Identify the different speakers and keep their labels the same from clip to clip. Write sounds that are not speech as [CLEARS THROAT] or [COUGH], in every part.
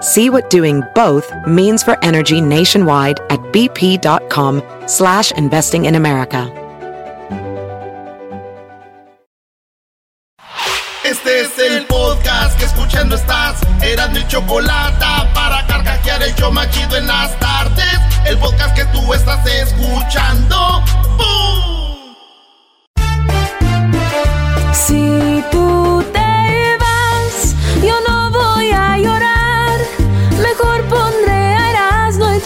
Speaker 1: See what doing both means for energy nationwide at bp.com slash investing in America.
Speaker 2: Este es el podcast que escuchando estás. Eran mi chocolate para carcajear el yo machido en las tardes. El podcast que tú estás escuchando. ¡Bum!
Speaker 3: Si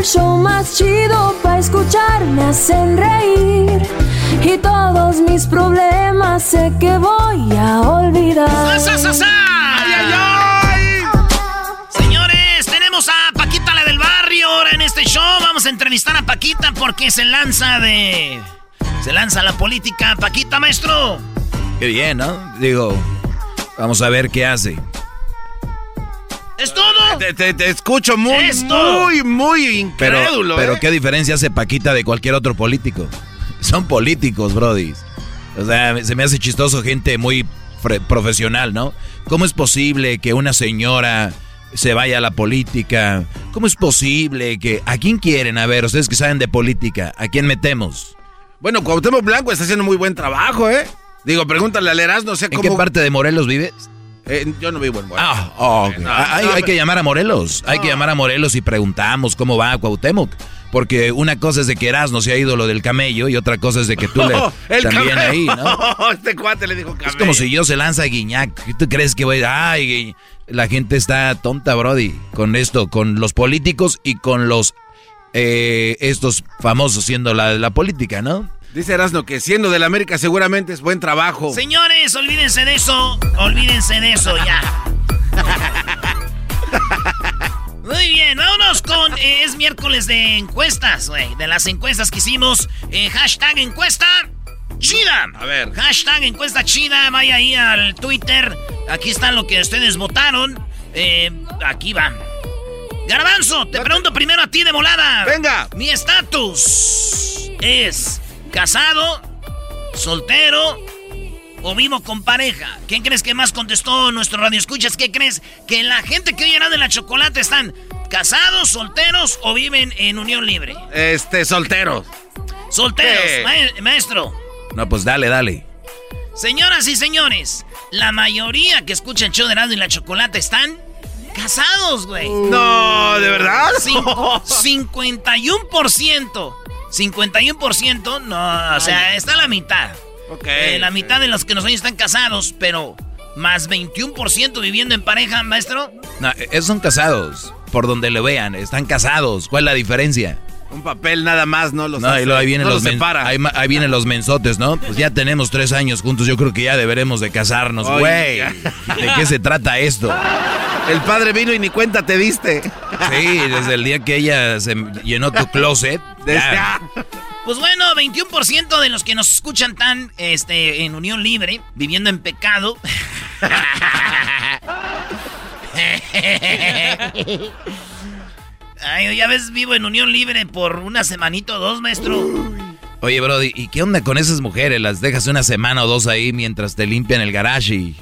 Speaker 3: el show más chido para escuchar, me hacen reír. Y todos mis problemas sé que voy a olvidar.
Speaker 4: ¡Sa, sa, sa! Señores, tenemos a Paquita la del barrio ahora en este show. Vamos a entrevistar a Paquita porque se lanza de. Se lanza la política. Paquita, maestro.
Speaker 5: Qué bien, ¿no? Digo, vamos a ver qué hace.
Speaker 4: ¿Es todo?
Speaker 6: Te, te- te escucho muy,
Speaker 4: Es
Speaker 6: muy, muy incrédulo.
Speaker 5: pero
Speaker 6: ¿eh?
Speaker 5: ¿qué diferencia hace Paquita de cualquier otro político? [LAUGHS] Son políticos, Brody. O sea, se me hace chistoso gente muy profesional, ¿no? ¿Cómo es posible que una señora se vaya a la política? ¿Cómo es posible que... ¿A quién quieren? A ver, ustedes que saben de política, ¿a quién metemos?
Speaker 6: Bueno, Cuauhtémoc Blanco está haciendo muy buen trabajo, ¿eh? Digo, pregúntale al Erasmo, no sé
Speaker 5: ¿En
Speaker 6: cómo...
Speaker 5: qué parte de Morelos vives?
Speaker 6: Eh, yo no vivo en Morelos.
Speaker 5: Ah, oh, ok.
Speaker 6: No,
Speaker 5: hay,
Speaker 6: no,
Speaker 5: hay que llamar a Morelos. Hay que llamar a Morelos y preguntamos cómo va a Cuauhtémoc. Porque una cosa es de que Erasmo se ha ido lo del camello y otra cosa es de que tú le [LAUGHS]
Speaker 6: el
Speaker 5: también
Speaker 6: camello.
Speaker 5: ahí, ¿no? [LAUGHS]
Speaker 6: este cuate le dijo camello.
Speaker 5: Es como si yo se lanza a Guiñac. ¿Tú crees que voy a... Ay, Gui-". la gente está tonta, Brody, con esto, con los políticos y con los... eh, estos famosos siendo la, la política, ¿no?
Speaker 6: Dice Erasmo que siendo del América seguramente es buen trabajo.
Speaker 4: Señores, olvídense de eso. Olvídense de eso ya. Muy bien, vámonos con. eh, es miércoles de encuestas, güey. De las encuestas que hicimos. Eh, hashtag encuesta chida.
Speaker 6: A ver.
Speaker 4: Hashtag encuesta chida. Vaya ahí al Twitter. Aquí está lo que ustedes votaron. Eh, aquí va. Garbanzo, te pregunto primero a ti de volada.
Speaker 6: Venga.
Speaker 4: Mi estatus es casado, soltero o vivo con pareja. ¿Quién crees que más contestó nuestro radio escuchas? ¿Qué crees? Que la gente que hoy de la chocolate están casados, solteros o viven en unión libre.
Speaker 6: Este, soltero.
Speaker 4: Solteros, ma- maestro.
Speaker 5: No, pues dale, dale.
Speaker 4: Señoras y señores, la mayoría que escuchan el show de Radio y la Chocolate están casados, güey.
Speaker 6: No, ¿de verdad? [LAUGHS]
Speaker 4: Cinco- 51%. 51%, no, o sea, está la mitad.
Speaker 6: Ok.
Speaker 4: Eh, la mitad de los que nos oyen están casados, pero más 21% viviendo en pareja, maestro.
Speaker 5: No, esos son casados. Por donde lo vean, están casados. ¿Cuál es la diferencia?
Speaker 6: Un papel nada más no los
Speaker 5: No,
Speaker 6: hace,
Speaker 5: y luego ahí vienen
Speaker 6: no
Speaker 5: los
Speaker 6: separa.
Speaker 5: ahí, ahí vienen los mensotes, ¿no? Pues ya tenemos tres años juntos, yo creo que ya deberemos de casarnos, güey. ¿De qué se trata esto? [LAUGHS]
Speaker 6: El padre vino y ni cuenta te diste.
Speaker 5: Sí, desde el día que ella se llenó tu closet.
Speaker 6: Desde-
Speaker 5: ya.
Speaker 4: Pues bueno, 21% de los que nos escuchan están este, en unión libre, viviendo en pecado. Ay, ya ves, vivo en unión libre por una semanita o dos, maestro.
Speaker 5: Oye, Brody, ¿y qué onda con esas mujeres? ¿Las dejas una semana o dos ahí mientras te limpian el garage y...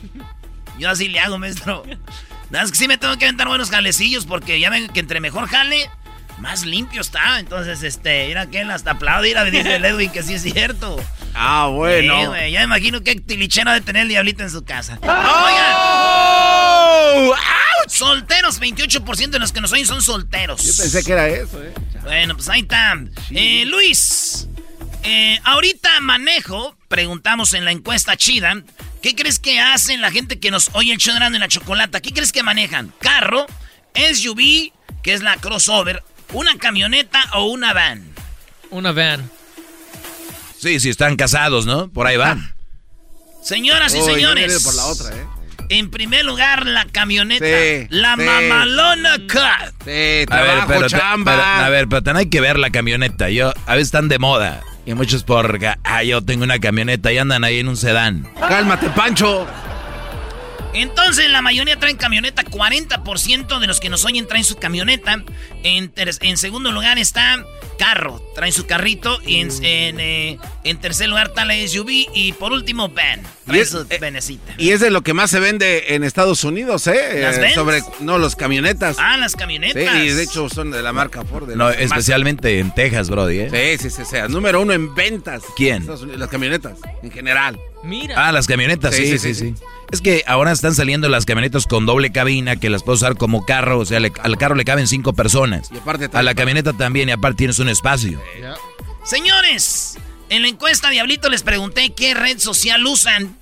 Speaker 4: Yo así le hago, maestro. Es que sí me tengo que aventar buenos jalecillos porque ya ven que entre mejor jale, más limpio está. Entonces, este, mira que él hasta aplaude, mira, dice el Edwin que sí es cierto.
Speaker 6: Ah, bueno.
Speaker 4: Sí, güey, ya me imagino que tilichera de tener el diablito en su casa.
Speaker 6: ¡Oh!
Speaker 4: Solteros, 28% de los que nos oyen son solteros.
Speaker 6: Yo pensé que era eso, ¿eh?
Speaker 4: Bueno, pues ahí está. Eh, Luis, eh, ahorita manejo, preguntamos en la encuesta chida, ¿qué crees que hacen la gente que nos oye el show en la chocolata? ¿Qué crees que manejan? ¿Carro, SUV, que es la crossover, una camioneta o una van?
Speaker 7: Una van.
Speaker 5: Sí, si están casados, ¿no? Por ahí van. [LAUGHS]
Speaker 4: Señoras y
Speaker 6: Uy,
Speaker 4: señores.
Speaker 6: por la otra, ¿eh?
Speaker 4: En primer lugar, la camioneta.
Speaker 6: Sí,
Speaker 4: la
Speaker 6: sí.
Speaker 4: mamalona Cat.
Speaker 6: Sí,
Speaker 5: A ver,
Speaker 6: trabajo,
Speaker 5: pero,
Speaker 6: chamba.
Speaker 5: pero- a ver, pero también hay que ver la camioneta. Yo, a veces están de moda. Y muchos por, ah, yo tengo una camioneta y andan ahí en un sedán.
Speaker 6: Cálmate, Pancho.
Speaker 4: Entonces, la mayoría traen camioneta. 40% de los que nos oyen traen su camioneta. En, en segundo lugar está carro. Traen su carrito. Y en, en, eh, en tercer lugar está la SUV. Y por último, van.
Speaker 6: Y
Speaker 4: Traen
Speaker 6: es-
Speaker 4: su
Speaker 6: eh,
Speaker 4: venecita.
Speaker 6: Y es de lo que más se vende en Estados Unidos, ¿eh?
Speaker 4: ¿Las
Speaker 6: Eh? Sobre, no, los camionetas.
Speaker 4: Ah, las
Speaker 6: sí,
Speaker 4: camionetas.
Speaker 6: y de hecho son de la marca Ford. de
Speaker 5: No, especialmente en Texas, Brody, ¿eh?
Speaker 6: Sí, sí, sí, sí. Número uno en ventas.
Speaker 5: ¿Quién?
Speaker 6: Unidos, las camionetas, en general.
Speaker 7: Mira.
Speaker 5: Ah, las camionetas, sí sí sí, sí, Es que ahora están saliendo las camionetas con doble cabina que las puedes usar como carro. O sea, le- al carro le caben cinco personas.
Speaker 6: Y aparte
Speaker 5: A la camioneta también, y aparte tienes un espacio.
Speaker 4: Señores, en la encuesta Diablito les pregunté qué red social usan.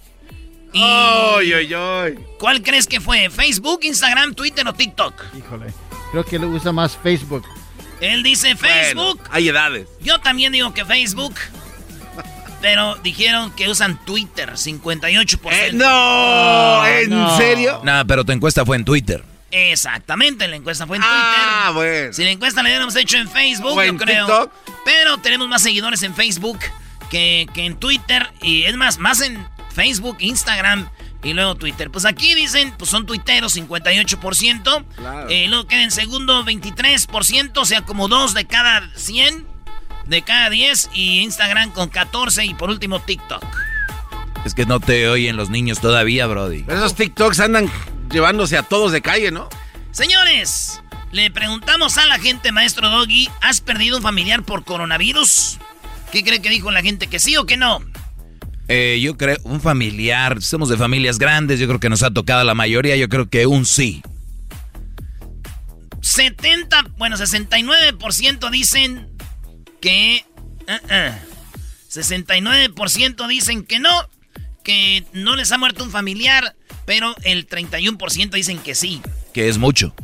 Speaker 4: Y
Speaker 6: ¡Ay, ay, ay!
Speaker 4: ¿Cuál crees que fue? ¿Facebook, Instagram, Twitter o TikTok?
Speaker 8: Híjole. Creo que le gusta más Facebook.
Speaker 4: Él dice Facebook.
Speaker 6: Bueno, hay edades.
Speaker 4: Yo también digo que Facebook. Pero dijeron que usan Twitter, 58%.
Speaker 6: Eh, ¡No! ¿En
Speaker 8: no.
Speaker 6: serio?
Speaker 5: Nada, pero tu encuesta fue en Twitter.
Speaker 4: Exactamente, la encuesta fue en
Speaker 6: Ah,
Speaker 4: Twitter.
Speaker 6: bueno.
Speaker 4: Si la encuesta la hubiéramos hecho en Facebook, yo
Speaker 6: en
Speaker 4: creo.
Speaker 6: TikTok.
Speaker 4: Pero tenemos más seguidores en Facebook que, que en Twitter. Y es más, más en Facebook, Instagram y luego Twitter. Pues aquí dicen, pues son tuiteros, 58%.
Speaker 6: Claro.
Speaker 4: Eh, luego queda en segundo, 23%, o sea, como dos de cada 100, de cada 10. Y Instagram con 14. Y por último, TikTok.
Speaker 5: Es que no te oyen los niños todavía, Brody.
Speaker 6: Pero esos TikToks andan llevándose a todos de calle, ¿no?
Speaker 4: Señores, le preguntamos a la gente, maestro Doggy, ¿has perdido un familiar por coronavirus? ¿Qué cree que dijo la gente? ¿Que sí o que no?
Speaker 5: Eh, yo creo, un familiar, somos de familias grandes, yo creo que nos ha tocado la mayoría, yo creo que un sí.
Speaker 4: 70, bueno, 69% dicen que... ah, ah. 69% dicen que no, que no les ha muerto un familiar, pero el 31% dicen que sí.
Speaker 5: Que es mucho.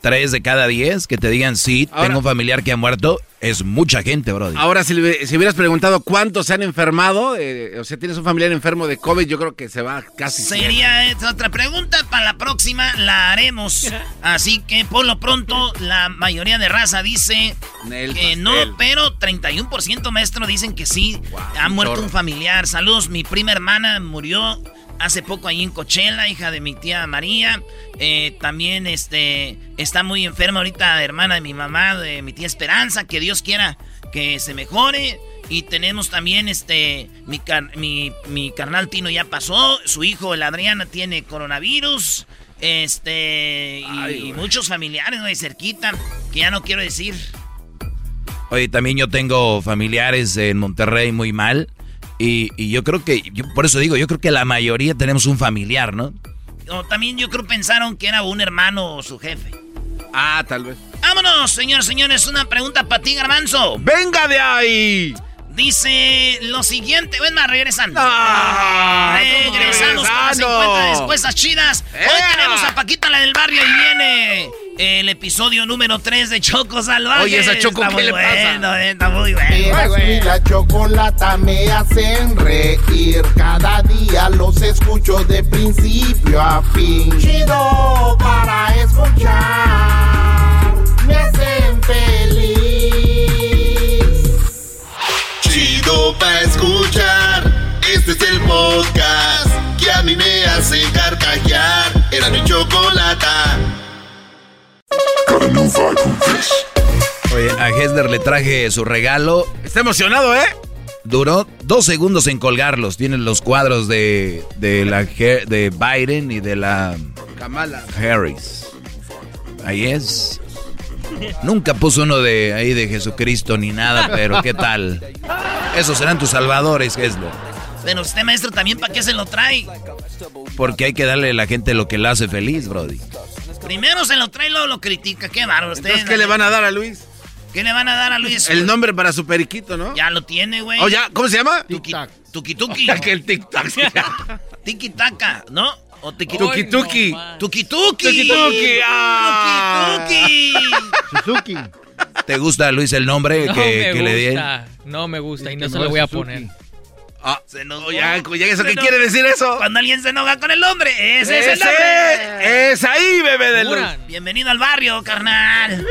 Speaker 5: Tres de cada diez que te digan sí,
Speaker 6: Ahora-
Speaker 5: tengo un familiar que ha muerto, es mucha gente, Brody.
Speaker 6: Ahora, si, si hubieras preguntado cuántos se han enfermado, eh, o sea, tienes un familiar enfermo de COVID, yo creo que se va casi.
Speaker 4: Sería esta otra pregunta, para la próxima la haremos. [LAUGHS] Así que por lo pronto la mayoría de raza dice que
Speaker 6: pastel.
Speaker 4: no, pero 31% maestro dicen que sí. ha muerto un familiar. Saludos, mi prima hermana murió hace poco ahí en Coachella, hija de mi tía María. Eh, también este está muy enferma ahorita, hermana de mi mamá, de mi tía Esperanza, que Dios quiera que se mejore. Y tenemos también este mi, car- mi, mi carnal Tino ya pasó, su hijo el Adriana tiene coronavirus. Este y, y muchos familiares güey, cerquita, que ya no quiero decir.
Speaker 5: Oye, también yo tengo familiares en Monterrey muy mal. Y, y yo creo que, yo por eso digo, yo creo que la mayoría tenemos un familiar, ¿no?
Speaker 4: O también yo creo pensaron que era un hermano o su jefe.
Speaker 6: Ah, tal vez.
Speaker 4: Vámonos, señores, señores, una pregunta para ti, Garbanzo.
Speaker 6: ¡Venga de ahí!
Speaker 4: Dice lo siguiente, ven más, regresando.
Speaker 6: Ah, ¿cómo
Speaker 4: Regresamos con las
Speaker 6: regresando?
Speaker 4: 50 respuestas chidas. Hoy
Speaker 6: ¡Ea!
Speaker 4: tenemos a Paquita, la del barrio, y viene el episodio número 3 de Choco Salvaje.
Speaker 6: Oye, esa Choco,
Speaker 4: Está
Speaker 6: ¿qué
Speaker 4: muy
Speaker 6: le pasa?
Speaker 4: bueno, eh, Está muy bueno.
Speaker 2: La chocolata me hacen reír. Cada día los escucho de principio a fin. Chido para escuchar. Me hacen feliz. Chido para escuchar. Este es el podcast que a mí me hace carcajear. Era mi chocolata.
Speaker 5: Oye, a Hesler le traje su regalo.
Speaker 6: Está emocionado, ¿eh?
Speaker 5: Duró dos segundos en colgarlos. Tienen los cuadros de, de, la, de Biden y de la
Speaker 6: Kamala
Speaker 5: Harris. Ahí es. Nunca puso uno de ahí de Jesucristo ni nada, pero ¿qué tal? Esos serán tus salvadores, Geslo.
Speaker 4: Pero usted, maestro, también para qué se lo trae.
Speaker 5: Porque hay que darle a la gente lo que la hace feliz, Brody.
Speaker 4: Primero se lo trae y luego lo critica. Qué bárbaro usted.
Speaker 6: ¿qué le van a dar a Luis?
Speaker 4: ¿Qué le van a dar a Luis?
Speaker 6: El nombre para su periquito, ¿no?
Speaker 4: Ya lo tiene, güey.
Speaker 6: Oh, ya, ¿cómo se llama?
Speaker 4: Tuki Tuki [LAUGHS]
Speaker 6: que el tic-tac. [LAUGHS]
Speaker 4: Tiki Taka, ¿no? O tiki
Speaker 6: Tuki Tuki.
Speaker 4: Tuki Tuki.
Speaker 6: Tuki Tuki.
Speaker 4: Tuki
Speaker 8: Suzuki.
Speaker 5: ¿Te gusta, Luis, el nombre
Speaker 7: No
Speaker 5: que,
Speaker 7: me
Speaker 5: que le di?
Speaker 7: gusta, no me gusta y no se lo voy a
Speaker 8: Suzuki.
Speaker 7: poner.
Speaker 6: Ah,
Speaker 4: Se
Speaker 6: ya, ya, ¿eso
Speaker 4: Se
Speaker 6: qué quiere decir eso?
Speaker 4: Cuando alguien se enoja con el nombre, ese, es el
Speaker 6: Ese
Speaker 4: nombre.
Speaker 6: es ahí, bebé de luz.
Speaker 4: Bienvenido al barrio, carnal.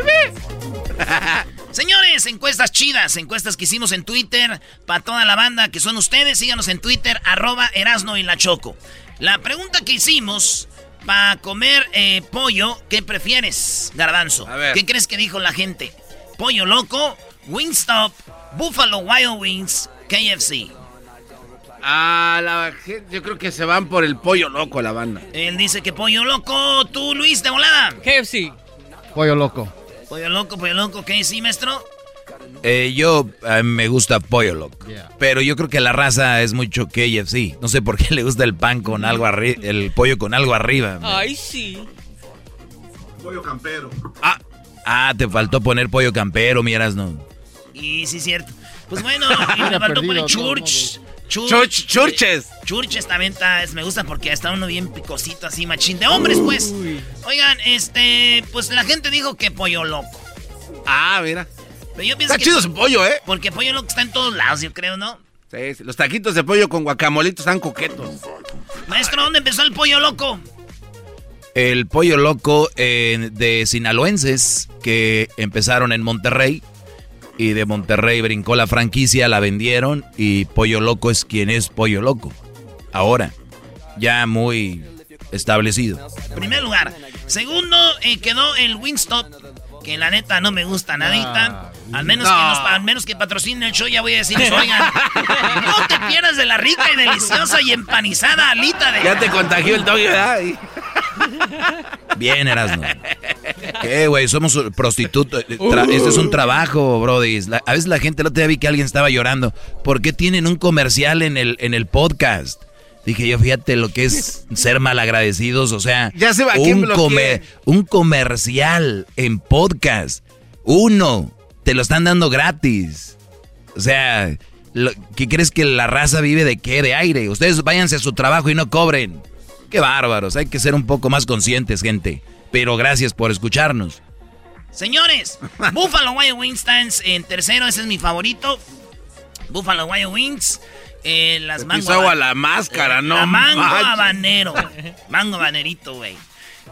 Speaker 4: [LAUGHS] Señores, encuestas chidas, encuestas que hicimos en Twitter para toda la banda que son ustedes. Síganos en Twitter, arroba Erasno y la Choco. La pregunta que hicimos para comer eh, pollo, ¿qué prefieres, Garbanzo?
Speaker 6: A ver.
Speaker 4: ¿Qué crees que dijo la gente? Pollo loco, Wingstop, Buffalo Wild Wings, KFC.
Speaker 6: Ah, la yo creo que se van por el pollo loco la banda.
Speaker 4: Él dice que pollo loco, tú Luis de volada.
Speaker 7: KFC.
Speaker 8: Pollo loco.
Speaker 4: Pollo loco, pollo loco, ¿qué sí, maestro?
Speaker 5: Eh, yo a mí me gusta pollo loco.
Speaker 8: Yeah.
Speaker 5: Pero yo creo que la raza es mucho KFC. No sé por qué [LAUGHS] le gusta el pan con algo arriba, el pollo con algo arriba.
Speaker 7: Ay, sí.
Speaker 5: Ah, ah, te faltó poner pollo campero, miras, no.
Speaker 4: Y sí, cierto. Pues bueno, [LAUGHS] y me faltó poner church. Church.
Speaker 6: Church, churches.
Speaker 4: Churches también está, es- me gusta porque está uno bien picosito así, machín. De hombres, pues. Oigan, este, pues la gente dijo que pollo loco.
Speaker 6: Ah, mira.
Speaker 4: Pero yo pienso
Speaker 6: Está
Speaker 4: que...
Speaker 6: chido su pollo, ¿eh?
Speaker 4: Porque pollo loco está en todos lados, yo creo, ¿no?
Speaker 6: Sí, sí, Los taquitos de pollo con guacamolitos están coquetos.
Speaker 4: Maestro, ¿dónde empezó el pollo loco?
Speaker 5: El pollo loco eh, de sinaloenses que empezaron en Monterrey y de Monterrey brincó la franquicia, la vendieron y Pollo Loco es quien es Pollo Loco. Ahora, ya muy establecido.
Speaker 4: Primer lugar. Segundo, eh, quedó el Wingstop. Que la neta no me gusta nadita. Al menos,
Speaker 6: No.
Speaker 4: que nos- al menos que patrocine el show, ya voy a decirles, oigan, no te pierdas de la rica y deliciosa y empanizada alita de...
Speaker 6: Ya te contagió el doggy, ¿verdad?
Speaker 5: Bien, Erasmo. ¿Qué, güey? Somos prostitutos. Tra- Este es un trabajo, brody. A veces la gente, el otro día vi que alguien estaba llorando. ¿Por qué tienen un comercial en el, en el podcast? Dije yo, fíjate lo que es [LAUGHS] ser malagradecidos. O sea,
Speaker 6: Ya se va, ¿a quién
Speaker 5: un, comer- un comercial en podcast. Uno. Te lo están dando gratis. O sea, lo- ¿qué crees que la raza vive de qué? De aire. Ustedes váyanse a su trabajo y no cobren. Qué bárbaros. Hay que ser un poco más conscientes, gente. Pero gracias por escucharnos.
Speaker 4: Señores, [LAUGHS] Buffalo Wild Wings está en, en tercero, ese es mi favorito. Buffalo Wild Wings. Eh, las mango haban-
Speaker 6: la máscara, no
Speaker 4: La mango
Speaker 6: manches.
Speaker 4: habanero. Mango habanerito, güey.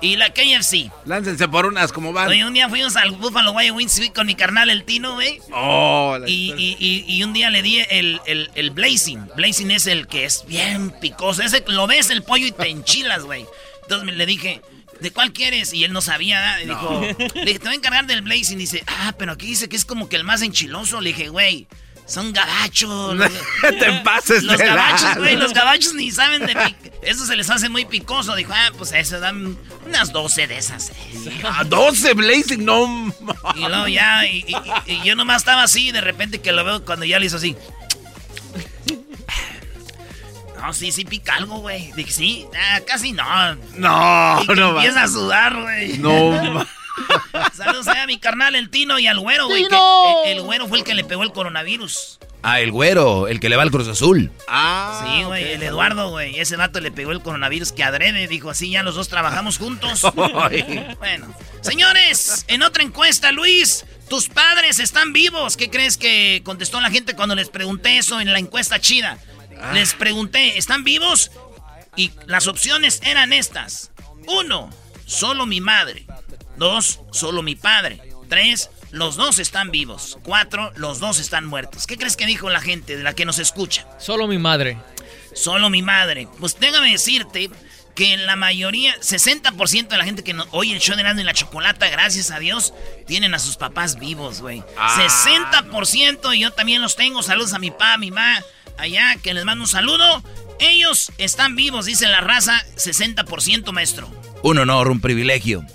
Speaker 4: Y la KFC.
Speaker 6: Láncense por unas como van.
Speaker 4: Oye, un día fuimos al Buffalo Wild Wings con mi carnal el Tino, güey.
Speaker 6: Oh, la-
Speaker 4: Y, y- y- y un día le di el, el, el Blazing. Blazing es el que es bien picoso. Ese lo ves el pollo y te enchilas, güey. Entonces me- le dije, ¿de cuál quieres? Y él no sabía. Y dijo, le dije, te voy a encargar del Blazing. dice, ah, pero aquí dice que es como que el más enchiloso. Le dije, güey, son gabachos.
Speaker 6: No [LAUGHS] te pases
Speaker 4: Los
Speaker 6: de
Speaker 4: gabachos, güey, los [LAUGHS] gabachos ni saben de pic- Eso se les hace muy picoso. Dijo, ah, pues eso dan unas 12 de esas. eh".
Speaker 6: A 12 Blazing, no.
Speaker 4: Y luego ya, y, y- y yo nomás estaba así, y de repente que lo veo cuando ya le hizo así. No, sí, sí pica algo, güey. Dije, sí, ah, casi no.
Speaker 6: No,
Speaker 4: Y que
Speaker 6: no va.
Speaker 4: empieza a sudar, güey.
Speaker 6: No, [LAUGHS]
Speaker 4: Saludos a mi carnal, el Tino, y al güero, güey. El, el güero fue el que le pegó el coronavirus.
Speaker 5: Ah, el güero, el que le va al Cruz Azul.
Speaker 6: Ah,
Speaker 4: Sí, güey, el Eduardo, güey. Ese vato le pegó el coronavirus que adrede. Dijo, así ya los dos trabajamos juntos. [LAUGHS] Bueno, señores, en otra encuesta, Luis, tus padres están vivos. ¿Qué crees que contestó la gente cuando les pregunté eso en la encuesta chida? Les pregunté, ¿están vivos? Y las opciones eran estas. Uno, solo mi madre. Dos, solo mi padre. Tres, los dos están vivos. Cuatro, los dos están muertos. ¿Qué crees que dijo la gente de la que nos escucha?
Speaker 7: Solo mi madre.
Speaker 4: Solo mi madre. Pues déjame decirte que la mayoría, 60% de la gente que no, oye el show de Erasmo y la Chocolata, gracias a Dios, tienen a sus papás vivos, güey.
Speaker 6: Ah.
Speaker 4: 60% y yo también los tengo. Saludos a mi papá, a mi mamá, allá, que les mando un saludo. Ellos están vivos, dice la raza, 60% maestro.
Speaker 5: Un honor, un privilegio.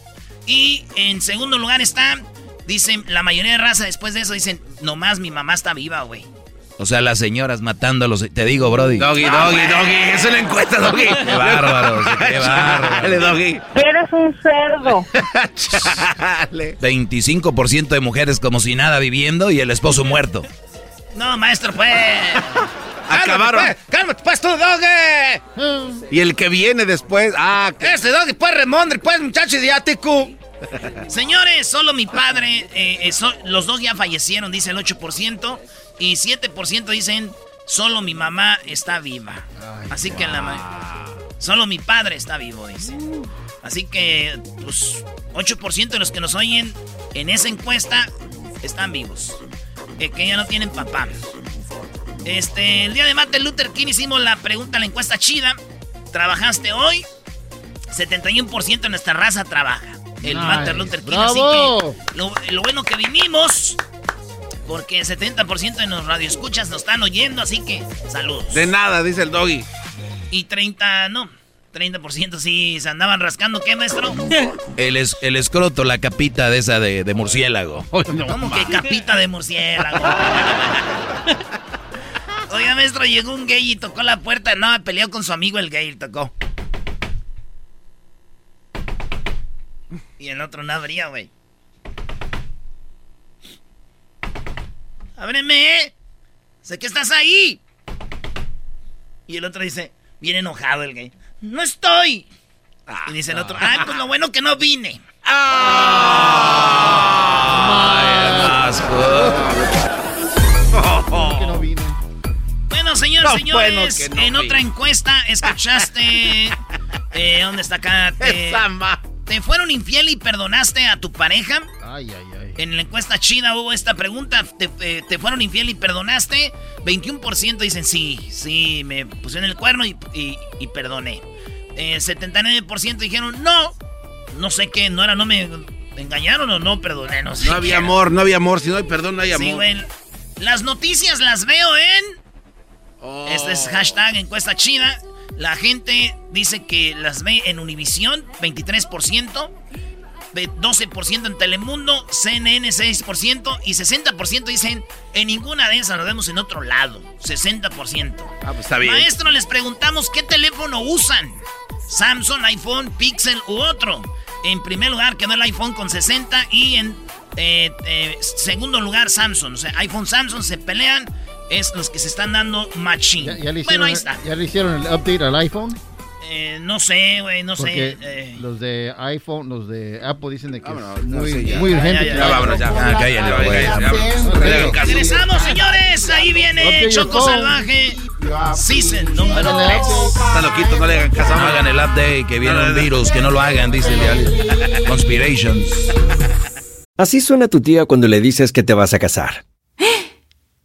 Speaker 4: Y en segundo lugar está, dicen, la mayoría de raza después de eso dicen, nomás mi mamá está viva, güey.
Speaker 5: O sea, las señoras matando a los... Te digo, Brody.
Speaker 6: Doggy, doggy, doggy. Es una encuesta, doggy.
Speaker 5: Qué bárbaro, qué bárbaro.
Speaker 6: Dale, doggy.
Speaker 9: Eres un cerdo. [LAUGHS]
Speaker 6: Chale.
Speaker 5: 25% de mujeres como si nada viviendo y el esposo muerto.
Speaker 4: No, maestro, pues.
Speaker 6: Acabaron.
Speaker 4: Cálmate, pues, cálmate, pues tú, doggy.
Speaker 6: Y el que viene después. Ah, que-
Speaker 4: Este doggy, pues, remondre, pues, muchacho idiático. Señores, solo mi padre, eh, eh, so- los dos ya fallecieron, dice el 8%, y 7% dicen, solo mi mamá está viva. Así que la ma- Solo mi padre está vivo, dice. Así que, pues, 8% de los que nos oyen en esa encuesta están vivos. Eh, que ya no tienen papá. Este, el día de Martin Luther King hicimos la pregunta, la encuesta chida. ¿Trabajaste hoy? 71% de nuestra raza trabaja. El
Speaker 8: Nice.
Speaker 4: Martin Luther King.
Speaker 8: ¡Bravo!
Speaker 4: Así que lo, lo bueno que vinimos, porque 70% de los radioescuchas nos están oyendo, así que saludos.
Speaker 6: de nada, dice el doggy.
Speaker 4: Y 30, no, 30% sí se andaban rascando. ¿Qué, maestro? [LAUGHS]
Speaker 5: El, es- el escroto, la capita de esa de, de murciélago.
Speaker 4: ¿Cómo que capita de murciélago? [LAUGHS] Oiga, maestro, llegó un gay y tocó la puerta. No, peleó con su amigo el gay, tocó. Y el otro no abría, güey. Ábreme, ¿eh? Sé que estás ahí. Y el otro dice, bien enojado el gay. No estoy. Y dice el otro, ah, pues lo bueno que no vine.
Speaker 8: Que
Speaker 4: Señores,
Speaker 6: bueno no
Speaker 4: en otra encuesta escuchaste... [LAUGHS] eh, ¿Dónde está acá? Te, ¿Te fueron infiel y perdonaste a tu pareja?
Speaker 8: Ay, ay, ay.
Speaker 4: En la encuesta chida hubo esta pregunta. ¿Te, eh, te fueron infiel y perdonaste? 21% dicen sí, sí, me pusieron el cuerno y, y- y perdoné. Eh, 79% dijeron no. No sé qué, no era, no me engañaron o no perdoné, no sé.
Speaker 6: No había amor, no había amor. Si no hay perdón, no hay amor.
Speaker 4: Sí. Las noticias las veo en...
Speaker 6: Oh.
Speaker 4: Este es hashtag encuesta chida. La gente dice que las ve en Univisión, 23%. ve 12% en Telemundo, CNN 6% y 60% dicen en ninguna de esas nos vemos en otro lado. 60%.
Speaker 6: Ah, pues está bien.
Speaker 4: Maestro, les preguntamos qué teléfono usan. Samsung, iPhone, Pixel u otro. En primer lugar quedó el iPhone con 60 y en eh, eh, segundo lugar Samsung. O sea, iPhone, Samsung se pelean. Es los que se están dando machine.
Speaker 8: ¿Ya, ya le
Speaker 4: bueno,
Speaker 8: hicieron,
Speaker 4: ahí está.
Speaker 8: ¿Ya le hicieron el update al iPhone?
Speaker 4: Eh, no sé, güey, no
Speaker 8: Porque
Speaker 4: sé. eh.
Speaker 8: los de iPhone, los de Apple dicen de que
Speaker 6: Vámonos,
Speaker 8: es
Speaker 6: no,
Speaker 8: muy,
Speaker 6: sí, ya.
Speaker 8: muy urgente.
Speaker 4: Ya, ya,
Speaker 6: Ya, vámonos, ya.
Speaker 5: Ah, cállate,
Speaker 6: Ya. No.
Speaker 4: Regresamos, señores. Ahí viene Choco Salvaje. Season número
Speaker 8: Háganle
Speaker 4: 3.
Speaker 8: update.
Speaker 6: Está loquito, no le hagan caso.
Speaker 5: No hagan el update, que viene un virus, que no lo hagan, dice el diario. Conspirations.
Speaker 10: Así suena tu tía cuando le dices que te vas a casar.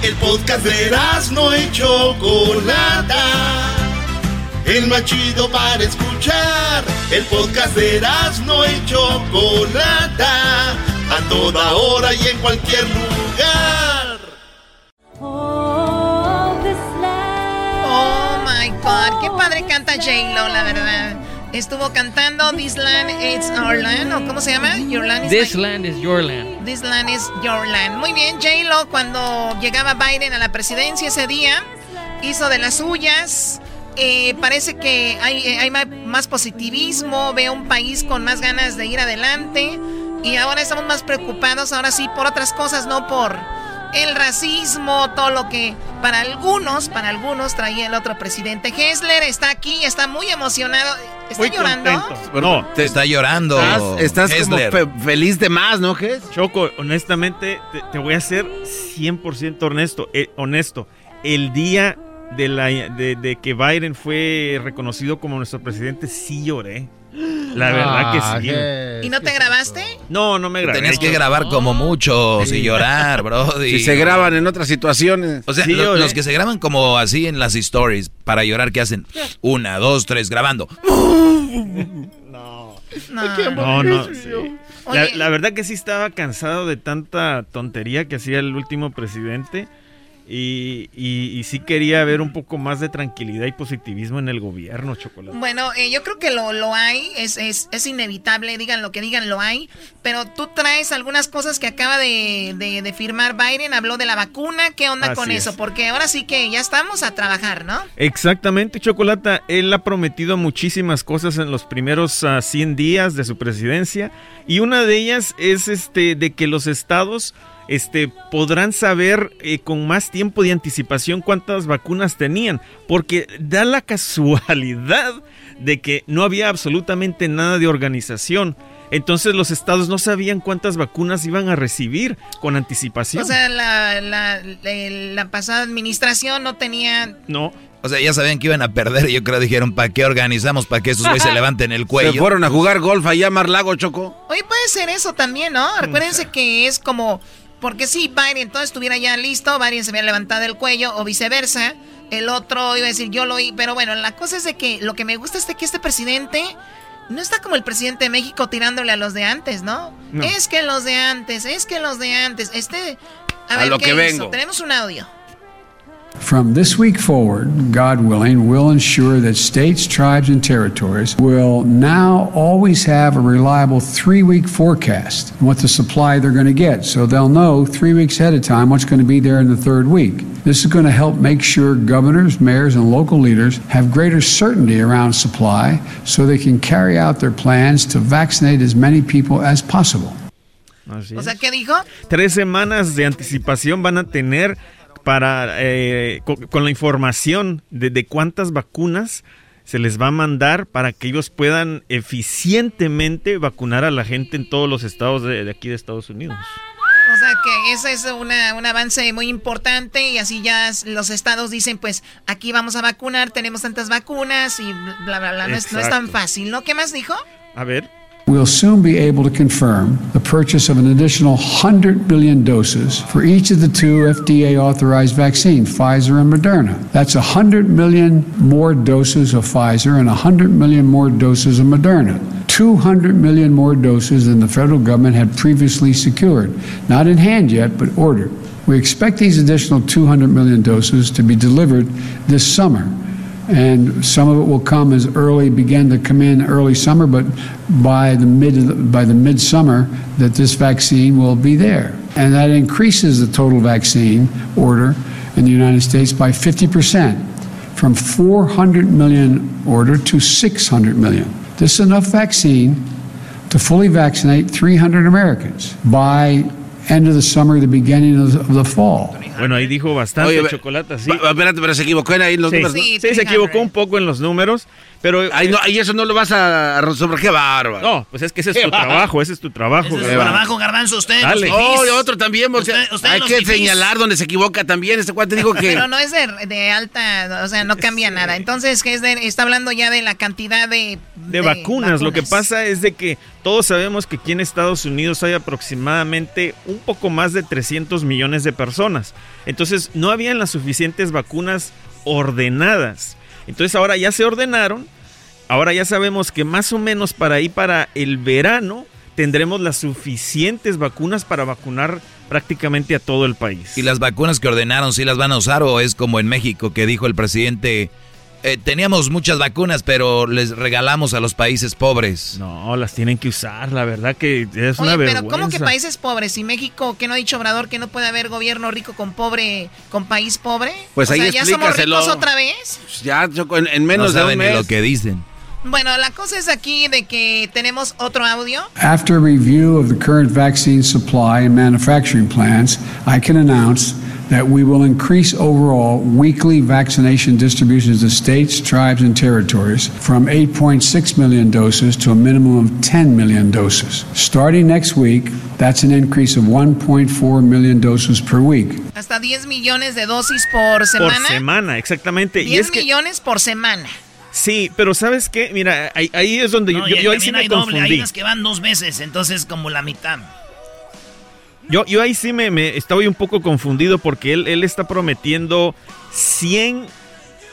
Speaker 2: El podcast de no y Chocolata. El más chido para escuchar. El podcast de no y Chocolata. A toda hora y en cualquier lugar.
Speaker 11: Oh,
Speaker 12: Oh my God, qué padre canta J-Lo, la verdad. Estuvo cantando This Land It's Our Land, ¿o cómo se llama? Your Land is
Speaker 7: This
Speaker 12: my-
Speaker 7: land is your land.
Speaker 12: This Land is Your Land. Muy bien, J-Lo, cuando llegaba Biden a la presidencia ese día, hizo de las suyas. Eh, parece que hay, eh, hay más positivismo, veo un país con más ganas de ir adelante. Y ahora estamos más preocupados, ahora sí, por otras cosas, no por el racismo, todo lo que para algunos, para algunos traía el otro presidente. Hessler está aquí, está muy emocionado. ¿Está
Speaker 6: Muy
Speaker 12: llorando?
Speaker 6: No,
Speaker 5: te está llorando.
Speaker 6: Estás, estás como fe- feliz de más, ¿no, Ges?
Speaker 13: Choco, honestamente, te, te voy a ser 100% honesto. eh, honesto. El día de, la, de, de que Biden fue reconocido como nuestro presidente, sí lloré. La verdad que sí.
Speaker 12: ¿Y no te grabaste?
Speaker 13: No, no me grabé.
Speaker 5: Tenías que grabar como muchos y llorar, bro. [LAUGHS]
Speaker 6: Si se graban en otras situaciones.
Speaker 5: O sea,
Speaker 6: Sí,
Speaker 5: lo-
Speaker 6: lloré.
Speaker 5: los que se graban como así en las stories para llorar, ¿qué hacen? Una, dos, tres, grabando. [LAUGHS]
Speaker 12: No.
Speaker 13: No, no. sí. La, la verdad que sí estaba cansado de tanta tontería que hacía el último presidente. Y, y- y sí quería ver un poco más de tranquilidad y positivismo en el gobierno, Chocolate.
Speaker 12: Bueno, eh, yo creo que lo, lo hay, es, es, es inevitable, digan lo que digan, lo hay, pero tú traes algunas cosas que acaba de, de- de firmar Biden, habló de la vacuna, ¿qué onda
Speaker 13: Así
Speaker 12: con
Speaker 13: es.
Speaker 12: eso? Porque ahora sí que ya estamos a trabajar, ¿no?
Speaker 13: Exactamente, Chocolata. Él ha prometido muchísimas cosas en los primeros ah, 100 días de su presidencia y una de ellas es este de que los estados este podrán saber eh, con más tiempo de anticipación cuántas vacunas tenían, porque da la [LAUGHS] casualidad de que no había absolutamente nada de organización. Entonces los estados no sabían cuántas vacunas iban a recibir con anticipación.
Speaker 12: O sea, la, la, la- la pasada administración no tenía...
Speaker 13: no.
Speaker 5: O sea, ya sabían que iban a perder y yo creo dijeron, ¿para qué organizamos? ¿Para que estos güeyes se [LAUGHS] levanten el cuello?
Speaker 6: Se fueron a jugar golf allá a Marlago, Choco.
Speaker 12: Oye, puede ser eso también, ¿no? Recuérdense que es como... Porque si Biden entonces estuviera ya listo, Biden se había levantado el cuello o viceversa. El otro iba a decir, yo lo oí. Pero bueno, la cosa es de que lo que me gusta es de que este presidente no está como el presidente de México tirándole a los de antes, ¿no?
Speaker 14: No.
Speaker 12: Es que los de antes, es que los de antes. Este... A,
Speaker 14: A
Speaker 12: ver,
Speaker 14: lo
Speaker 12: ¿qué
Speaker 14: que
Speaker 12: hizo?
Speaker 14: vengo.
Speaker 12: Tenemos un audio.
Speaker 15: From this week forward, God willing, we'll ensure that states, tribes, and territories will now always have a reliable three week forecast on what the supply they're going to get. So they'll know three weeks ahead of time what's going to be there in the third week. This is going to help make sure governors, mayors, and local leaders have greater certainty around supply so they can carry out their plans to vaccinate as many people as possible.
Speaker 13: Así
Speaker 12: O sea, ¿qué dijo?
Speaker 13: tres semanas de anticipación van a tener para eh, co- con, la información de, de cuántas vacunas se les va a mandar para que ellos puedan eficientemente vacunar a la gente en todos los estados de, de aquí de Estados Unidos.
Speaker 12: O sea que ese es una- un avance muy importante y así ya los estados dicen, pues aquí vamos a vacunar, tenemos tantas vacunas y bla, bla, bla. No es, no es tan fácil, ¿no? ¿Qué más dijo?
Speaker 13: A ver.
Speaker 15: We'll soon be able to confirm the purchase of an additional 100 billion doses for each of the two FDA authorized vaccines, Pfizer and Moderna. That's 100 million more doses of Pfizer and 100 million more doses of Moderna. 200 million more doses than the federal government had previously secured. Not in hand yet, but ordered. We expect these additional 200 million doses to be delivered this summer and some of it will come as early begin to come in early summer but by the mid by the midsummer that this vaccine will be there. And that increases the total vaccine order in the United States by 50% from 400 million order to 600 million. This is enough vaccine to fully vaccinate 300 Americans by end of the summer the beginning of the, of the fall
Speaker 13: Bueno, ahí dijo bastante
Speaker 6: Oye,
Speaker 13: chocolate, sí.
Speaker 6: Espérate, pero se equivocó en ahí en los
Speaker 13: Sí,
Speaker 6: números. ¿no?
Speaker 13: sí, se equivocó un poco en los números, pero...
Speaker 6: Ay, no, y eso no lo vas a resolver. ¡Qué bárbaro!
Speaker 13: No, pues es que ese es tu trabajo, ese es tu trabajo.
Speaker 4: Ese es
Speaker 13: Eva.
Speaker 4: trabajo, Garbanzo, usted.
Speaker 13: Dale.
Speaker 6: Oh, otro también, porque
Speaker 4: Usted- usted
Speaker 6: hay que señalar donde se equivoca también. Este cuate dijo que... [LAUGHS]
Speaker 12: Pero no es de, de alta, o sea, no cambia nada. Entonces, ¿qué es de, está hablando ya de la cantidad de...
Speaker 13: de vacunas. Lo que pasa es de que todos sabemos que aquí en Estados Unidos hay aproximadamente un poco más de 300 millones de personas. Entonces no habían las suficientes vacunas ordenadas. Entonces ahora ya se ordenaron. Ahora ya sabemos que más o menos para ahí para el verano tendremos las suficientes vacunas para vacunar prácticamente a todo el país.
Speaker 5: ¿Y las vacunas que ordenaron sí las van a usar o es como en México que dijo el presidente, eh, teníamos muchas vacunas pero les regalamos a los países pobres?
Speaker 13: No, las tienen que usar, la verdad que es una
Speaker 12: Oye,
Speaker 13: vergüenza.
Speaker 12: pero ¿cómo que países pobres? ¿Y México, que no ha dicho Obrador que no puede haber gobierno rico con pobre, con país pobre?
Speaker 6: Pues
Speaker 12: o
Speaker 6: ahí
Speaker 12: sea, ¿ya somos ricos otra vez?
Speaker 6: Ya, Choco, en, en menos
Speaker 5: no
Speaker 6: de un
Speaker 5: saben ni
Speaker 6: mes.
Speaker 5: lo que dicen.
Speaker 12: Bueno, la cosa es aquí de que tenemos otro audio.
Speaker 15: After review of the current vaccine supply and manufacturing plans, I can announce that we will increase overall weekly vaccination distributions to states, tribes, and territories from 8.6 million doses to a minimum of 10 million doses. Starting next week, that's an increase of 1.4 million doses per week.
Speaker 12: Hasta 10 millones de dosis por semana.
Speaker 13: Por
Speaker 12: semana.
Speaker 13: semana, exactamente.
Speaker 12: 10
Speaker 13: y es que
Speaker 12: millones por semana.
Speaker 13: Sí, pero ¿sabes qué? Mira, ahí, ahí es donde
Speaker 4: No,
Speaker 13: yo, yo ahí sí
Speaker 4: también
Speaker 13: me
Speaker 4: hay doble, hay
Speaker 13: confundí.
Speaker 4: unas que van dos veces, entonces como la mitad.
Speaker 13: Yo, yo ahí sí me, me estoy un poco confundido porque él, él está prometiendo 100,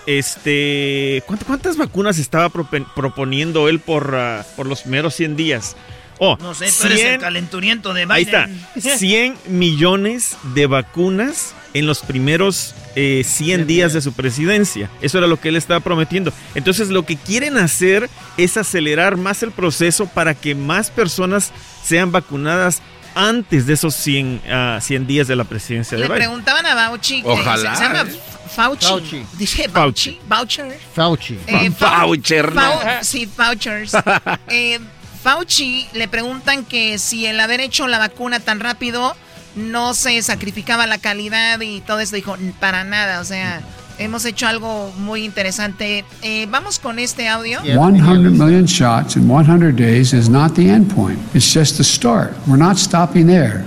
Speaker 13: este, ¿cuántas, vacunas estaba proponiendo él por, ah, por los primeros 100 días? Oh,
Speaker 4: No sé, tú eres el
Speaker 13: 100
Speaker 4: calenturiento de Biden.
Speaker 13: Ahí está. 100 [LAUGHS] millones de vacunas en los primeros eh, 100 días de su presidencia. Eso era lo que él estaba prometiendo. Entonces lo que quieren hacer es acelerar más el proceso para que más personas sean vacunadas antes de esos 100, ah, 100 días de la presidencia de
Speaker 12: Le
Speaker 13: Biden.
Speaker 12: preguntaban a Bauchi, que
Speaker 13: Ojalá,
Speaker 12: se, se llama
Speaker 13: ¿eh?
Speaker 12: Fauci.
Speaker 8: Fauci.
Speaker 12: Dije Bauchi. Voucher.
Speaker 8: Fauci.
Speaker 12: Eh, Fau-
Speaker 6: Voucher, ¿no?
Speaker 12: Fau- sí, vouchers. [LAUGHS] Eh, Fauci le preguntan que si el haber hecho la vacuna tan rápido no se sacrificaba la calidad y todo eso. Dijo, para nada, o sea, hemos hecho algo muy interesante. Eh, vamos con este audio.
Speaker 15: 100 million shots in 100 days is not the end point. It's just the start. We're not stopping there.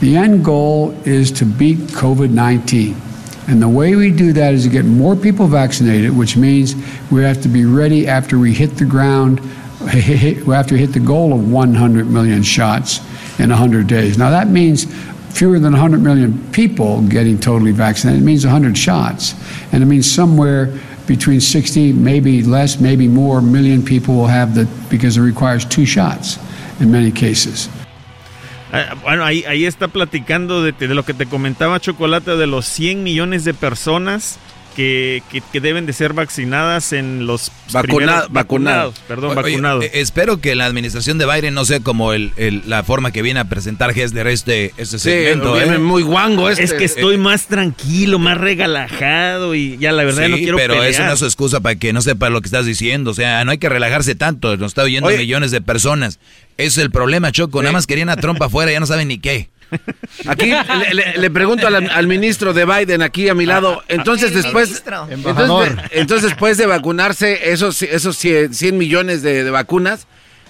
Speaker 15: The end goal is to beat COVID 19. And the way we do that is to get more people vaccinated, which means we have to be ready after we hit the ground, [LAUGHS] we have to hit the goal of 100 million shots in 100 days. Now, that means fewer than 100 million people getting totally vaccinated. It means 100 shots. And it means somewhere between 60, maybe less, maybe more million people will have the, because it requires two shots in many cases.
Speaker 13: Ah, Bueno, ahí, ahí está platicando de, de lo que te comentaba Chocolate, de los 100 millones de personas que, que- que deben de ser vaccinadas en los
Speaker 6: Vacuna-
Speaker 13: primeros-
Speaker 6: vacunado.
Speaker 13: Perdón,
Speaker 5: Oye,
Speaker 13: vacunados.
Speaker 5: eh, espero que la administración de Biden no sea como el, el- la forma que viene a presentar Hessler este, este segmento.
Speaker 6: viene
Speaker 5: ¿eh?
Speaker 6: muy guango este.
Speaker 13: es que estoy más tranquilo, más relajado y ya la verdad
Speaker 5: Sí,
Speaker 13: no quiero
Speaker 5: pero
Speaker 13: pelear.
Speaker 5: eso no es su excusa para que no sepa lo que estás diciendo. O sea, no hay que relajarse tanto. Nos está oyendo
Speaker 6: Oye.
Speaker 5: millones de personas. Ese es el problema, Choco. Nada más querían a Trump afuera, ya no saben ni qué. [LAUGHS]
Speaker 6: Aquí le, le- le pregunto al, al ministro de Biden aquí a mi lado. Entonces después,
Speaker 12: ministro.
Speaker 6: entonces, de- entonces después de vacunarse esos esos 100, 100 millones de, de vacunas,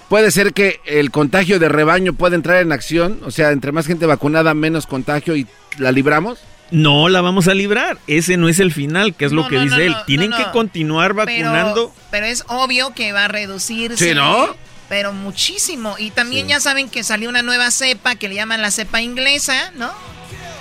Speaker 6: puede ser que el contagio de rebaño pueda entrar en acción. O sea, entre más gente vacunada, menos contagio y la libramos.
Speaker 13: No la vamos a librar. Ese no es el final, que es lo que
Speaker 12: no,
Speaker 13: dice
Speaker 12: no,
Speaker 13: él.
Speaker 12: no,
Speaker 13: Tienen
Speaker 12: no,
Speaker 13: que continuar vacunando.
Speaker 12: Pero, pero es obvio que va a reducirse.
Speaker 6: Sí, ¿no?
Speaker 12: Pero muchísimo. Y también ya saben que salió una nueva cepa que le llaman la cepa inglesa, ¿no?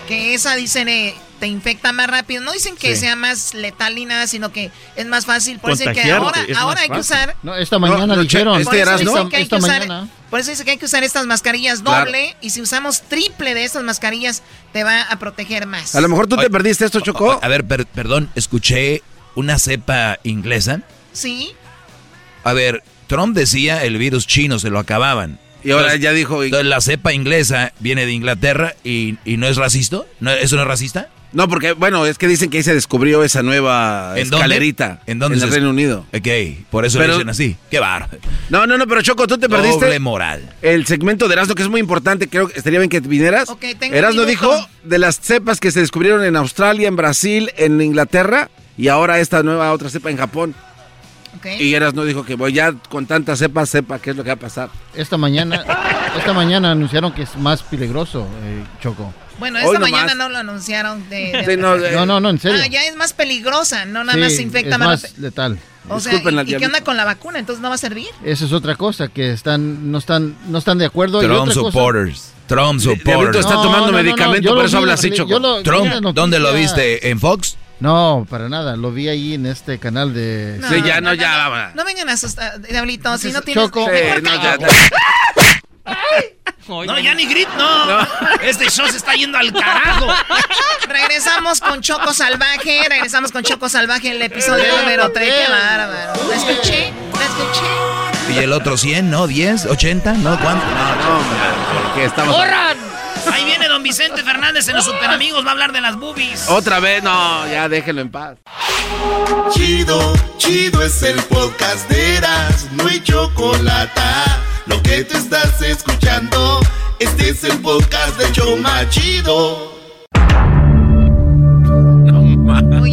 Speaker 12: Que esa dicen eh, te infecta más rápido. No dicen que
Speaker 8: Sí.
Speaker 12: sea más letal ni nada, sino que es más fácil. Por eso es que ahora,
Speaker 13: es
Speaker 12: ahora hay que usar.
Speaker 8: No, esta mañana
Speaker 6: no,
Speaker 8: dijeron.
Speaker 6: este
Speaker 12: Por eso,
Speaker 6: eras,
Speaker 12: dicen
Speaker 6: ¿no?
Speaker 12: que hay
Speaker 8: Esta
Speaker 12: que usar,
Speaker 8: mañana.
Speaker 12: por eso dice que hay que usar estas mascarillas
Speaker 6: Claro.
Speaker 12: doble. Y si usamos triple de estas mascarillas, te va a proteger más.
Speaker 6: A lo mejor tú te
Speaker 5: Oye,
Speaker 6: perdiste esto, Chocó.
Speaker 5: A ver, per- perdón, escuché una cepa inglesa.
Speaker 12: Sí.
Speaker 5: A ver, Trump decía el virus chino se lo acababan.
Speaker 6: Y ahora
Speaker 5: Entonces-
Speaker 6: ya dijo. y-
Speaker 5: Entonces la cepa inglesa viene de Inglaterra y, y no es racista. ¿No, ¿Eso no es racista?
Speaker 6: No, porque, bueno, es que dicen que ahí se descubrió esa nueva
Speaker 5: ¿En dónde?
Speaker 6: escalerita.
Speaker 5: ¿En dónde
Speaker 6: En el Reino Unido.
Speaker 5: Ok, por eso
Speaker 6: Pero-
Speaker 5: lo dicen así. Qué bar.
Speaker 6: No, no, no, pero Choco, tú te
Speaker 5: Doble
Speaker 6: perdiste
Speaker 5: moral.
Speaker 6: el segmento de Erasmo, que es muy importante. Creo que estaría bien que vinieras.
Speaker 12: Ok, tengo
Speaker 6: Erasmo dijo de las cepas que se descubrieron en Australia, en Brasil, en Inglaterra y ahora esta nueva otra cepa en Japón.
Speaker 12: Ok.
Speaker 6: Y Erasmo dijo que voy ya con tantas cepas, sepa qué es lo que va a pasar.
Speaker 8: Esta mañana, [LAUGHS] esta mañana anunciaron que es más peligroso, eh, Choco.
Speaker 12: Bueno,
Speaker 6: Hoy
Speaker 12: esta
Speaker 6: nomás.
Speaker 12: mañana no lo anunciaron de... de-
Speaker 6: Sí, no, eh,
Speaker 8: No, no, no, en serio.
Speaker 12: Ah, ya es más peligrosa, no nada
Speaker 8: Sí,
Speaker 12: más se infecta
Speaker 8: es
Speaker 12: más
Speaker 8: letal.
Speaker 12: O sea,
Speaker 6: Disculpen
Speaker 12: ¿y- ¿y, qué onda con la vacuna? Entonces no va a servir.
Speaker 8: Eso es otra cosa, que están, no están, no están de acuerdo. y
Speaker 5: Trump
Speaker 8: otra cosa-
Speaker 5: supporters. Trump
Speaker 6: Diablito
Speaker 5: supporters.
Speaker 6: está tomando medicamento, por eso
Speaker 8: vi
Speaker 6: habla
Speaker 8: en
Speaker 6: así,
Speaker 8: la-
Speaker 6: Choco.
Speaker 8: yo lo- vi
Speaker 5: Trump, ¿dónde lo viste? ¿En Fox?
Speaker 8: No, para nada. Lo vi ahí en este canal de.
Speaker 12: No,
Speaker 6: Sí, ya, no, ya, va.
Speaker 12: No vengan a asustar, Diablito, si no tienes...
Speaker 8: Choco.
Speaker 6: Sí, no, ya, ya.
Speaker 4: No, ya ni grit, no. Este show se está yendo al carajo.
Speaker 12: Regresamos con Choco Salvaje, regresamos con Choco Salvaje en el episodio número 3. Qué bárbaro. ¿La escuché? ¿La escuché?
Speaker 5: ¿Y el otro 100? ¿No? ¿10? ¿80? ¿No? ¿Cuánto?
Speaker 6: No, no, hombre, porque estamos...
Speaker 4: Ahí viene don Vicente Fernández en los Super Amigos, va a hablar de las boobies.
Speaker 6: Otra vez, no, ya déjenlo en paz.
Speaker 2: Chido, chido es el podcast de Eras, no hay chocolate. Lo que te estás escuchando, este es el podcast de Choma Chido.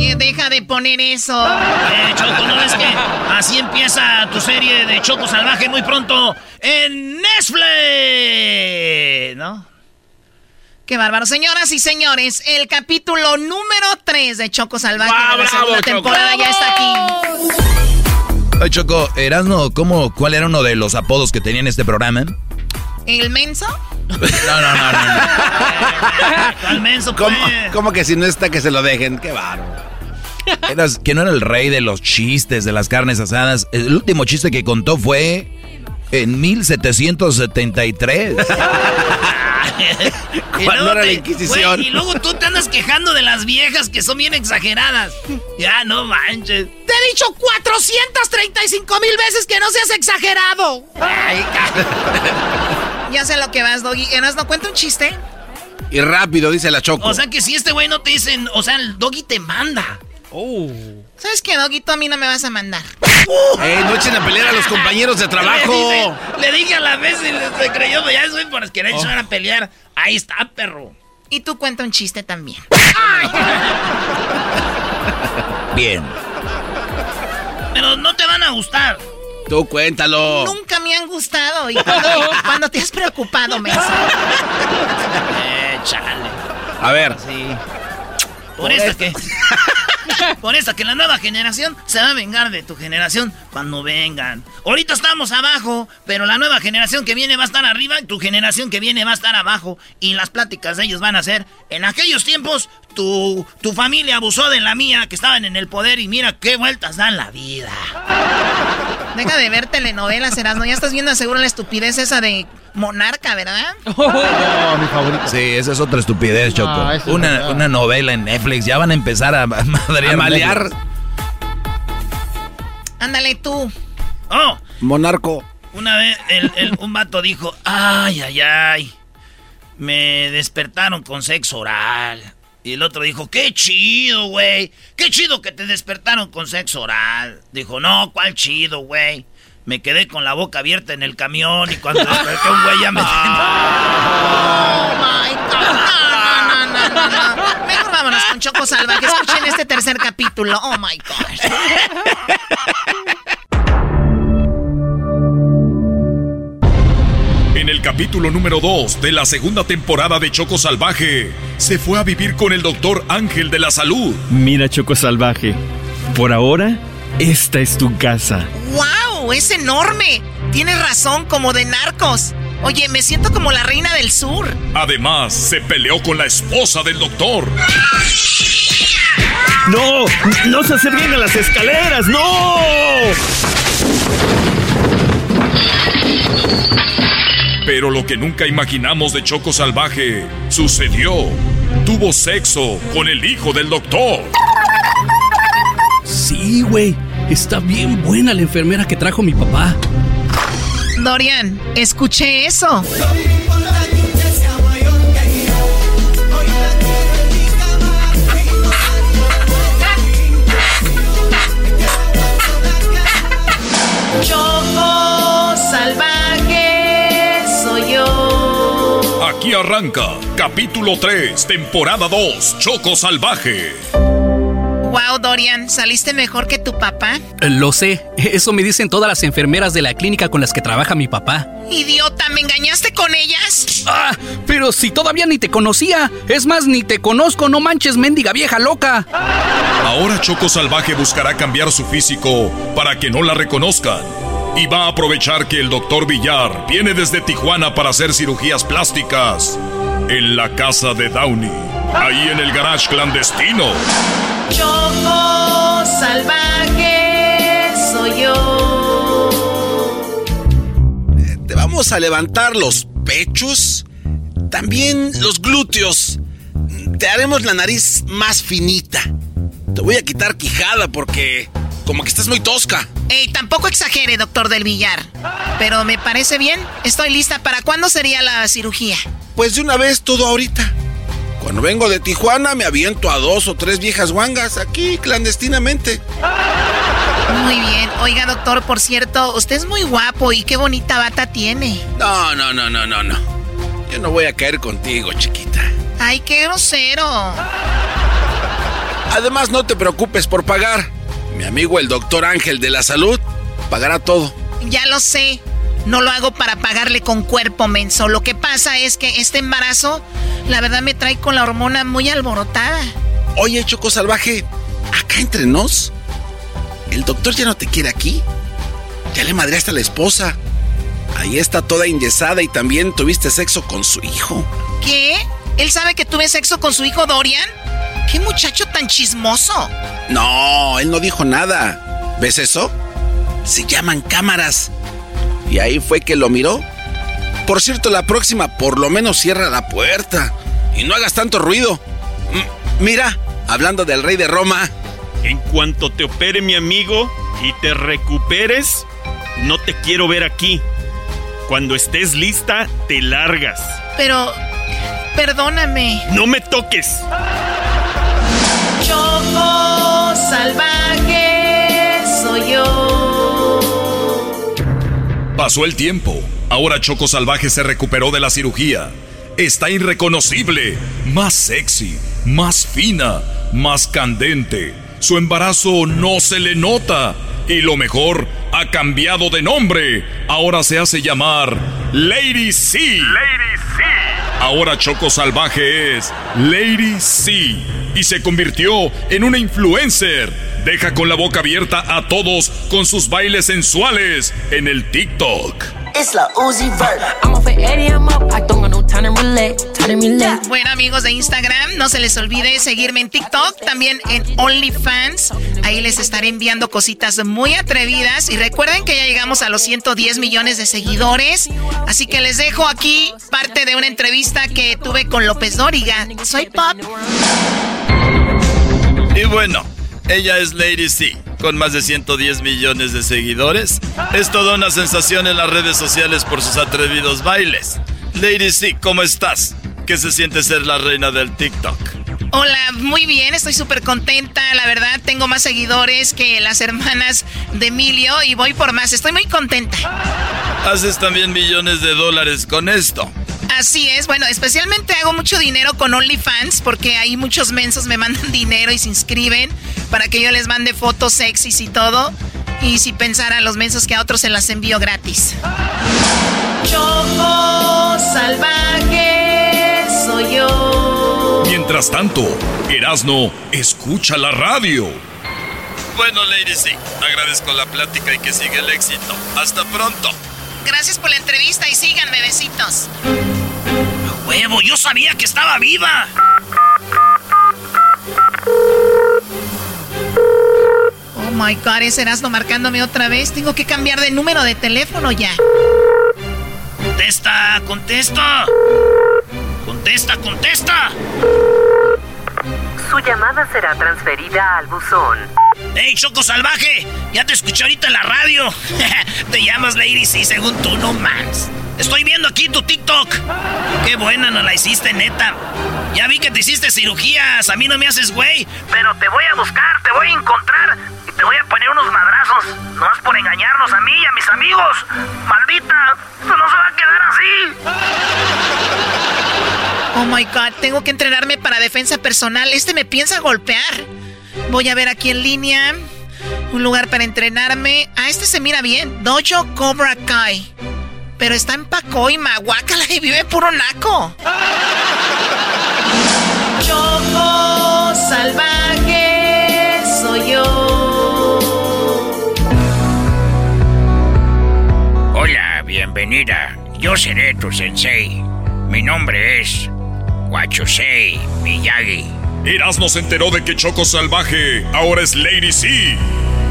Speaker 12: Oye, deja de poner eso.
Speaker 4: Eh, Choco, ¿no ves que así empieza tu serie de Choco Salvaje muy pronto en Netflix? ¿No?
Speaker 12: Qué bárbaro. Señoras y señores, el capítulo número 3 de Choco Salvaje
Speaker 6: ¡Ah,
Speaker 12: de la
Speaker 6: bravo,
Speaker 12: segunda
Speaker 6: Choco!
Speaker 12: temporada ya está aquí.
Speaker 5: Ay, Choco, Erasmo, ¿cómo, ¿cuál era uno de los apodos que tenía en este programa?
Speaker 12: ¿El menso?
Speaker 5: No, no, no, no. no. [LAUGHS]
Speaker 4: Al menso,
Speaker 6: ¿Cómo, cómo que si no está que se lo dejen? Qué bárbaro.
Speaker 5: Eras, que no era el rey de los chistes, de las carnes asadas. El último chiste que contó fue en 1773. [LAUGHS]
Speaker 4: Y
Speaker 6: Cuando
Speaker 4: luego
Speaker 6: era la Inquisición.
Speaker 4: y luego tú te andas quejando de las viejas que son bien exageradas. Ya, no manches.
Speaker 12: Te he dicho 435 mil veces que no seas exagerado.
Speaker 4: Ay,
Speaker 12: Ya sé lo que vas, Doggy. ¿Eras no cuenta un chiste?
Speaker 6: Y rápido, dice la Choco.
Speaker 4: O sea que si este güey no te dicen, o sea, el doggy te manda.
Speaker 12: ¿Sabes qué, Doggy? Tú a mí no me vas a mandar.
Speaker 6: ¡Ey, no echen a pelear a los compañeros de
Speaker 4: Le
Speaker 6: trabajo!
Speaker 4: le dije a la vez y se creyó, pero ya soy por querer echar a pelear. Ahí está, perro.
Speaker 12: Y tú cuenta un chiste también.
Speaker 5: Bien.
Speaker 4: Pero no te van a gustar.
Speaker 6: Tú cuéntalo.
Speaker 12: Nunca me han gustado. ¿Y cuando, [LAUGHS] cuando te has preocupado, menso?
Speaker 4: Eh, chale.
Speaker 6: A ver,
Speaker 4: Sí. Por esta que. [LAUGHS] [LAUGHS] Por esta que la nueva generación se va a vengar de tu generación cuando vengan. Ahorita estamos abajo, pero la nueva generación que viene va a estar arriba y tu generación que viene va a estar abajo. Y las pláticas de ellos van a ser, en aquellos tiempos, tu, tu familia abusó de la mía, que estaban en el poder y mira qué vueltas dan la vida. [LAUGHS]
Speaker 12: Deja de ver telenovelas, Erasmo. Ya estás viendo seguro la estupidez esa de Monarca, ¿verdad? [LAUGHS]
Speaker 8: Oh, mi favorito.
Speaker 5: Sí, esa es otra estupidez, Choco.
Speaker 8: Eso es
Speaker 5: una, una novela en Netflix. Ya van a empezar a madrear.
Speaker 6: a malear.
Speaker 5: Netflix.
Speaker 12: Ándale tú.
Speaker 4: Oh,
Speaker 6: Monarco.
Speaker 4: Una vez el, el- un vato dijo, ay, ay, ay, me despertaron con sexo oral. Y el otro dijo, qué chido, güey, qué chido que te despertaron con sexo oral. Dijo, no, ¿cuál chido, güey? Me quedé con la boca abierta en el camión y cuando desperté un güey ya me... [LAUGHS]
Speaker 12: Oh my God. No, no, no, vámonos con Choco Salvaje. Escuchen [LAUGHS] este tercer capítulo. Oh my God.
Speaker 16: En el capítulo número 2 de la segunda temporada de Choco Salvaje, se fue a vivir con el doctor Ángel de la Salud.
Speaker 13: Mira, Choco Salvaje. Por ahora, esta es tu casa.
Speaker 12: ¡Wow! ¡Es enorme! Tienes razón, como de narcos. Oye, me siento como la reina del sur.
Speaker 16: Además, se peleó con la esposa del doctor.
Speaker 13: ¡No! ¡No se acerquen a las escaleras! ¡No!
Speaker 16: Pero lo que nunca imaginamos de Choco Salvaje sucedió. Tuvo sexo con el hijo del doctor.
Speaker 17: Sí, güey. Está bien buena la enfermera que trajo mi papá.
Speaker 12: Dorian, escuché eso. Choco salvaje soy yo.
Speaker 16: Aquí arranca capítulo 3, temporada 2, Choco salvaje.
Speaker 12: Wow, Dorian, ¿saliste mejor que tu papá?
Speaker 18: Eh, Lo sé, eso me dicen todas las enfermeras de la clínica con las que trabaja mi papá.
Speaker 12: Idiota, ¿me engañaste con ellas?
Speaker 18: Ah, pero si todavía ni te conocía. Es más, ni te conozco, no manches, mendiga vieja loca.
Speaker 16: Ahora Choco Salvaje buscará cambiar su físico para que no la reconozcan. Y va a aprovechar que el doctor Villar viene desde Tijuana para hacer cirugías plásticas en la casa de Downey, ahí en el garage clandestino.
Speaker 12: Choco salvaje soy yo.
Speaker 6: Te vamos a levantar los pechos, también los glúteos. Te haremos la nariz más finita. Te voy a quitar quijada porque como que estás muy tosca.
Speaker 12: Ey, tampoco exagere, doctor del Villar. Pero me parece bien. Estoy lista. ¿Para cuándo sería la cirugía?
Speaker 6: Pues de una vez todo ahorita. Cuando vengo de Tijuana me aviento a dos o tres viejas guangas aquí clandestinamente.
Speaker 12: Muy bien. Oiga, doctor, por cierto, usted es muy guapo y qué bonita bata tiene.
Speaker 6: No, no, no, no, no, no. Yo no voy a caer contigo, chiquita.
Speaker 12: Ay, qué grosero.
Speaker 6: Además, no te preocupes por pagar. Mi amigo el doctor Ángel de la Salud pagará todo.
Speaker 12: Ya lo sé. No lo hago para pagarle con cuerpo menso. Lo que pasa es que este embarazo, la verdad, me trae con la hormona muy alborotada.
Speaker 6: Oye, Choco Salvaje, acá entre nos, ¿el doctor ya no te quiere aquí? Ya le madreaste a la esposa. Ahí está toda enyesada y también tuviste sexo con su hijo.
Speaker 12: ¿Qué? ¿Él sabe que tuve sexo con su hijo Dorian? ¡Qué muchacho tan chismoso!
Speaker 6: No, él no dijo nada. ¿Ves eso? Se llaman cámaras. Y ahí fue que lo miró. Por cierto, la próxima por lo menos cierra la puerta. Y no hagas tanto ruido. M mira, hablando del rey de Roma.
Speaker 13: En cuanto te opere mi amigo y te recuperes, no te quiero ver aquí. Cuando estés lista, te largas.
Speaker 12: Pero, perdóname.
Speaker 13: No me toques.
Speaker 12: Choco salvaje soy yo.
Speaker 16: Pasó el tiempo. Ahora Choco Salvaje se recuperó de la cirugía. Está irreconocible, más sexy, más fina, más candente. Su embarazo no se le nota. Y lo mejor, ha cambiado de nombre. Ahora se hace llamar Lady C. Lady C. Ahora Choco Salvaje es Lady C. Y se convirtió en una influencer. Deja con la boca abierta a todos con sus bailes sensuales en el TikTok.
Speaker 19: It's la Uzi Vert. I'm off at 80, I'm up. I don't got no time to relate. Time to relate.
Speaker 12: Bueno, amigos de Instagram, no se les olvide seguirme en TikTok, también en OnlyFans. Ahí les estaré enviando cositas muy atrevidas. Y recuerden que ya llegamos a los 110 millones de seguidores. Así que les dejo aquí parte de una entrevista que tuve con López Dóriga. Soy Pop.
Speaker 20: Y bueno, ella es Lady C, con más de 110 millones de seguidores. Es toda una sensación en las redes sociales por sus atrevidos bailes. Lady C, ¿cómo estás? ¿Qué se siente ser la reina del TikTok?
Speaker 12: Hola, muy bien, estoy súper contenta, la verdad, tengo más seguidores que las hermanas de Emilio y voy por más, estoy muy contenta.
Speaker 20: Haces también millones de dólares con esto.
Speaker 12: Así es, bueno, especialmente hago mucho dinero con OnlyFans porque ahí muchos mensos me mandan [LAUGHS] dinero y se inscriben para que yo les mande fotos sexys y todo. Y si pensaran los mensos que a otros se las envío gratis. Choco salvaje soy yo.
Speaker 16: Mientras tanto, Erasno escucha la radio.
Speaker 20: Bueno, Lady C, agradezco la plática y que siga el éxito. Hasta pronto.
Speaker 12: Gracias por la entrevista y síganme, besitos.
Speaker 4: ¡Huevo! ¡Yo sabía que estaba viva!
Speaker 12: Oh my god, ese Erasmo marcándome otra vez. Tengo que cambiar de número de teléfono ya.
Speaker 4: ¡Contesta! ¡Contesta! ¡Contesta! ¡Contesta!
Speaker 21: Su llamada será transferida al buzón.
Speaker 4: ¡Ey, Choco Salvaje! Ya te escuché ahorita en la radio. [LAUGHS] te llamas Lady C según tú, no más. Estoy viendo aquí tu TikTok. Qué buena no la hiciste, neta. Ya vi que te hiciste cirugías. A mí no me haces güey. Pero te voy a buscar, te voy a encontrar y te voy a poner unos madrazos. No es por engañarnos a mí y a mis amigos. Maldita, esto no se va a quedar así.
Speaker 12: Oh my god, tengo que entrenarme para defensa personal. Este me piensa golpear. Voy a ver aquí en línea un lugar para entrenarme. Ah, este se mira bien. Dojo Cobra Kai. Pero está en Pacoima, guácala y vive puro naco. [LAUGHS] Choco salvaje soy yo.
Speaker 4: Hola, bienvenida. Yo seré tu sensei. Mi nombre es Wachusei Miyagi.
Speaker 16: Erasmo se enteró de que Choco Salvaje ahora es Lady C.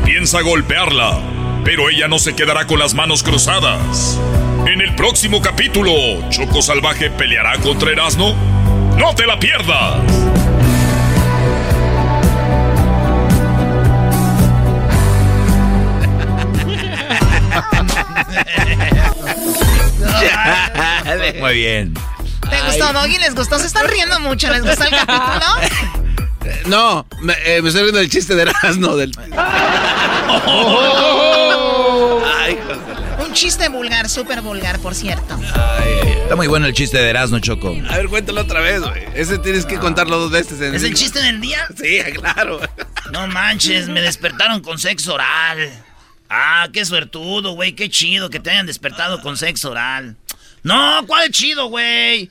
Speaker 16: Piensa golpearla, pero ella no se quedará con las manos cruzadas. En el próximo capítulo, ¿Choco Salvaje peleará contra Erasmo? ¡No te la pierdas! [LAUGHS]
Speaker 5: Muy bien.
Speaker 12: ¿Te gustó, Doggy? ¿Les gustó? ¿Se están riendo mucho? ¿Les gustó el capítulo? [LAUGHS]
Speaker 6: No, me, eh, me estoy riendo del chiste de Erasmo. Del...
Speaker 12: Ay, Un chiste vulgar, súper vulgar, por cierto.
Speaker 5: Está muy bueno el chiste de Erasmo, Choco.
Speaker 6: A ver, cuéntalo otra vez, güey. Ese tienes que contarlo dos veces. En
Speaker 22: ¿Es el chiste del día?
Speaker 6: Sí, claro.
Speaker 22: No manches, me despertaron con sexo oral. Ah, qué suertudo, güey, qué chido que te hayan despertado con sexo oral. No, ¿cuál chido, güey?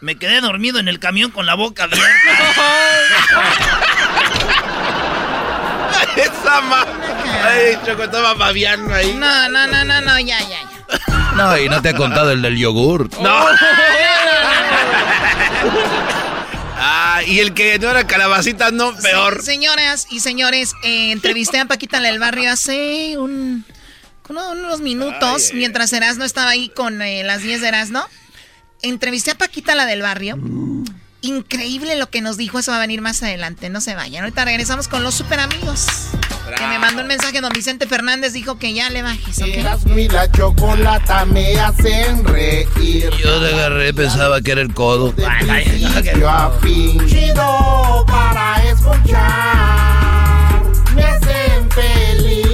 Speaker 22: Me quedé dormido en el camión con la boca abierta.
Speaker 6: Esa ma... Ay, Choco, estaba babiando ahí.
Speaker 12: No, no, no, no, no, ya, ya, ya.
Speaker 5: No, y no te ha contado el del yogur.
Speaker 6: No. Ah, y el que no era calabacita, no, peor.
Speaker 12: Sí, señoras y señores, eh, entrevisté a Paquita la del barrio hace un, uno- unos minutos, mientras Erasno estaba ahí con eh, las 10 de Erasno. Entrevisté a Paquita la del barrio. Increíble lo que nos dijo, eso va a venir más adelante, no se vayan. Ahorita regresamos con los super amigos. Que me mandó un mensaje, don Vicente Fernández dijo que ya le bajes, ¿ok?
Speaker 2: Erasmo y la chocolata me hacen reír.
Speaker 5: Yo te agarré, pensaba que era el codo.
Speaker 2: Principio a fin. Chido para escuchar. Me hacen feliz.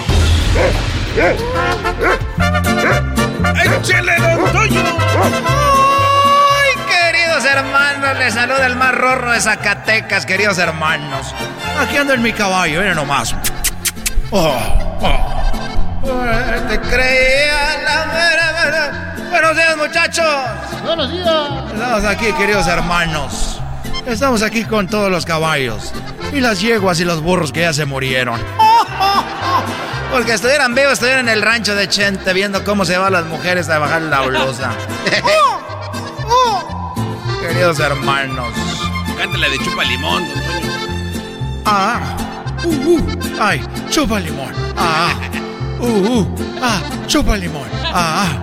Speaker 22: ¡Échale, don Toño! ¡Ay, queridos hermanos! Les saluda el más rorro de Zacatecas, queridos hermanos. Aquí ando en mi caballo, miren nomás. Oh, oh. Te creía la mera verdad. Buenos días, muchachos.
Speaker 8: Buenos días.
Speaker 22: Estamos aquí, queridos hermanos. Estamos aquí con todos los caballos. Y las yeguas y los burros que ya se murieron. [LAUGHS] Porque estuvieran vivos, estuvieran en el rancho de Chente viendo cómo se van las mujeres a bajar la blusa. [LAUGHS] Queridos hermanos.
Speaker 6: Cántale de chupa limón, don Toño.
Speaker 22: Ah, uh, uh, ay, chupa limón. Ah, uh, uh, ah, chupa limón. Ah,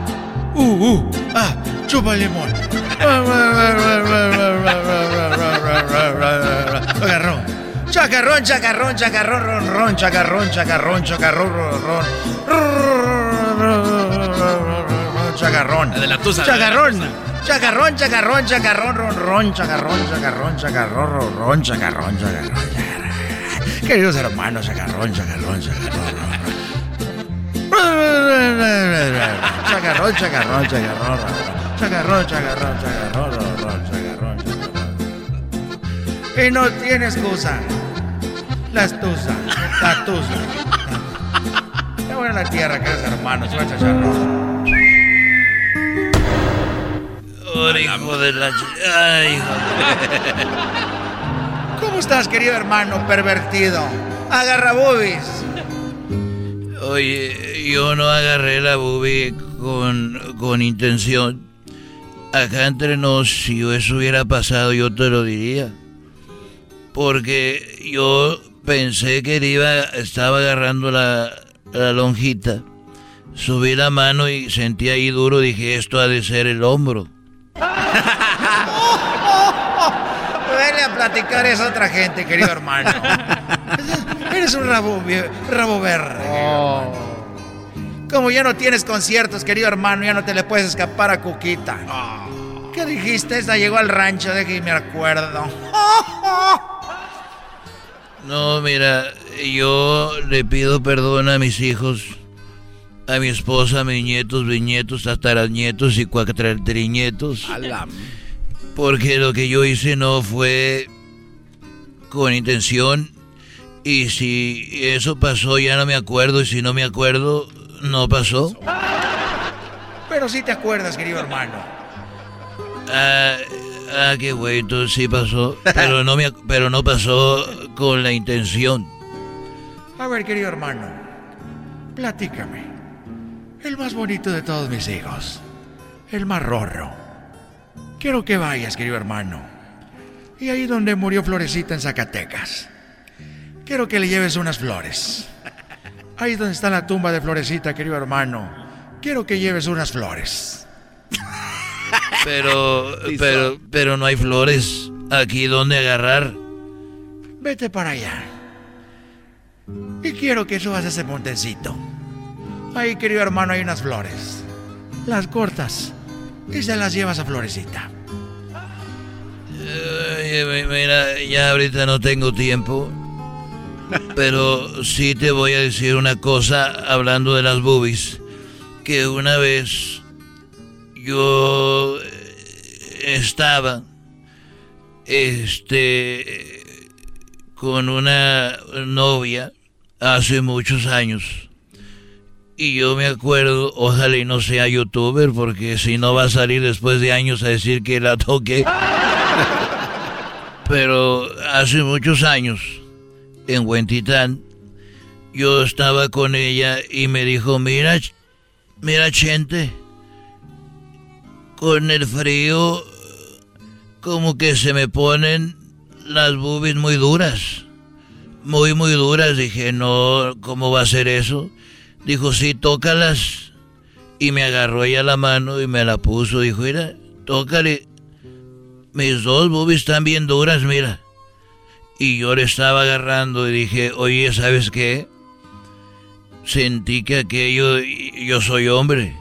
Speaker 22: uh, uh, ah, chupa limón. [LAUGHS] Chacarrón. Chacarrón, chacarrón, ron, ron, chacarrón, chacarrón, chacarrón, ron, ron. Chacarrón.
Speaker 6: De la tusa.
Speaker 22: Chacarrón. Chacarrón, chacarrón, chacarrón, ron, ron, chacarrón, chacarrón, chacarrón, ron, ron, chacarrón, chacarrón, chacarrón. Queridos hermanos, chacarrón, chacarrón, chacarrón. Chacarrón, chacarrón, chacarrón, chacarrón, chacarrón, chacarrón, chacarrón, chacarrón. Y no tiene excusa. La estusa, la tusa. Qué buena la tierra, queridos hermanos, va a. Ay, hijo de la... Ay, hijo de... ¿Cómo estás, querido hermano pervertido? Agarra boobies. Oye, yo no agarré la boobie con, con intención. Acá entre nos, si eso hubiera pasado, yo te lo diría. Porque yo pensé que iba, estaba agarrando la, la lonjita.
Speaker 5: Subí la mano y sentí ahí duro, dije, esto ha de ser el hombro. [LAUGHS]
Speaker 22: Vele a platicar es otra gente, querido hermano. [LAUGHS] Eres un rabo, rabo verde. hermano. Como ya no tienes conciertos, querido hermano, ya no te le puedes escapar a Cuquita. ¿Qué dijiste? Esta llegó al rancho, de que me acuerdo. [LAUGHS]
Speaker 5: No, mira, yo le pido perdón a mis hijos, a mi esposa, a mis nietos, bisnietos, tataranietos y cuatratrinietos. Porque lo que yo hice no fue con intención. Y si eso pasó, ya no me acuerdo. Y si no me acuerdo, no pasó.
Speaker 22: Pero sí te acuerdas, querido hermano.
Speaker 5: Ah, ah, qué güey, entonces sí pasó. Pero no, me, pero no pasó con la intención.
Speaker 22: A ver, querido hermano, platícame. El más bonito de todos mis hijos. El más rorro. Quiero que vayas, querido hermano. Y ahí donde murió Florecita en Zacatecas. Quiero que le lleves unas flores. Ahí donde está la tumba de Florecita, querido hermano. Quiero que lleves unas flores.
Speaker 5: Pero, pero, pero no hay flores aquí donde agarrar.
Speaker 22: Vete para allá. Y quiero que subas ese montecito. Ahí, querido hermano, hay unas flores. Las cortas y se las llevas a Florecita.
Speaker 5: Mira, ya ahorita no tengo tiempo. Pero sí te voy a decir una cosa hablando de las boobies. Que una vez yo estaba este con una novia hace muchos años. Y yo me acuerdo, ojalá y no sea youtuber, porque si no va a salir después de años a decir que la toqué. [LAUGHS] Pero hace muchos años, en Huentitán, yo estaba con ella y me dijo, mira, mira, Chente, con el frío, como que se me ponen las boobies muy duras. Muy, muy duras. Dije, no, ¿cómo va a ser eso? Dijo, sí, tócalas. Y me agarró ella la mano y me la puso. Dijo, mira, tócale. Mis dos boobies están bien duras, mira. Y yo le estaba agarrando y dije, oye, ¿sabes qué? Sentí que aquello, yo soy hombre.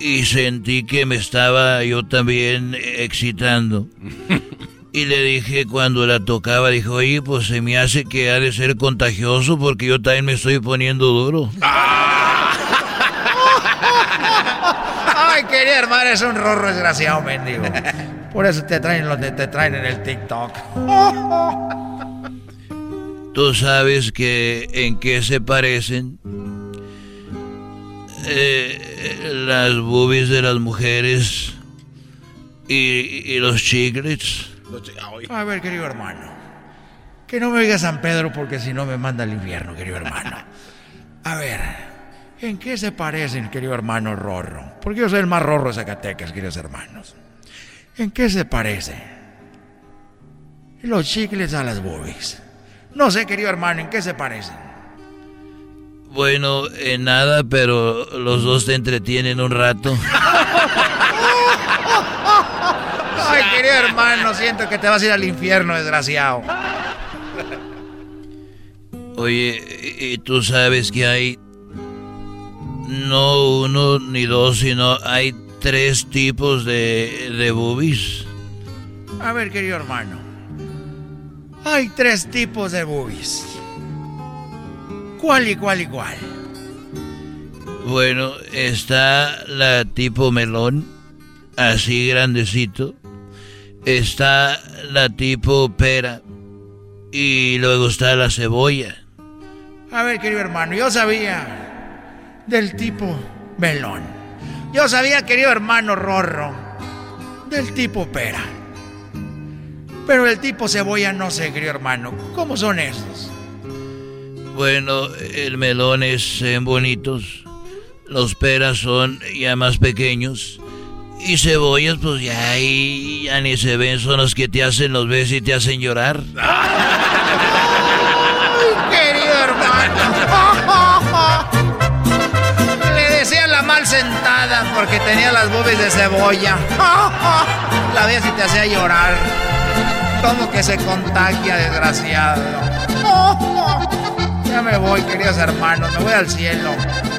Speaker 5: Y sentí que me estaba yo también excitando. [LAUGHS] Y le dije cuando la tocaba, dijo, oye, pues se me hace que ha de ser contagioso porque yo también me estoy poniendo duro. [LAUGHS]
Speaker 22: Ay, querido hermano, es un rorro desgraciado, mendigo. Por eso te traen lo que te traen en el TikTok. [LAUGHS]
Speaker 5: Tú sabes que en qué se parecen eh, las boobies de las mujeres y, y los chiclets.
Speaker 22: A ver, querido hermano. Que no me oiga San Pedro porque si no me manda al infierno, querido hermano. A ver, ¿en qué se parecen, querido hermano Rorro? Porque yo soy el más rorro de Zacatecas, queridos hermanos. ¿En qué se parecen? Los chicles a las boobies. No sé, querido hermano, ¿en qué se parecen?
Speaker 5: Bueno, en nada, pero los dos te entretienen un rato.
Speaker 22: Ay, querido hermano, siento que te vas a ir al infierno, desgraciado.
Speaker 5: Oye, y y tú sabes que hay no uno ni dos, sino hay tres tipos de, de boobies.
Speaker 22: A ver, querido hermano. Hay tres tipos de boobies. ¿Cuál y cuál y?
Speaker 5: Bueno, está la tipo melón, así grandecito. Está la tipo pera. Y luego está la cebolla.
Speaker 22: A ver, querido hermano, yo sabía del tipo melón. Yo sabía, querido hermano Rorro, del tipo pera. Pero el tipo cebolla no sé, querido hermano. ¿Cómo son esos?
Speaker 5: Bueno, el melón es en bonitos. Los peras son ya más pequeños. Y cebollas, pues ya ahí ya ni se ven, son los que te hacen los ves y te hacen llorar. [LAUGHS]
Speaker 22: Querido hermano. [LAUGHS] Le
Speaker 23: sentada porque tenía las boobies de cebolla. [LAUGHS] La veía si te hacía llorar. Como que se contagia, desgraciado. Ya me voy, queridos hermanos, me voy al cielo.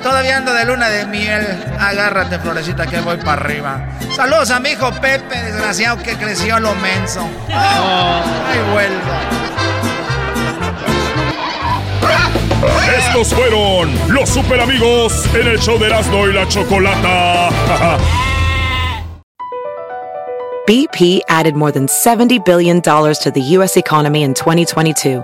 Speaker 23: Todavía ando de luna de miel. Agárrate, florecita, que voy para arriba. Saludos a mi hijo Pepe, desgraciado que creció lo menso. Ahí vuelvo.
Speaker 24: Estos fueron los super amigos en el show de Erasmo y la Chocolata. [LAUGHS]
Speaker 1: BP added more than $70 billion to the U.S. economy in 2022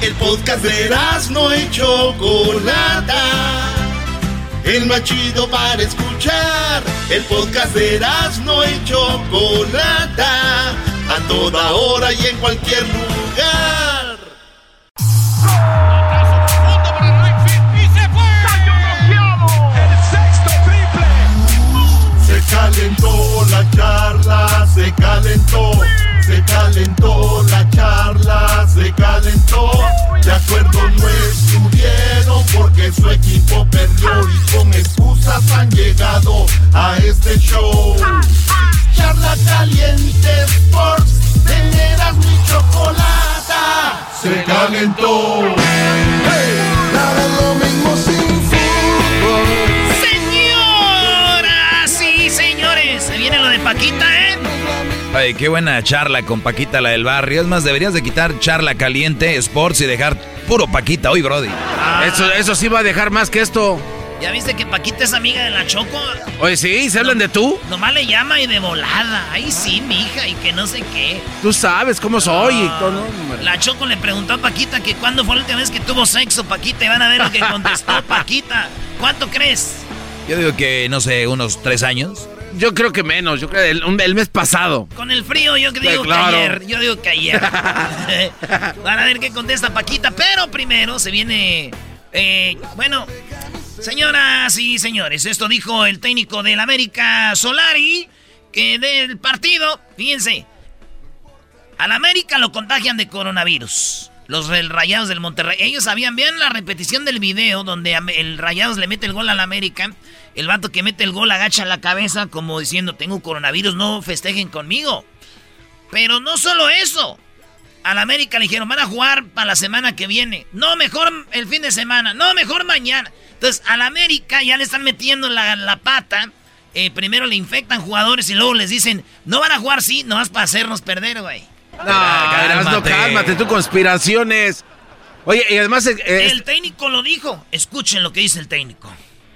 Speaker 2: El podcast de no y Chocolata. El más chido para escuchar. El podcast de no y Chocolata. A toda hora y en cualquier lugar. Se calentó la charla, se calentó, se calentó la charla, se calentó. De acuerdo no estuvieron porque su equipo perdió y con excusas han llegado a este show. Charla caliente Sports, teneras mi chocolata, se calentó. Lo mismo sin fútbol.
Speaker 4: Señoras y señores, se viene lo de Paquita, ¿eh?
Speaker 5: Ay, qué buena charla con Paquita, la del barrio. Es más, deberías de quitar charla caliente, sports y dejar puro Paquita hoy, Brody.
Speaker 6: Eso, eso sí va a dejar más que esto.
Speaker 4: ¿Ya viste que Paquita es amiga de la Choco?
Speaker 6: Oye, sí, ¿se hablan de tú?
Speaker 4: Nomás le llama y de volada. Ay, sí, mi hija, y que no sé qué.
Speaker 6: Tú sabes cómo soy y todo, ¿no?
Speaker 4: La Choco le preguntó a Paquita que cuándo fue la última vez que tuvo sexo, Paquita, y van a ver lo que contestó [LAUGHS] Paquita. ¿Cuánto crees?
Speaker 5: Yo digo que, no sé, unos tres años.
Speaker 6: Yo creo que menos, yo creo el, el mes pasado.
Speaker 4: Con el frío, yo digo
Speaker 6: claro.
Speaker 4: que ayer. Yo digo que ayer. [LAUGHS] [LAUGHS] Van a ver qué contesta Paquita, pero primero se viene. eh, bueno, señoras y señores, esto dijo el técnico del América Solari, que del partido, fíjense, al América lo contagian de coronavirus. Los Rayados del Monterrey. Ellos sabían bien la repetición del video donde el Rayados le mete el gol al América. El vato que mete el gol agacha la cabeza como diciendo, tengo coronavirus, no festejen conmigo. Pero no solo eso. Al América le dijeron, van a jugar para la semana que viene. No, mejor el fin de semana. No, mejor mañana. Entonces, al América ya le están metiendo la, la pata. Eh, primero le infectan jugadores y luego les dicen, no van a jugar, sí, nomás para hacernos perder, güey.
Speaker 6: No, Erasno, cálmate, tú conspiraciones. Oye, y además... eh,
Speaker 4: El técnico lo dijo. Escuchen lo que dice el técnico.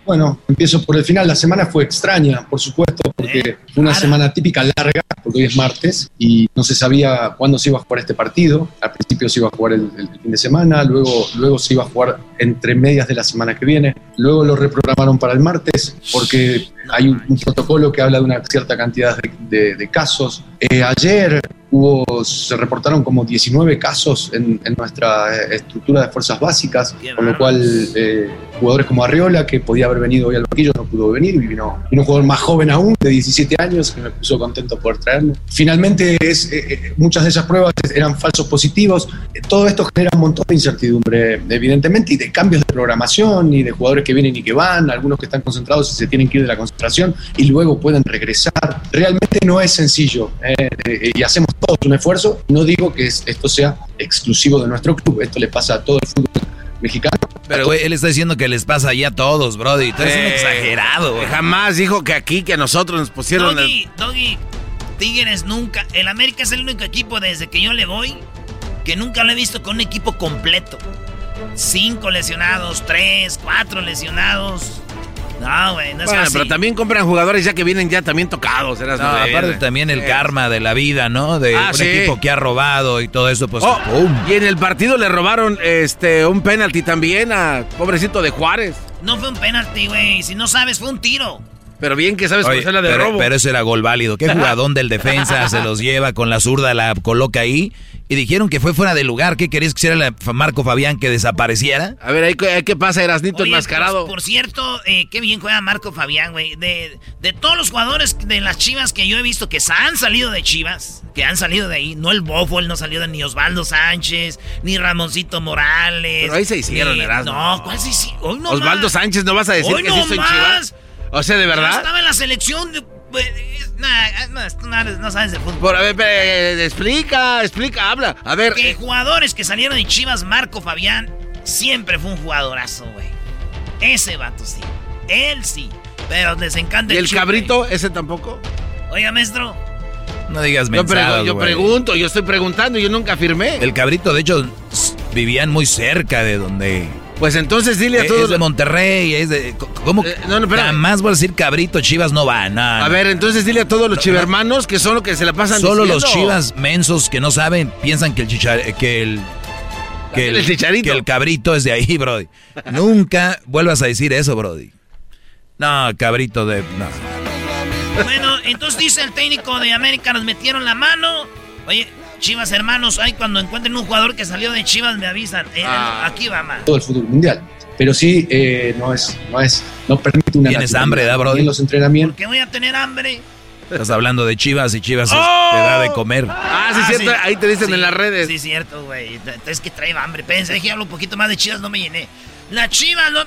Speaker 25: Bueno, empiezo por el final. La semana fue extraña, por supuesto, porque fue una semana típica larga, porque hoy es martes y no se sabía cuándo se iba a jugar este partido. Al principio se iba a jugar el, el fin de semana, luego, luego se iba a jugar entre medias de la semana que viene. Luego lo reprogramaron para el martes porque hay un, un protocolo que habla de una cierta cantidad de, de- de casos. Eh, ayer hubo, se reportaron como 19 casos en, en nuestra estructura de fuerzas básicas, con lo cual eh, jugadores como Arriola, que podía haber venido hoy al banquillo, no pudo venir, y vino, vino un jugador más joven aún, de 17 años, que me puso contento poder traerlo. Finalmente, es, eh, eh, muchas de esas pruebas eran falsos positivos. Todo esto genera un montón de incertidumbre, evidentemente, y de cambios de programación, y de jugadores que vienen y que van, algunos que están concentrados y se tienen que ir de la concentración, y luego pueden regresar. Realmente no es sencillo, eh, y hacemos todos un esfuerzo. No digo que es- esto sea exclusivo de nuestro club, esto le pasa a todo el fútbol mexicano.
Speaker 5: Pero, güey, él está diciendo que les pasa ya a todos, Brody. Tú eres un
Speaker 6: Eh,
Speaker 5: exagerado, güey.
Speaker 6: Jamás dijo que aquí, que a nosotros nos pusieron...
Speaker 4: Doggy, Doggy, Tigres nunca. El América es el único equipo desde que yo le voy que nunca lo he visto con un equipo completo. Cinco lesionados, tres, cuatro lesionados. No, güey, no es
Speaker 6: Bueno,
Speaker 4: fácil.
Speaker 6: pero también compran jugadores ya que vienen ya también tocados. eras
Speaker 5: No, aparte también el
Speaker 6: Eh.
Speaker 5: karma de la vida, ¿no? De
Speaker 6: Ah,
Speaker 5: un
Speaker 6: sí.
Speaker 5: equipo que ha robado y todo eso, pues
Speaker 6: Oh,
Speaker 5: ¡pum!
Speaker 6: y en el partido le robaron este un penalti también a pobrecito de Juárez.
Speaker 4: No fue un penalti, güey. Si no sabes, fue un tiro.
Speaker 6: Pero bien que sabes
Speaker 5: Oye,
Speaker 6: conocer la de
Speaker 5: pero,
Speaker 6: robo.
Speaker 5: pero ese era gol válido. ¿Qué [LAUGHS] jugadón del defensa se los lleva con la zurda, la coloca ahí? Y dijeron que fue fuera de lugar. ¿Qué querías que hiciera la- Marco Fabián que desapareciera?
Speaker 6: A ver, ahí, ahí qué pasa, Erasnito enmascarado.
Speaker 4: Por, por cierto, eh, qué bien juega Marco Fabián, güey. De, de todos los jugadores de las Chivas que yo he visto que han salido de Chivas, que han salido de ahí, no el Bofo, él no salió de ni Osvaldo Sánchez, ni Ramoncito Morales.
Speaker 6: Pero ahí se hicieron,
Speaker 4: ni-
Speaker 6: Erasmo.
Speaker 4: No, ¿cuál se hicieron? Hoy no
Speaker 6: Osvaldo
Speaker 4: más.
Speaker 6: Sánchez, ¿no vas a decir
Speaker 4: Hoy
Speaker 6: que
Speaker 4: no
Speaker 6: sí hizo en
Speaker 4: más.
Speaker 6: Chivas? O sea, ¿de verdad?
Speaker 4: estaba en la selección. de- pues, no, tú no, no sabes de fútbol.
Speaker 6: Por, a ver, eh, explica, explica, habla. A ver,
Speaker 4: Que jugadores que salieron de Chivas, Marco Fabián, siempre fue un jugadorazo, güey. Ese vato sí. Él sí. Pero les encanta
Speaker 6: ¿y el cabrito ese tampoco?
Speaker 4: Oiga, maestro.
Speaker 5: No digas
Speaker 6: Yo, pregu-
Speaker 5: mensadas,
Speaker 6: yo
Speaker 5: güey.
Speaker 6: pregunto, yo estoy preguntando, yo nunca firmé.
Speaker 5: El cabrito, de hecho, vivían muy cerca de donde...
Speaker 6: Pues entonces dile a
Speaker 5: Es
Speaker 6: todos...
Speaker 5: de Monterrey, es de... ¿Cómo?
Speaker 6: Eh, no, no, espérame.
Speaker 5: Jamás voy a decir cabrito, Chivas no va, no,
Speaker 6: A ver, entonces dile a todos los chivermanos que son los que se la pasan
Speaker 5: Solo los chivas mensos que no saben piensan que el chichar, que el que
Speaker 6: El chicharito.
Speaker 5: que el cabrito es de ahí, brody. Nunca vuelvas a decir eso, brody. No, cabrito de no.
Speaker 4: Bueno, entonces dice el técnico de América, nos metieron la mano. Oye, Chivas hermanos, ay, cuando encuentren un jugador que salió de Chivas me avisan. Eh,
Speaker 6: Ah.
Speaker 4: Aquí va, man.
Speaker 25: todo el fútbol mundial. Pero sí, eh, no es, no es, no permite una
Speaker 5: Tienes hambre, ¿da, Brody?
Speaker 25: En los entrenamientos.
Speaker 4: Que voy a tener hambre.
Speaker 5: Estás hablando de Chivas y Chivas
Speaker 6: ¡Oh!
Speaker 5: te da de comer.
Speaker 6: Ah, sí, cierto, ahí te dicen
Speaker 4: Sí,
Speaker 6: en las redes.
Speaker 4: Sí, cierto, güey. Es que trae hambre. Pensé que hablo un poquito más de Chivas, no me llené. La Chivas, no...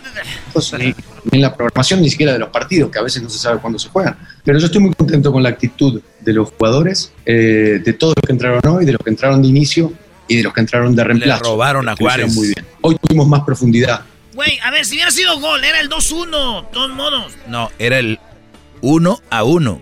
Speaker 25: Y en la programación ni siquiera de los partidos, que a veces no se sabe cuándo se juegan. Pero yo estoy muy contento con la actitud de los jugadores, eh, de todos los que entraron hoy, de los que entraron de inicio y de los que entraron de reemplazo.
Speaker 5: robaron a Juárez.
Speaker 25: Muy bien. Hoy tuvimos más profundidad.
Speaker 4: Güey, a ver, si hubiera sido gol, era el 2-1, de todos modos.
Speaker 5: No, era el uno a uno.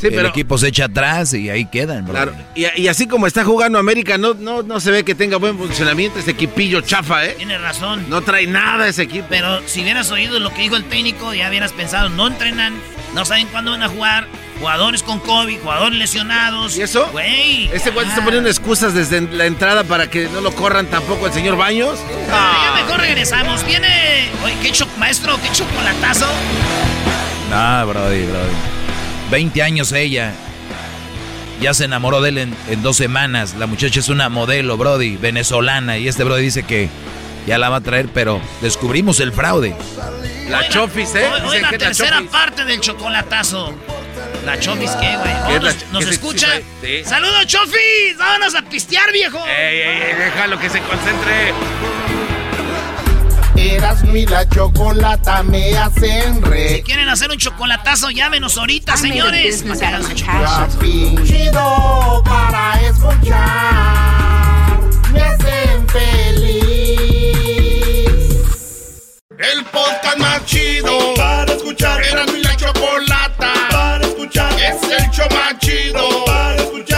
Speaker 6: Sí,
Speaker 5: el
Speaker 6: pero-
Speaker 5: equipo se echa atrás y ahí quedan, bro.
Speaker 6: Claro, y, y así como está jugando América, no, no, no se ve que tenga buen funcionamiento ese equipillo chafa, ¿eh?
Speaker 4: Tienes razón.
Speaker 6: No trae nada ese equipo.
Speaker 4: Pero si hubieras oído lo que dijo el técnico, ya hubieras pensado, no entrenan, no saben cuándo van a jugar, jugadores con COVID, jugadores lesionados.
Speaker 6: ¿Y eso?
Speaker 4: Güey.
Speaker 6: Este güey está poniendo excusas desde la entrada para que no lo corran tampoco el señor Baños.
Speaker 4: Ah, ya mejor regresamos. Viene. Oye, qué cho- maestro, qué chocolatazo.
Speaker 5: No, brody, brody. 20 años ella. Ya se enamoró de él en, en dos semanas. La muchacha es una modelo, brody, venezolana. Y este brody dice que ya la va a traer, pero descubrimos el fraude.
Speaker 6: La
Speaker 4: Hoy
Speaker 6: Chofis, ¿eh?
Speaker 4: Hoy, la
Speaker 6: que es la
Speaker 4: tercera
Speaker 6: Chofis.
Speaker 4: parte del chocolatazo. ¿La Chofis qué, güey?
Speaker 6: ¿Qué
Speaker 4: Oh,
Speaker 6: es la-
Speaker 4: ¿Nos, nos
Speaker 6: qué se-
Speaker 4: escucha?
Speaker 6: sí, sí.
Speaker 4: ¡Saludos, Chofis! ¡Vámonos a pistear, viejo!
Speaker 6: Ey, ey, ey, déjalo que se concentre.
Speaker 2: Eras mi la chocolata me hacen
Speaker 4: Si
Speaker 2: re.
Speaker 4: quieren hacer un chocolatazo, llámenos ahorita, señores.
Speaker 2: Chido para escuchar. Me hacen feliz. El podcast más chido para escuchar. Era mi la chocolata para escuchar. Es el show más chido para escuchar.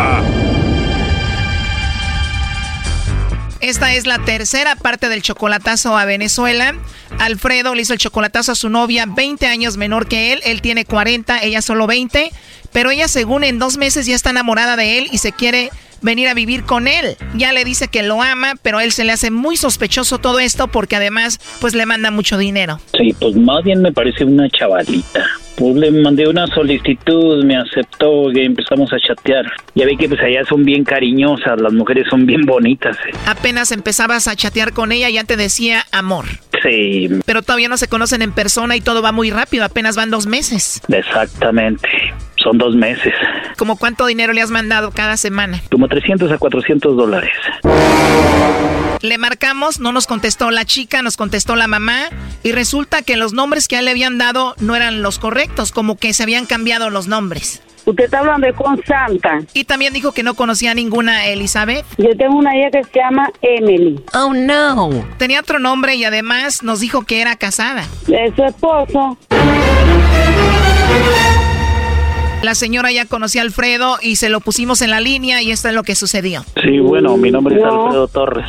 Speaker 12: Esta es la tercera parte del chocolatazo a Venezuela. Alfredo le hizo el chocolatazo a su novia, 20 años menor que él. Él tiene 40, ella solo 20. Pero ella, según en dos meses, ya está enamorada de él y se quiere venir a vivir con él. Ya le dice que lo ama, pero a él se le hace muy sospechoso todo esto porque además, pues le manda mucho dinero.
Speaker 26: Sí, pues más bien me parece una chavalita. Pues le mandé una solicitud, me aceptó y empezamos a chatear. Ya ve que pues allá son bien cariñosas, las mujeres son bien bonitas. eh.
Speaker 12: Apenas empezabas a chatear con ella, ya te decía amor.
Speaker 26: Sí.
Speaker 12: Pero todavía no se conocen en persona y todo va muy rápido, apenas van dos meses.
Speaker 26: Exactamente. Son dos meses.
Speaker 12: ¿Cómo cuánto dinero le has mandado cada semana?
Speaker 26: Como 300 a 400 dólares.
Speaker 12: Le marcamos, no nos contestó la chica, nos contestó la mamá y resulta que los nombres que a él le habían dado no eran los correctos, como que se habían cambiado los nombres.
Speaker 27: Usted está hablando de con Santa.
Speaker 12: Y también dijo que no conocía a ninguna Elizabeth.
Speaker 27: Yo tengo una hija que se llama Emily.
Speaker 12: Oh no. Tenía otro nombre y además nos dijo que era casada.
Speaker 27: Es su esposo.
Speaker 12: La señora ya conocía a Alfredo y se lo pusimos en la línea y esto es lo que sucedió.
Speaker 26: Sí, bueno, mi nombre es Alfredo Torres.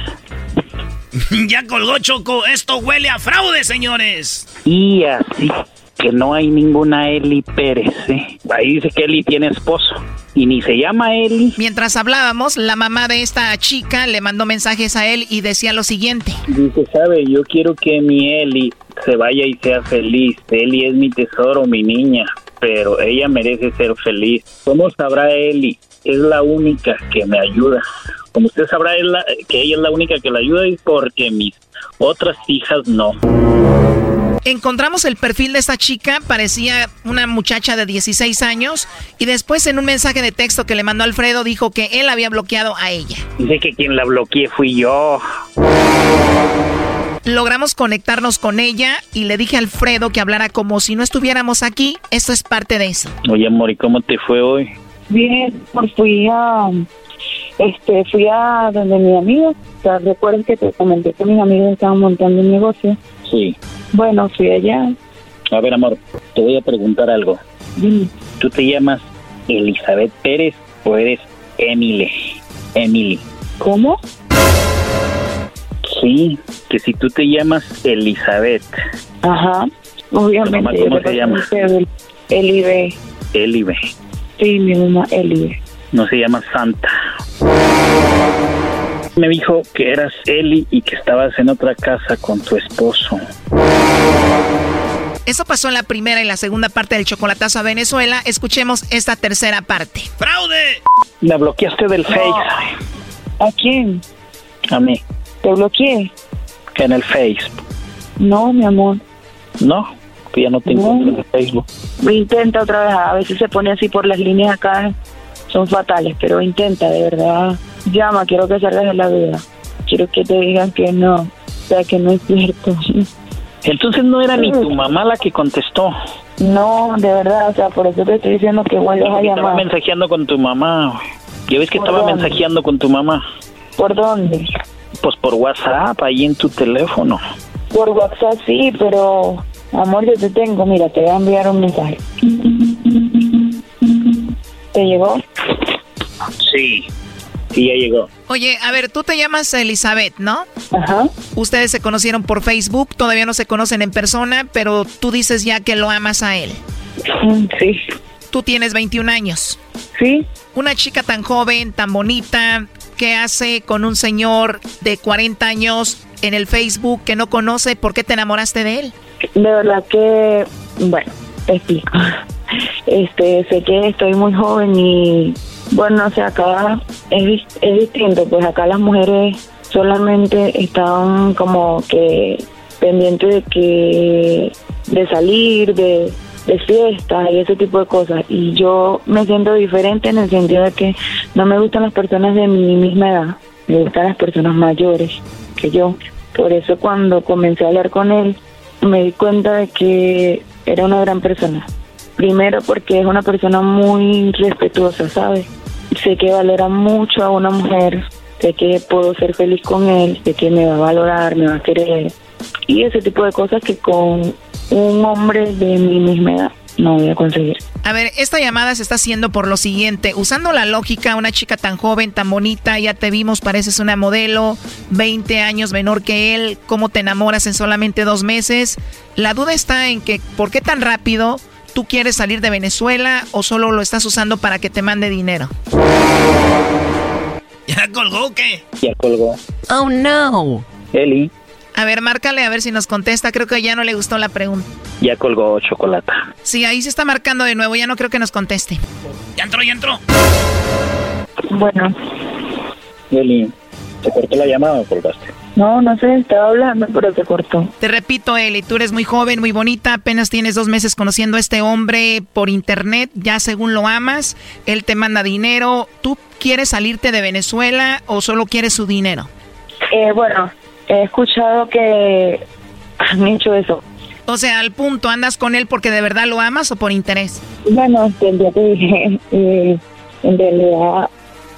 Speaker 26: [LAUGHS]
Speaker 4: ya colgó Choco, esto huele a fraude, señores.
Speaker 26: Y así que no hay ninguna Eli Pérez. ¿eh? Ahí dice que Eli tiene esposo y ni se llama Eli.
Speaker 12: Mientras hablábamos, la mamá de esta chica le mandó mensajes a él y decía lo siguiente.
Speaker 26: Dice, sabe, yo quiero que mi Eli se vaya y sea feliz. Eli es mi tesoro, mi niña, pero ella merece ser feliz. ¿Cómo sabrá Eli? Es la única que me ayuda. Como usted sabrá que ella es la única que la ayuda y porque mis otras hijas no.
Speaker 12: Encontramos el perfil de esta chica, parecía una muchacha de 16 años, y después en un mensaje de texto que le mandó Alfredo dijo que él había bloqueado a ella.
Speaker 26: Dice que quien la bloqueé fui yo.
Speaker 12: Logramos conectarnos con ella y le dije a Alfredo que hablara como si no estuviéramos aquí. Esto es parte de eso.
Speaker 26: Oye, amor, ¿y cómo te fue hoy?
Speaker 27: Bien, pues fui a este, fui a donde mi amigo, o sea, recuerden que te comenté que mis amigos estaban montando un negocio.
Speaker 26: Sí.
Speaker 27: Bueno, fui allá.
Speaker 26: A ver, amor, te voy a preguntar algo. ¿Tú te llamas Elizabeth Pérez o eres Emily? Emily.
Speaker 27: ¿Cómo?
Speaker 26: Sí, que si tú te llamas Elizabeth.
Speaker 27: Ajá, obviamente.
Speaker 26: ¿Cómo se llama?
Speaker 27: Elibe.
Speaker 26: Elibe.
Speaker 27: Sí, mi mamá Elibe.
Speaker 26: No se llama Santa. Me dijo que eras Eli y que estabas en otra casa con tu esposo.
Speaker 12: Eso pasó en la primera y la segunda parte del chocolatazo a Venezuela. Escuchemos esta tercera parte.
Speaker 4: ¡Fraude!
Speaker 26: Me bloqueaste del Face.
Speaker 27: ¿A quién?
Speaker 26: A mí.
Speaker 27: ¿Te bloqueé?
Speaker 26: En el Facebook.
Speaker 27: No, mi amor.
Speaker 26: No, que ya no te encuentro en el Facebook.
Speaker 27: Intenta otra vez. A veces se pone así por las líneas acá. Son fatales, pero intenta, de verdad. Llama, quiero que salgas de la duda. Quiero que te digan que no. O sea, que no es cierto.
Speaker 26: Entonces no era ni tu mamá la que contestó.
Speaker 27: No, de verdad, o sea, por eso te estoy diciendo que vuelvas a llamar.
Speaker 26: Estaba mensajeando con tu mamá. Ya ves que estaba mensajeando con tu mamá.
Speaker 27: ¿Por dónde?
Speaker 26: Pues por WhatsApp, ahí en tu teléfono.
Speaker 27: Por WhatsApp sí, pero amor, yo te tengo. Mira, te voy a enviar un mensaje. ¿Te llegó?
Speaker 26: Sí, sí, ya llegó.
Speaker 12: Oye, a ver, tú te llamas Elizabeth, ¿no?
Speaker 27: Ajá.
Speaker 12: Ustedes se conocieron por Facebook, todavía no se conocen en persona, pero tú dices ya que lo amas a él.
Speaker 27: Sí.
Speaker 12: Tú tienes 21 años.
Speaker 27: Sí.
Speaker 12: Una chica tan joven, tan bonita, ¿qué hace con un señor de 40 años en el Facebook que no conoce? ¿Por qué te enamoraste de él?
Speaker 27: De verdad que, bueno, te explico. Este, sé que estoy muy joven y, bueno, o sea, acá es, es distinto, pues acá las mujeres solamente están como que pendientes de que, de salir, de, de fiestas y ese tipo de cosas. Y yo me siento diferente en el sentido de que no me gustan las personas de mi misma edad, me gustan las personas mayores que yo. Por eso cuando comencé a hablar con él, me di cuenta de que era una gran persona. Primero porque es una persona muy respetuosa, ¿sabes? Sé que valora mucho a una mujer, sé que puedo ser feliz con él, sé que me va a valorar, me va a querer. Y ese tipo de cosas que con un hombre de mi misma edad no voy a conseguir.
Speaker 12: A ver, esta llamada se está haciendo por lo siguiente. Usando la lógica, una chica tan joven, tan bonita, ya te vimos, pareces una modelo, 20 años menor que él, ¿cómo te enamoras en solamente dos meses? La duda está en que, ¿por qué tan rápido tú quieres salir de Venezuela o solo lo estás usando para que te mande dinero?
Speaker 4: ¿Ya colgó o qué?
Speaker 26: Ya colgó.
Speaker 12: Oh, no.
Speaker 26: Eli.
Speaker 12: A ver, márcale a ver si nos contesta. Creo que ya no le gustó la pregunta.
Speaker 26: Ya colgó chocolate.
Speaker 12: Sí, ahí se está marcando de nuevo. Ya no creo que nos conteste.
Speaker 4: Ya entró, ya entró.
Speaker 27: Bueno.
Speaker 26: Eli, ¿te cortó la llamada o colgaste?
Speaker 27: No, no sé, estaba hablando, pero se cortó.
Speaker 12: Te repito, Eli, tú eres muy joven, muy bonita, apenas tienes dos meses conociendo a este hombre por internet, ya según lo amas, él te manda dinero. ¿Tú quieres salirte de Venezuela o solo quieres su dinero?
Speaker 27: Eh, bueno, he escuchado que han hecho eso.
Speaker 12: O sea, al punto, ¿andas con él porque de verdad lo amas o por interés?
Speaker 27: Bueno, ya te dije, [LAUGHS] eh, en realidad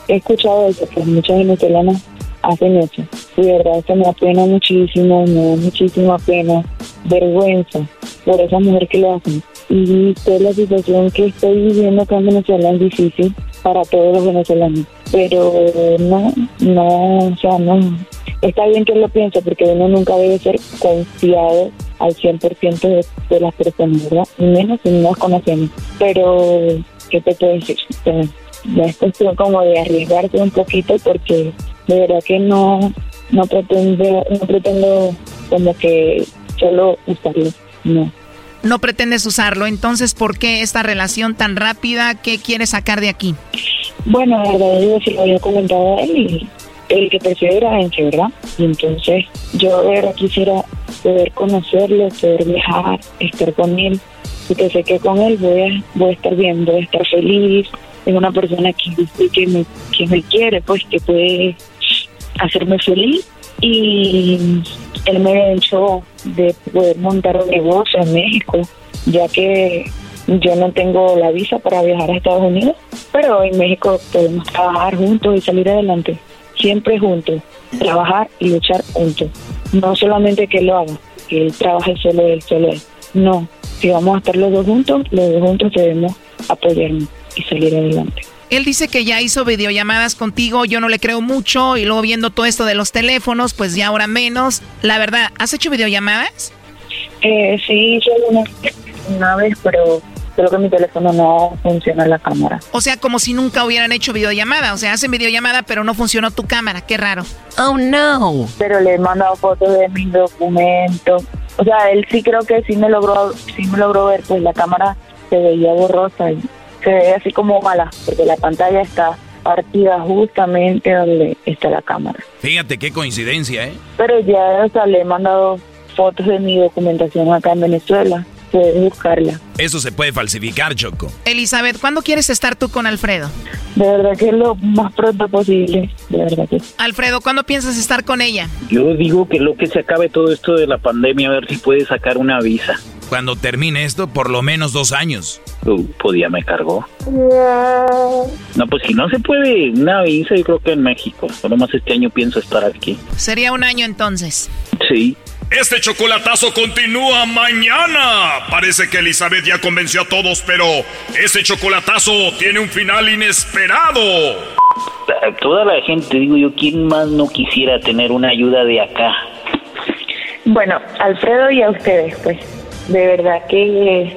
Speaker 27: he escuchado eso, que muchas venezolanas hacen eso. Y de verdad esto me apena muchísimo, me da muchísima pena, vergüenza por esa mujer que lo hacen. Y toda la situación que estoy viviendo acá en Venezuela es difícil para todos los venezolanos. Pero no, no, o sea, no. Está bien que lo piense porque uno nunca debe ser confiado al 100% de, de las personas, ¿verdad? Menos si no las conocemos. Pero, ¿qué te puedo decir? Ya es cuestión como de arriesgarse un poquito porque de verdad que no no pretendo no pretendo como que solo usarlo no
Speaker 12: no pretendes usarlo entonces por qué esta relación tan rápida qué quieres sacar de aquí
Speaker 27: bueno la verdad yo sí lo había comentado a él y el que prefiere era Enche, ¿verdad? Y entonces yo verdad quisiera poder conocerlo, poder viajar, estar con él, porque sé que con él voy a, voy a estar bien, voy a estar feliz, es una persona que, me, que me quiere, pues que puede hacerme feliz y él me hecho de poder montar un negocio en México, ya que yo no tengo la visa para viajar a Estados Unidos, pero en México podemos trabajar juntos y salir adelante, siempre juntos, trabajar y luchar juntos. No solamente que él lo haga, que él trabaje solo él, solo él. No, si vamos a estar los dos juntos, los dos juntos debemos apoyarnos y salir adelante.
Speaker 12: Él dice que ya hizo videollamadas contigo, yo no le creo mucho, y luego viendo todo esto de los teléfonos, pues ya ahora menos. La verdad, ¿has hecho videollamadas?
Speaker 27: Eh, sí, hice una, una vez, pero creo que mi teléfono no funciona la cámara.
Speaker 12: O sea, como si nunca hubieran hecho videollamada. O sea, hacen videollamada, pero no funcionó tu cámara. Qué raro.
Speaker 27: Oh, no. Pero le he mandado fotos de mis documentos. O sea, él sí creo que sí me logró, sí me logró ver, pues la cámara se veía borrosa y se ve así como mala, porque la pantalla está partida justamente donde está la cámara.
Speaker 5: Fíjate qué coincidencia, ¿eh?
Speaker 27: Pero ya, o sea, le he mandado fotos de mi documentación acá en Venezuela. Puedes buscarla.
Speaker 5: Eso se puede falsificar, Choco.
Speaker 12: Elizabeth, ¿cuándo quieres estar tú con Alfredo?
Speaker 27: De verdad que lo más pronto posible, de verdad que
Speaker 12: Alfredo, ¿cuándo piensas estar con ella?
Speaker 26: Yo digo que lo que se acabe todo esto de la pandemia, a ver si puede sacar una visa.
Speaker 5: Cuando termine esto, por lo menos dos años.
Speaker 26: Uh, pues ya me cargó. No, pues si no se puede una visa, yo creo que en México. Solo más este año pienso estar aquí.
Speaker 12: Sería un año entonces.
Speaker 26: Sí.
Speaker 16: Este chocolatazo continúa mañana. Parece que Elizabeth ya convenció a todos, pero este chocolatazo tiene un final inesperado.
Speaker 26: Toda la gente, digo yo, ¿quién más no quisiera tener una ayuda de acá?
Speaker 27: Bueno, Alfredo y a ustedes, pues. De verdad que...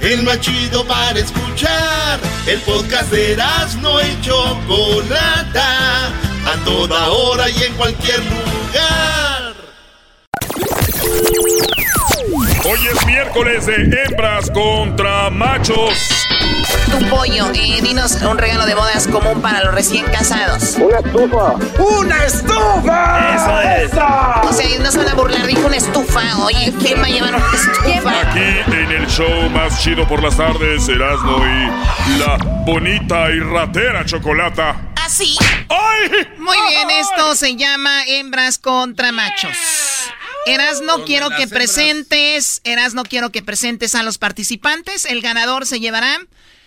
Speaker 2: El más chido para escuchar. El podcast de no y Chocolata. A toda hora y en cualquier lugar.
Speaker 24: Hoy es miércoles de hembras contra machos.
Speaker 12: Tu pollo, eh, dinos un regalo de bodas común para los recién casados.
Speaker 28: Una estufa.
Speaker 2: ¡Una estufa!
Speaker 24: Eso es.
Speaker 12: O sea, no se van a burlar, dijo una estufa. Oye, ¿quién va a llevar una estufa?
Speaker 24: Aquí en el show más chido por las tardes, Erasmo y la bonita y ratera chocolata.
Speaker 12: ¿Así? Muy bien, esto se llama hembras contra machos. Eras no quiero que presentes, Eras no quiero que presentes a los participantes. El ganador se llevará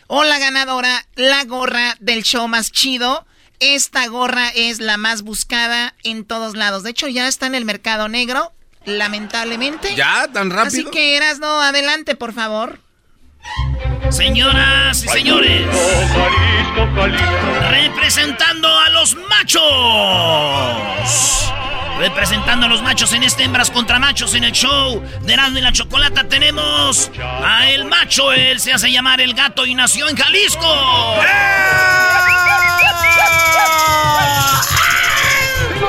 Speaker 12: o la ganadora la gorra del show más chido. Esta gorra es la más buscada en todos lados. De hecho, ya está en el mercado negro, lamentablemente.
Speaker 6: ¿Ya? ¿Tan rápido?
Speaker 12: Así que Eras no, adelante, por favor.
Speaker 4: Señoras y señores, representando a los machos. Representando a los machos en este Hembras contra Machos en el show de Erasmo y la Chocolata tenemos a el macho, él se hace llamar el gato y nació en Jalisco.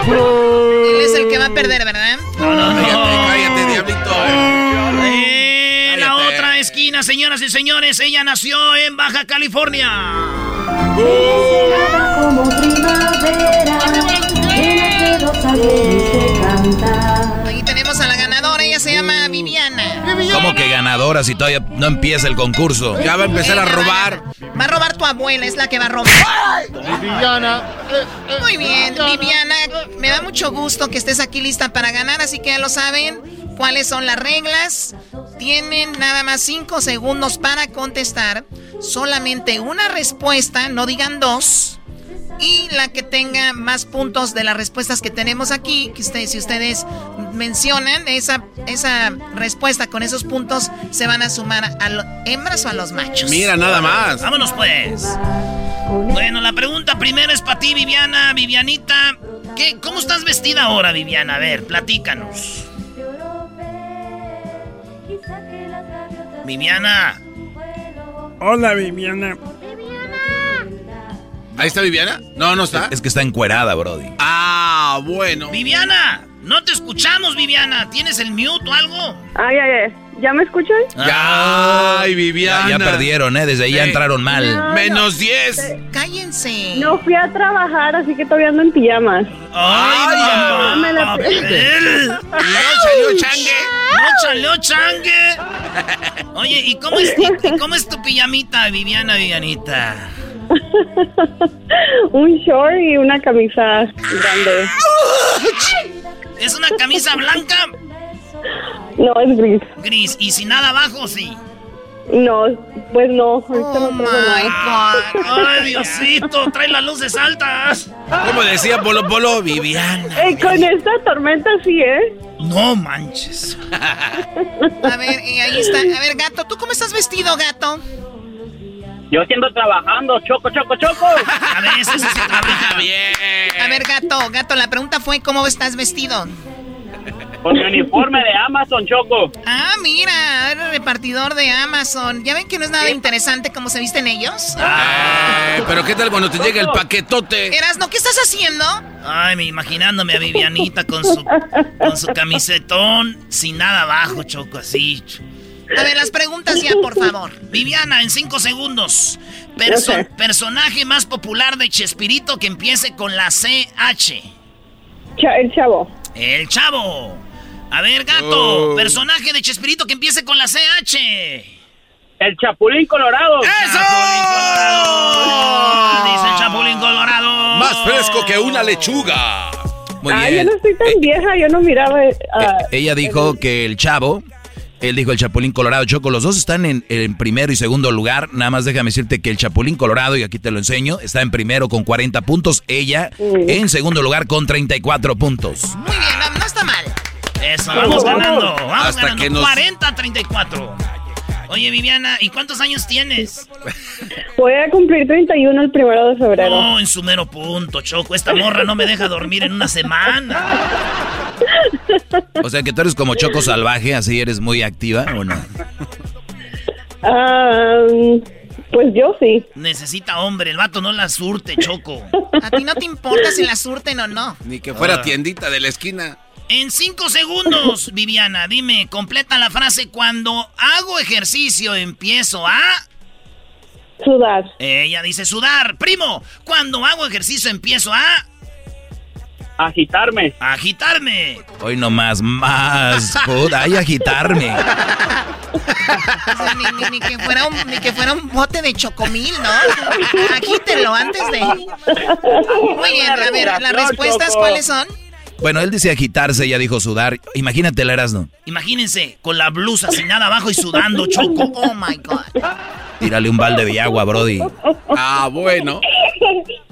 Speaker 12: Él es el que va a perder, ¿verdad?
Speaker 4: No, no, no.
Speaker 6: Cállate, diablito.
Speaker 4: En la otra esquina, señoras y señores, ella nació en Baja California.
Speaker 3: Como primavera,
Speaker 12: Ahí tenemos a la ganadora, ella se llama Viviana.
Speaker 5: ¿Cómo que ganadora si todavía no empieza el concurso?
Speaker 6: Ya va a empezar a robar.
Speaker 12: Va a robar tu abuela, es la que va a robar.
Speaker 8: Viviana.
Speaker 12: Muy bien, Viviana, me da mucho gusto que estés aquí lista para ganar, así que ya lo saben cuáles son las reglas. Tienen nada más cinco segundos para contestar. Solamente una respuesta, no digan dos. Y la que tenga más puntos de las respuestas que tenemos aquí, que ustedes, si ustedes mencionan esa, esa respuesta con esos puntos, se van a sumar a los hembras o a los machos.
Speaker 6: Mira, nada más.
Speaker 4: Vámonos pues. Bueno, la pregunta primero es para ti, Viviana. Vivianita, ¿qué, ¿cómo estás vestida ahora, Viviana? A ver, platícanos. Viviana.
Speaker 28: Hola, Viviana.
Speaker 6: ¿Ahí está Viviana? No, no está.
Speaker 5: Es que está encuerada, Brody.
Speaker 6: Ah, bueno.
Speaker 4: Viviana, no te escuchamos, Viviana. ¿Tienes el mute o algo?
Speaker 27: Ay, ay, ay. ¿Ya me escuchan?
Speaker 5: Ya,
Speaker 6: Ay, Viviana.
Speaker 5: ya, ya perdieron, ¿eh? Desde ahí ya entraron mal.
Speaker 27: No,
Speaker 6: Menos 10.
Speaker 12: Cállense.
Speaker 27: No fui a trabajar, así que todavía ando en pijamas.
Speaker 4: ¡Ay, mamá!
Speaker 27: me la-!
Speaker 6: No salió changue.
Speaker 4: ¡No salió changue! Oye, ¿y cómo es, y cómo es tu pijamita, Viviana, Vivianita? [LAUGHS]
Speaker 27: Un short y una camisa grande.
Speaker 4: ¿Es una camisa blanca?
Speaker 27: No, es gris.
Speaker 4: Gris. ¿Y sin nada abajo, sí?
Speaker 27: No, pues no, ahorita
Speaker 12: Oh
Speaker 27: no traigo nada.
Speaker 4: ¡Ay, Diosito! ¡Trae las luces altas!
Speaker 6: ¿Cómo decía Polo Polo? Viviana.
Speaker 27: Eh, con esta tormenta sí, ¿eh?
Speaker 4: No manches. [LAUGHS]
Speaker 12: A ver, eh, ahí está. A ver, gato, ¿tú cómo estás vestido, gato?
Speaker 26: Yo siendo trabajando, choco, choco, choco. [LAUGHS]
Speaker 4: A sí se trabaja.
Speaker 6: Bien.
Speaker 12: A ver, gato, gato, la pregunta fue ¿cómo estás vestido?
Speaker 26: Con mi uniforme de Amazon, choco.
Speaker 12: Ah, mira, eres repartidor de Amazon. ¿Ya ven que no es nada interesante cómo se visten ellos?
Speaker 6: Ay, pero ¿qué tal cuando te llega el paquetote?
Speaker 12: Erasno, ¿qué estás haciendo?
Speaker 4: Ay, me imaginándome a Vivianita con su, con su camisetón sin nada abajo, Choco, así.
Speaker 12: A ver, las preguntas ya, por favor.
Speaker 4: Viviana, en cinco segundos. Perso-. Personaje más popular de Chespirito que empiece con la CH.
Speaker 27: Cha- el chavo.
Speaker 4: El Chavo. A ver, gato.
Speaker 6: Oh.
Speaker 4: Personaje de Chespirito que empiece con la CH.
Speaker 26: El Chapulín Colorado.
Speaker 4: Chapulín Colorado. Dice el Chapulín Colorado.
Speaker 6: Más fresco que una lechuga.
Speaker 5: Muy
Speaker 27: ah,
Speaker 5: bien.
Speaker 27: yo no estoy tan
Speaker 5: Eh,
Speaker 27: vieja, yo no miraba. ah,
Speaker 5: eh, ella dijo que el chavo, él dijo el Chapulín Colorado. Choco, los dos están en, en primero y segundo lugar. Nada más déjame decirte que el Chapulín Colorado, y aquí te lo enseño, está en primero con 40 puntos. Ella en segundo lugar con 34 puntos.
Speaker 12: Muy bien, no, no está mal.
Speaker 4: Eso, vamos ganando. Vamos
Speaker 6: Hasta
Speaker 4: ganando.
Speaker 6: que nos-
Speaker 4: 40 a 34. Oye, Viviana, ¿y cuántos años tienes?
Speaker 27: voy a cumplir 31 el primero de febrero.
Speaker 4: No, en su mero punto, Choco. Esta morra no me deja dormir en una semana.
Speaker 5: O sea que tú eres como Choco Salvaje, así eres muy activa, ¿o no?
Speaker 27: Ah, pues yo sí.
Speaker 4: Necesita hombre, el vato no la surte, Choco.
Speaker 12: A ti no te importa si la surten o no.
Speaker 6: Ni que
Speaker 5: Ah.
Speaker 6: fuera tiendita de la esquina.
Speaker 4: En cinco segundos, [LAUGHS] Viviana, dime, completa la frase. Cuando hago ejercicio empiezo a...
Speaker 27: Sudar.
Speaker 4: Ella dice sudar. Primo, cuando hago ejercicio empiezo a...
Speaker 26: Agitarme.
Speaker 4: Agitarme.
Speaker 5: Hoy nomás más. Puta, ay, agitarme.
Speaker 12: O sea, ni, ni- ni que fuera un, ni que fuera un bote de chocomil, ¿no? Agítelo antes de. Muy bien, a ver, las respuestas. ¿cuáles son?
Speaker 5: Bueno, él dice agitarse, ella dijo sudar. Imagínate el Erasmo.
Speaker 4: Imagínense, con la blusa sin nada abajo y sudando, Choco. [LAUGHS]
Speaker 12: Oh my God.
Speaker 5: Tírale un balde de agua, Brody.
Speaker 6: Ah, bueno.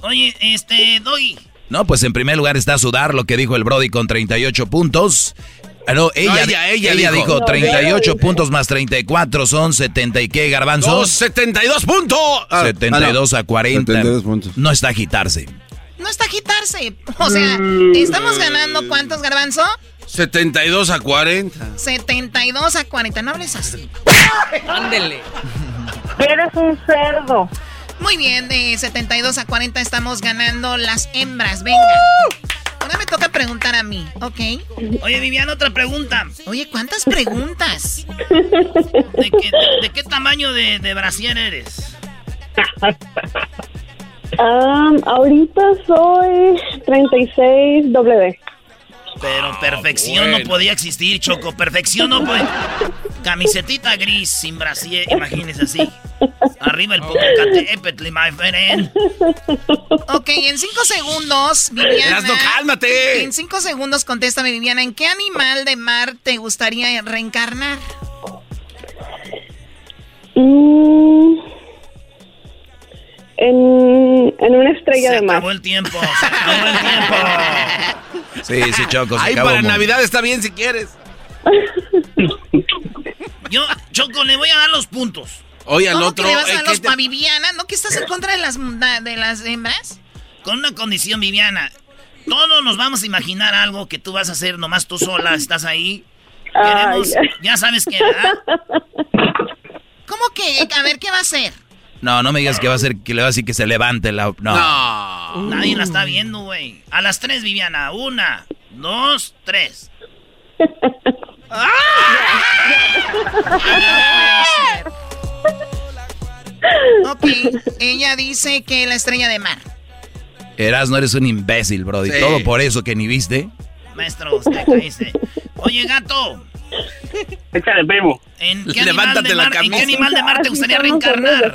Speaker 4: Oye, este, Doggy.
Speaker 5: No, pues en primer lugar está sudar, lo que dijo el Brody con 38 puntos. Ah, no, ella,
Speaker 6: No,
Speaker 5: ella,
Speaker 6: ella,
Speaker 5: ella,
Speaker 6: dijo.
Speaker 5: dijo,
Speaker 6: No,
Speaker 5: 38
Speaker 6: ella
Speaker 5: puntos más 34 son 70 y qué, garbanzos.
Speaker 6: Dos, 72 puntos. Ah,
Speaker 5: 72
Speaker 6: ah, no.
Speaker 5: a 40.
Speaker 6: 72 puntos.
Speaker 5: No está agitarse.
Speaker 12: No está agitarse. O sea,
Speaker 6: Mm.
Speaker 12: estamos ganando cuántos, Garbanzo?
Speaker 6: 72 a 40.
Speaker 12: 72 a 40. No hables así.
Speaker 29: Ándele. [LAUGHS]
Speaker 12: Eres un cerdo. Muy bien, de 72 a 40 estamos ganando las hembras. Venga. Ahora me toca preguntar a mí, ¿ok?
Speaker 4: Oye, Viviana, otra pregunta.
Speaker 12: Oye, ¿cuántas preguntas?
Speaker 4: ¿De qué, de- de qué tamaño de, de brasier eres? [LAUGHS]
Speaker 27: Um, ahorita soy 36W.
Speaker 4: Pero perfección
Speaker 27: bueno.
Speaker 4: no podía existir, Choco. Perfección no puede. Camisetita gris sin brasier, imagínese así. Arriba el Popocatépetl, my friend.
Speaker 12: Ok, en cinco segundos, Viviana.
Speaker 6: Erasno, cálmate.
Speaker 12: En cinco segundos, contéstame, Viviana. ¿En qué animal de mar te gustaría reencarnar?
Speaker 27: Mm, en, en una estrella
Speaker 4: Se
Speaker 27: de mar.
Speaker 4: acabó el tiempo, se acabó el tiempo. [LAUGHS]
Speaker 5: Sí, sí, Choco. se acabó
Speaker 6: para Navidad está bien si quieres.
Speaker 4: Yo, Choco, le voy a dar los puntos.
Speaker 6: Oye, al
Speaker 12: ¿Cómo
Speaker 6: otro.
Speaker 12: que le vas a
Speaker 6: eh,
Speaker 12: dar
Speaker 6: ¿qué
Speaker 12: los
Speaker 6: te-
Speaker 12: pa' Viviana? ¿No que estás en contra de las, de las hembras?
Speaker 4: Con una condición, Viviana. Todos nos vamos a imaginar algo que tú vas a hacer nomás tú sola, estás ahí. Queremos,
Speaker 27: Ay.
Speaker 4: ya sabes que, ¿verdad?
Speaker 12: ¿Cómo que? A ver, ¿qué va a hacer?
Speaker 5: No, no me digas que va a ser que le va a decir que se levante la. No.
Speaker 4: Nadie la está viendo, güey. A las tres, Viviana. Una, dos, tres. [LAUGHS]
Speaker 12: Ok, ella dice que la estrella de mar.
Speaker 5: Eras, no eres un imbécil, Brody.
Speaker 4: Sí.
Speaker 5: Todo por eso que ni viste.
Speaker 4: Maestro, usted caíste. Oye, gato.
Speaker 26: Échale, primo.
Speaker 4: ¿En qué, animal
Speaker 6: Levántate
Speaker 4: de,
Speaker 6: la
Speaker 4: mar, ¿En qué
Speaker 6: camisa.
Speaker 4: animal de mar te gustaría reencarnar?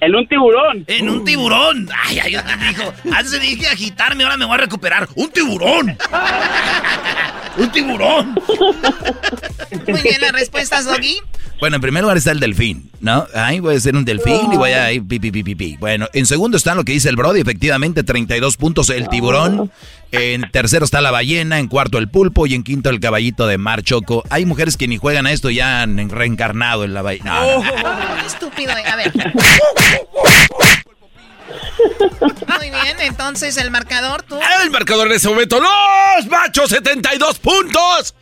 Speaker 26: En un tiburón.
Speaker 4: En un tiburón. Ay, ay, yo te dijo. Antes dije agitarme, ahora me voy a recuperar. ¡Un tiburón! [LAUGHS] ¡Un tiburón! [LAUGHS]
Speaker 12: Muy bien, las respuestas, Doggy.
Speaker 5: Bueno, en primer lugar está el delfín, ¿no? Ahí voy a ser un delfín y voy a ir pi, pi, pi, pi, pi. Bueno, en segundo está lo que dice el Brody, efectivamente, 32 puntos el tiburón. En tercero está la ballena, en cuarto el pulpo y en quinto el caballito de mar choco. Hay mujeres que ni juegan a esto y ya han reencarnado en la ballena. No, no.
Speaker 12: Qué estúpido, eh. a ver. Muy bien, entonces el marcador, tú.
Speaker 6: El marcador en ese momento, los machos, 72 puntos.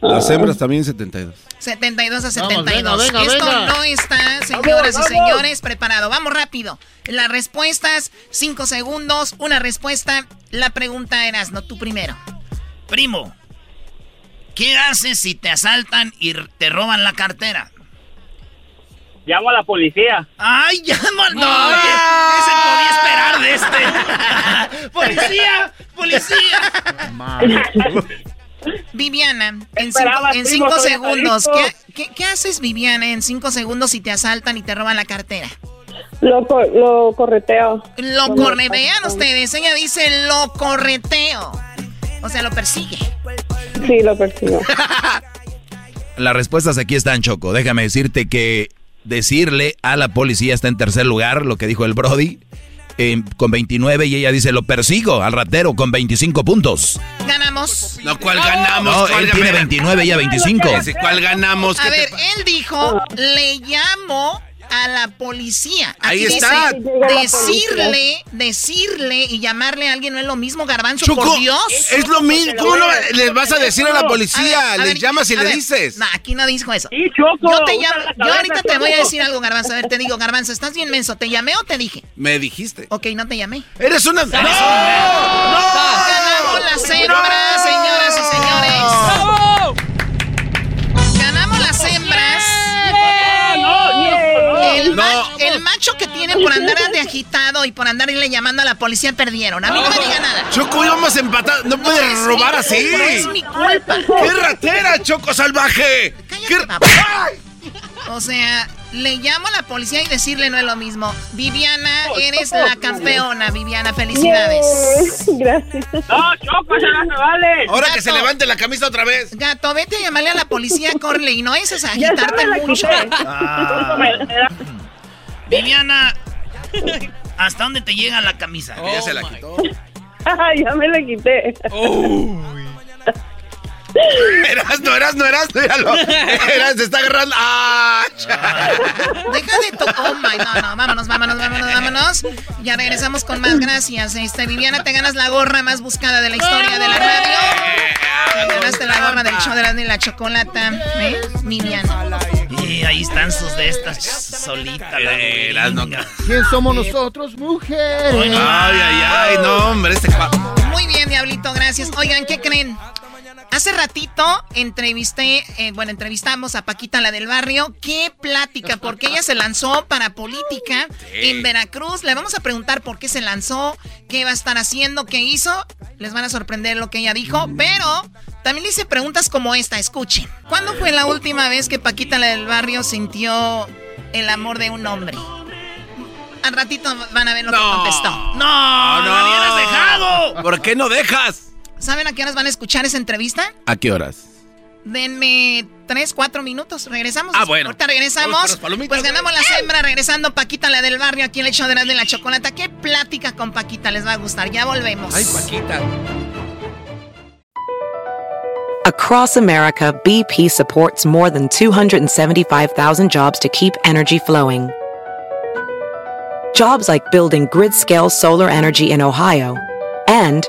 Speaker 6: Las hembras también 72.
Speaker 12: 72 a
Speaker 6: Vamos,
Speaker 12: 72.
Speaker 6: venga, venga,
Speaker 12: Esto
Speaker 6: venga.
Speaker 12: no está, señoras
Speaker 6: Vamos,
Speaker 12: y
Speaker 6: vamos.
Speaker 12: señores, preparado. Vamos rápido. Las respuestas, 5 segundos, una respuesta. La pregunta eras, no tú primero.
Speaker 4: Primo, ¿qué haces si te asaltan y te roban la cartera?
Speaker 26: Llamo a la policía.
Speaker 4: ¡Ay, llama! ¡No! ¿Qué, qué se podía esperar de este? [LAUGHS] ¡Policía! ¡Policía! [LAUGHS]
Speaker 12: Viviana, en
Speaker 26: Esperaba,
Speaker 12: 5
Speaker 26: primo, soy
Speaker 12: segundos. ¿qué, qué, qué haces, Viviana, en 5 segundos si te asaltan y te roban la cartera?
Speaker 27: Lo, co- lo correteo.
Speaker 12: Lo
Speaker 27: Cuando-
Speaker 12: corre, vean ustedes, ella dice lo correteo. O sea, lo persigue.
Speaker 27: Sí, lo persigo. [LAUGHS]
Speaker 5: Las respuestas aquí están, Choco. Déjame decirte que decirle a la policía está en tercer lugar, lo que dijo el Brody, eh, con 29 y ella dice lo persigo al ratero con 25 puntos.
Speaker 12: Ganamos.
Speaker 6: No, ¿cuál ganamos?
Speaker 5: No,
Speaker 6: ¿Cuál
Speaker 5: él tiene
Speaker 6: gana-
Speaker 5: 29 y ella 25.
Speaker 6: Ese, ¿Cuál ganamos?
Speaker 12: A
Speaker 6: ¿Qué te
Speaker 12: ver, él dijo, le llamo a la policía.
Speaker 6: Ahí
Speaker 12: Aquí
Speaker 6: está.
Speaker 27: la
Speaker 12: decirle, decirle y llamarle a alguien no es lo mismo, Garbanzo,
Speaker 6: Choco,
Speaker 12: por Dios.
Speaker 6: es lo mismo. ¿Cómo no les vas a decir a la
Speaker 12: A
Speaker 6: policía?
Speaker 12: ver, a
Speaker 6: Les
Speaker 12: ver,
Speaker 6: llamas y le
Speaker 12: ver.
Speaker 6: dices.
Speaker 12: No, aquí no dijo eso.
Speaker 26: Sí, Choco,
Speaker 12: Yo te llamo,
Speaker 26: la
Speaker 12: yo ahorita te voy a decir algo, Garbanzo. A ver, te digo, Garbanzo, estás bien menso. ¿Te llamé o te dije?
Speaker 6: Me dijiste.
Speaker 12: Ok, no te llamé.
Speaker 6: Eres una. ¡No!
Speaker 12: Ganamos las hembras, señoras y señores. Por andar de agitado y por andar irle llamando a la policía perdieron. A mí no me diga nada. [LAUGHS]
Speaker 6: Choco, íbamos empatados. No puedes
Speaker 12: es
Speaker 6: robar
Speaker 12: mi
Speaker 6: así.
Speaker 12: es mi culpa.
Speaker 6: ¡Qué ratera, Choco salvaje! ¿Qué-
Speaker 12: O sea, le llamo a la policía y decirle no es lo mismo. Viviana, eres la campeona, Viviana. Felicidades.
Speaker 27: Gracias.
Speaker 26: No, Choco, ya no se vale.
Speaker 6: Ahora que se levante la camisa otra vez.
Speaker 12: Gato, vete a llamarle a la policía, [LAUGHS] corre y no es agitarte mucho.
Speaker 4: Ah. Viviana, [LAUGHS] ¿hasta dónde te llega la camisa?
Speaker 6: ya se la quitó. [LAUGHS]
Speaker 27: ya me la quité.
Speaker 6: Eras, no eras, no eras, míralo. Eras, se está agarrando. ¡Ah!
Speaker 12: Deja de to Oh my, no, no, vámonos, vámonos, vámonos, vámonos. Ya regresamos con más gracias. Este, Viviana, te ganas la gorra más buscada de la historia de la radio. Te ganaste la gorra del show de la, la chocolata, ¿eh? Viviana.
Speaker 4: Y ahí están sus de estas solitas.
Speaker 6: Eh, las no-
Speaker 8: ¿Quién somos nosotros, mujeres?
Speaker 6: Ay, ay, ay, no, hombre, este
Speaker 12: Muy bien, Diablito, gracias. Oigan, ¿qué creen? Hace ratito entrevisté, eh, bueno, entrevistamos a Paquita, la del barrio. Qué plática, porque ella se lanzó para política en Veracruz. Le vamos a preguntar por qué se lanzó, qué va a estar haciendo, qué hizo. Les van a sorprender lo que ella dijo, pero también le hice preguntas como esta. Escuchen. ¿Cuándo fue la última vez que Paquita, la del barrio, sintió el amor de un hombre? Al ratito van a ver lo que contestó.
Speaker 4: ¡No! ¡No! ¡La hubieras dejado!
Speaker 6: ¿Por qué no dejas?
Speaker 12: ¿Saben a qué horas van a escuchar esa entrevista?
Speaker 6: ¿A qué horas?
Speaker 12: Denme tres, cuatro minutos. Regresamos.
Speaker 6: Ah, bueno.
Speaker 12: Ahorita regresamos. Pues ganamos la sembra. Regresando Paquita, la del barrio, aquí en el show de la, de la chocolata. ¿Qué plática con Paquita les va a gustar? Ya volvemos.
Speaker 6: Ay, Paquita.
Speaker 1: Across America, BP supports more than 275,000 jobs to keep energy flowing. Jobs like building grid scale solar energy in Ohio and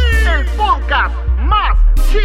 Speaker 2: podcast más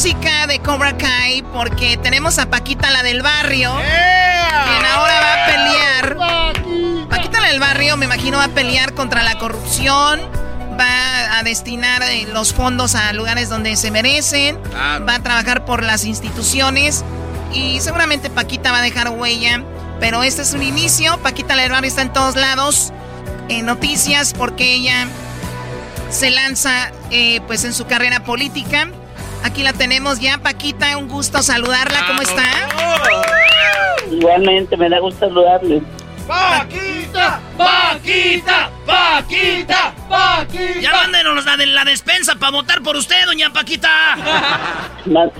Speaker 12: Música de Cobra Kai porque tenemos a Paquita, la del barrio. Quien ahora va a pelear. Paquita, la del barrio, me imagino, va a pelear contra la corrupción. Va a destinar eh, los fondos a lugares donde se merecen. Va a trabajar por las instituciones. Y seguramente Paquita va a dejar huella. Pero este es un inicio. Paquita, la del barrio está en todos lados. En noticias porque ella se lanza eh, pues en su carrera política. Aquí la tenemos ya, Paquita, un gusto saludarla, ¿cómo está?
Speaker 29: Igualmente, me da gusto saludarle.
Speaker 4: ¡Paquita! ¡Paquita! ¡Paquita! ¡Paquita! Ya mándenos la de la despensa para votar por usted, doña Paquita. [LAUGHS]
Speaker 29: Más-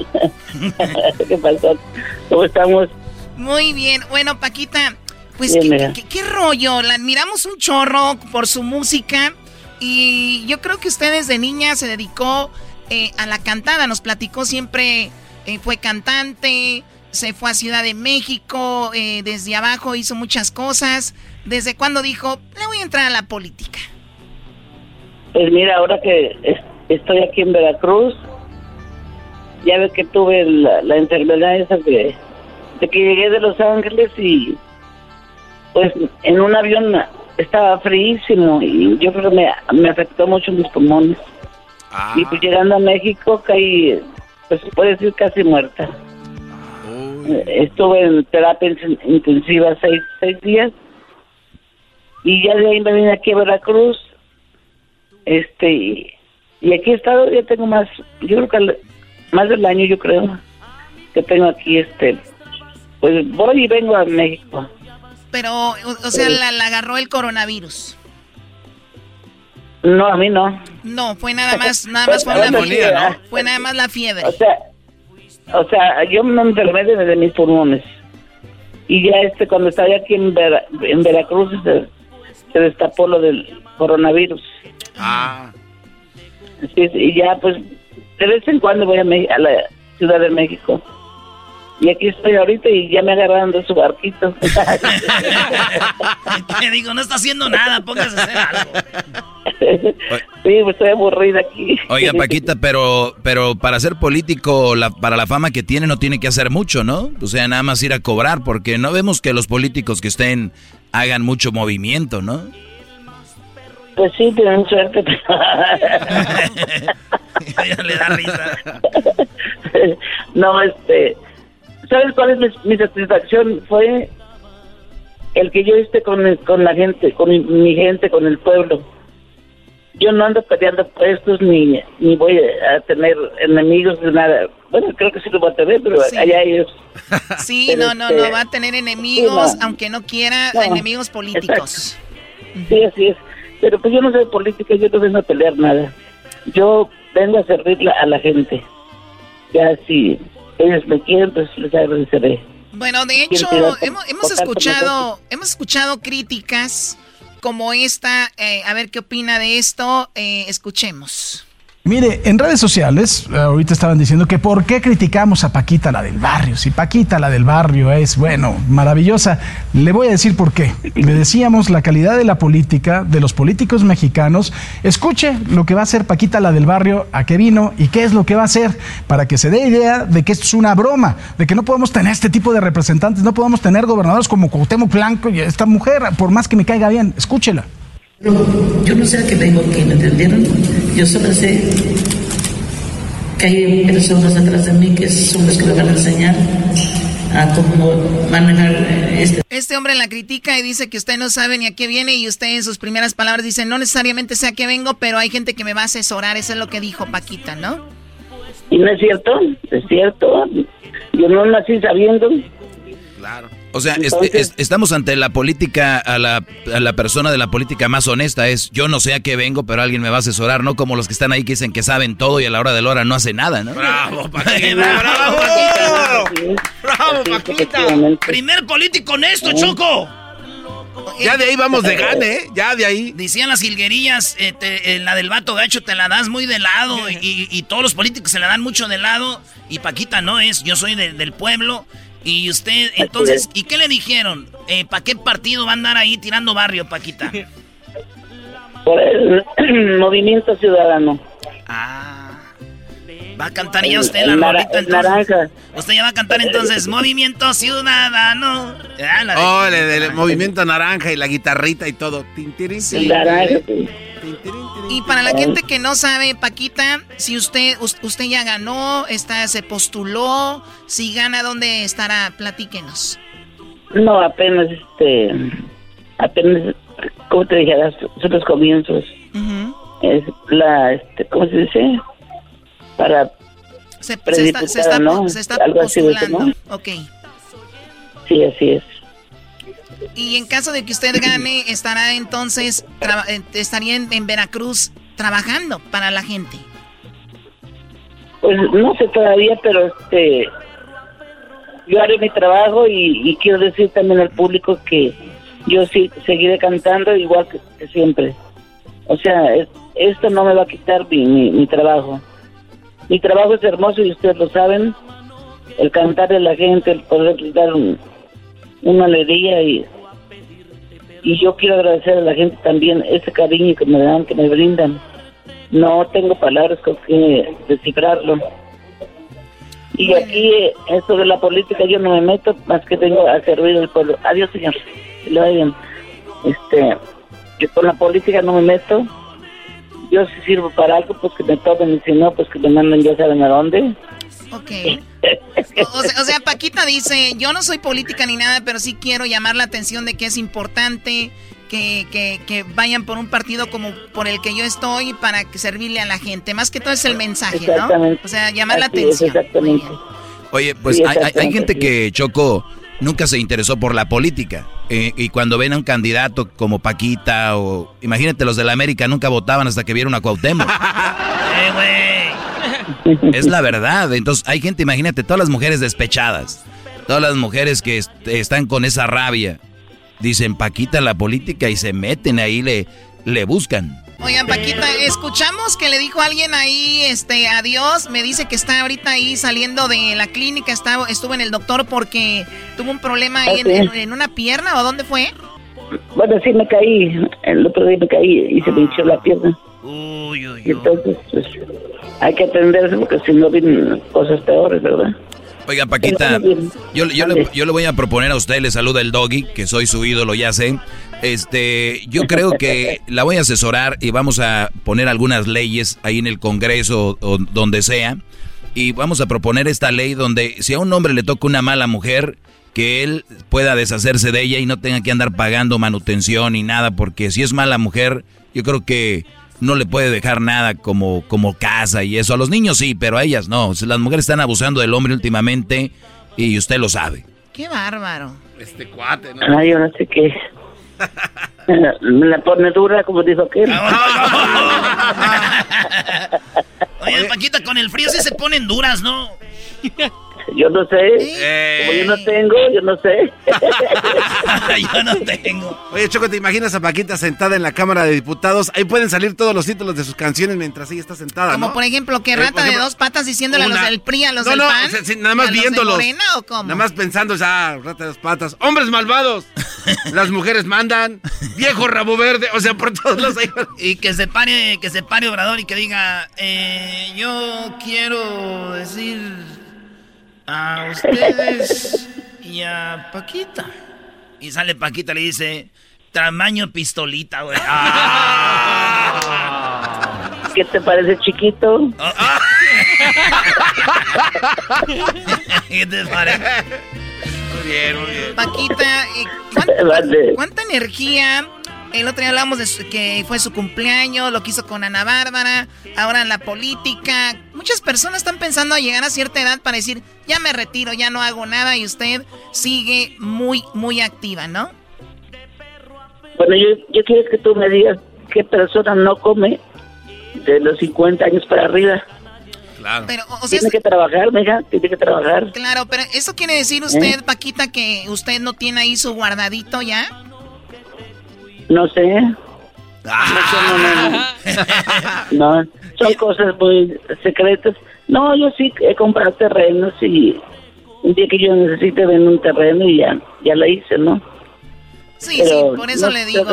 Speaker 29: [LAUGHS] ¿Qué pasó? ¿Cómo estamos?
Speaker 12: Muy bien, bueno, Paquita, pues
Speaker 29: Bien,
Speaker 12: ¿qué, qué- qué rollo, la admiramos un chorro por su música y yo creo que usted desde niña se dedicó eh, a la cantada, nos platicó siempre, eh, fue cantante, se fue a Ciudad de México, eh, desde abajo hizo muchas cosas. ¿Desde cuándo dijo, le voy a entrar a la política?
Speaker 29: Pues mira, ahora que es- estoy aquí en Veracruz, ya ves que tuve la, enfermedad esa de, de que llegué de Los Ángeles y pues en un avión estaba fríísimo y yo creo que me, me afectó mucho mis pulmones. Y pues llegando a México caí, pues se puede decir casi muerta. Estuve en terapia in- intensiva seis, seis días. Y ya de ahí me vine aquí a Veracruz. Este y, y aquí he estado ya tengo más yo creo que más del año yo creo que tengo aquí este pues voy y vengo a México.
Speaker 12: Pero, o, o sea, la, la agarró el coronavirus.
Speaker 29: No a mí no
Speaker 12: No, fue nada más, nada más fue [LAUGHS] una fiebre. Fue nada más la fiebre.
Speaker 29: o sea o sea yo me enfermé de, de mis pulmones y ya este cuando estaba aquí en, Vera- en Veracruz se, se destapó lo del coronavirus
Speaker 6: Ah.
Speaker 29: Sí, sí, y ya pues de vez en cuando voy a, a la Ciudad de México Y aquí estoy ahorita y ya me agarraron de su barquito. [LAUGHS]
Speaker 4: ¿Qué digo? No está haciendo nada, póngase a hacer algo.
Speaker 29: sí, pues estoy aburrida aquí.
Speaker 5: Oiga, Paquita, pero, pero para ser político, la, para la fama que tiene, no tiene que hacer mucho, ¿no? O sea, nada más ir a cobrar, porque no vemos que los políticos que estén hagan mucho movimiento, ¿no?
Speaker 29: Pues sí, tienen suerte. [LAUGHS]
Speaker 4: ya le da risa. [LAUGHS]
Speaker 29: no, este ¿Sabes cuál es mi, satisfacción? Fue el que yo esté con, con la gente, con mi, gente, con el pueblo. Yo no ando peleando puestos ni, ni voy a tener enemigos de nada. Bueno, creo que sí lo voy a tener, pero allá ellos. [LAUGHS]
Speaker 12: Sí, no, no, no, este, va a tener enemigos, aunque no quiera, enemigos políticos.
Speaker 29: Sí, así es. Pero pues yo no soy política, yo no vengo a pelear nada. Yo vengo a servirle a la gente. Ya sí ellos me quieren, pues les agradeceré.
Speaker 12: Bueno, de hecho, hemos, hemos escuchado, hemos escuchado críticas como esta. Eh, a ver qué opina de esto. Eh, escuchemos.
Speaker 30: Mire, en redes sociales, eh, ahorita estaban diciendo que por qué criticamos a Paquita la del barrio. Si Paquita la del barrio es, bueno, maravillosa, le voy a decir por qué. Le decíamos la calidad de la política, de los políticos mexicanos. Escuche lo que va a hacer Paquita la del barrio, a qué vino y qué es lo que va a hacer, para que se dé idea de que esto es una broma, de que no podemos tener este tipo de representantes, no podemos tener gobernadores como Cuauhtémoc Blanco y esta mujer, por más que me caiga bien. Escúchela.
Speaker 31: Yo no sé a qué vengo aquí, ¿me entendieron? Yo solo sé que hay personas atrás de mí que son los que me van a enseñar a cómo manejar este.
Speaker 12: Este hombre la critica y dice que usted no sabe ni a qué viene y usted en sus primeras palabras dice, no necesariamente sé a qué vengo, pero hay gente que me va a asesorar, eso es lo que dijo Paquita, ¿no?
Speaker 29: Y no es cierto, es cierto, yo no nací sabiendo.
Speaker 5: Claro. O sea, estamos ante la política, a la, a la, persona de la política más honesta. Es yo no sé a qué vengo, pero alguien me va a asesorar, ¿no? Como los que están ahí que dicen que saben todo y a la hora de la hora no hace nada, ¿no?
Speaker 4: ¡Bravo, [LAUGHS] Paquita! ¡Bravo, Paquita! ¡Bravo, Paquita! Primer político honesto, Choco.
Speaker 6: Ya de ahí vamos de gane, ¿eh? Ya de ahí.
Speaker 4: Decían las jilguerillas, eh, la del vato gacho te la das muy de lado y, todos los políticos se la dan mucho de lado y Paquita no es, yo soy del pueblo y usted, entonces, ¿y qué le dijeron? Eh, ¿Para qué partido va a andar ahí tirando barrio, Paquita? [LAUGHS]
Speaker 29: Por el [CLEARS THROAT] Movimiento Ciudadano.
Speaker 4: Ah. Va a cantar ya usted la rolita entonces. Naranja. Usted ya va a cantar entonces [LAUGHS] Movimiento Ciudadano.
Speaker 6: oh, el, del Movimiento Naranja y la guitarrita y todo.
Speaker 29: Naranja.
Speaker 12: Y para la gente que no sabe, Paquita, si usted usted ya ganó, está, se postuló, si gana, ¿dónde estará? Platíquenos.
Speaker 29: No, apenas, este, apenas, ¿cómo te dije? Son los comienzos. Es la, este, ¿cómo se dice? Para
Speaker 12: se, se, está, se está, se está postulando. Ok.
Speaker 29: Sí, así es.
Speaker 12: Y en caso de que usted gane, estará entonces, eh, estaría en, Veracruz trabajando para la gente.
Speaker 29: Pues no sé todavía, pero este, yo haré mi trabajo y, quiero decir también al público que yo sí seguiré cantando igual que, siempre. O sea, esto no me va a quitar mi, mi, trabajo. Mi trabajo es hermoso y ustedes lo saben. El cantar de la gente, el poder dar un, una alegría y, y yo quiero agradecer a la gente también ese cariño que me dan, que me brindan. No tengo palabras con que descifrarlo. Y aquí, esto de la política, yo no me meto más que vengo a servir al pueblo. Adiós, señor. lo. Este, yo con la política no me meto. Yo si sirvo para algo, pues que me tomen, y si no, pues que me manden ya saben a dónde.
Speaker 12: Ok. O, sea, Paquita dice, yo no soy política ni nada, pero sí quiero llamar la atención de que es importante que, que, vayan por un partido como por el que yo estoy para servirle a la gente. Más que todo es el mensaje, ¿no? O sea, llamar la atención.
Speaker 5: Oye, pues hay, gente que, Choco, nunca se interesó por la política. Eh, y cuando ven a un candidato como Paquita o... Imagínate, los de la América nunca votaban hasta que vieron a Cuauhtémoc. [LAUGHS] eh, es la verdad. Entonces, hay gente, imagínate, todas las mujeres despechadas, todas las mujeres que están con esa rabia, dicen Paquita la política y se meten ahí, le, le buscan.
Speaker 12: Oigan, Paquita, escuchamos que le dijo alguien ahí, este, adiós. Me dice que está ahorita ahí saliendo de la clínica, está, estuvo en el doctor porque tuvo un problema ahí en, en, una pierna, ¿o dónde fue?
Speaker 29: Bueno, sí me caí, el otro día me caí y se me hinchó la pierna. Uy, uy, uy. entonces, pues, hay que atenderse porque si no vienen cosas peores, ¿verdad?
Speaker 5: Oiga, Paquita, yo, yo, le, yo le voy a proponer a usted, le saluda el doggy, que soy su ídolo, ya sé. Este, yo creo que [LAUGHS] la voy a asesorar y vamos a poner algunas leyes ahí en el Congreso o donde sea. Y vamos a proponer esta ley donde si a un hombre le toca una mala mujer, que él pueda deshacerse de ella y no tenga que andar pagando manutención ni nada, porque si es mala mujer, yo creo que no le puede dejar nada como, como casa y eso. A los niños sí, pero a ellas no. Las mujeres están abusando del hombre últimamente y usted lo sabe.
Speaker 12: Qué bárbaro.
Speaker 6: Este cuate,
Speaker 29: ¿no? Ay, yo no sé qué. Me la pone dura, como dijo aquel. [LAUGHS]
Speaker 4: Oye, Paquita, con el frío sí se ponen duras, ¿no? [LAUGHS]
Speaker 29: Yo no sé. Como yo no tengo, yo no sé. [LAUGHS]
Speaker 4: yo no tengo.
Speaker 6: Oye, Choco, ¿te imaginas a Paquita sentada en la Cámara de Diputados? Ahí pueden salir todos los títulos de sus canciones mientras ella está sentada,
Speaker 12: Como por ejemplo, que eh, rata de dos patas diciéndole a los del PRI, a los del PAN.
Speaker 6: nada más viéndolos. Nada más pensando ya, rata de dos patas. ¡Hombres malvados! [LAUGHS] Las mujeres mandan. ¡Viejo rabo verde! O sea, por todos los... [LAUGHS]
Speaker 4: y que se pare, que se pare Obrador y que diga, eh, yo quiero decir a ustedes y a Paquita. Y sale Paquita, le dice, tamaño pistolita, güey. [LAUGHS]
Speaker 29: Ah. ¿Qué te parece chiquito? [LAUGHS]
Speaker 4: ¿Qué te parece?
Speaker 6: Muy bien, muy bien.
Speaker 12: Paquita, [LAUGHS] ¿cuánta, ¿cuánta energía el otro día hablamos de que fue su cumpleaños, lo que hizo con Ana Bárbara, ahora en la política. Muchas personas están pensando a llegar a cierta edad para decir, ya me retiro, ya no hago nada y usted sigue muy, muy activa, ¿no?
Speaker 29: Bueno, yo, yo quiero que tú me digas qué persona no come de los 50 años para arriba.
Speaker 6: Claro.
Speaker 29: Pero, tiene que trabajar, mija, tiene que trabajar.
Speaker 12: Claro, pero eso quiere decir usted, ¿Eh? Paquita, que usted no tiene ahí su guardadito ya.
Speaker 29: No sé. Ah. No, [LAUGHS] son cosas muy secretas. No, yo sí he comprado terrenos y un día que yo necesite vender un terreno y ya, ya la hice, ¿no?
Speaker 12: Sí, sí, por eso le digo,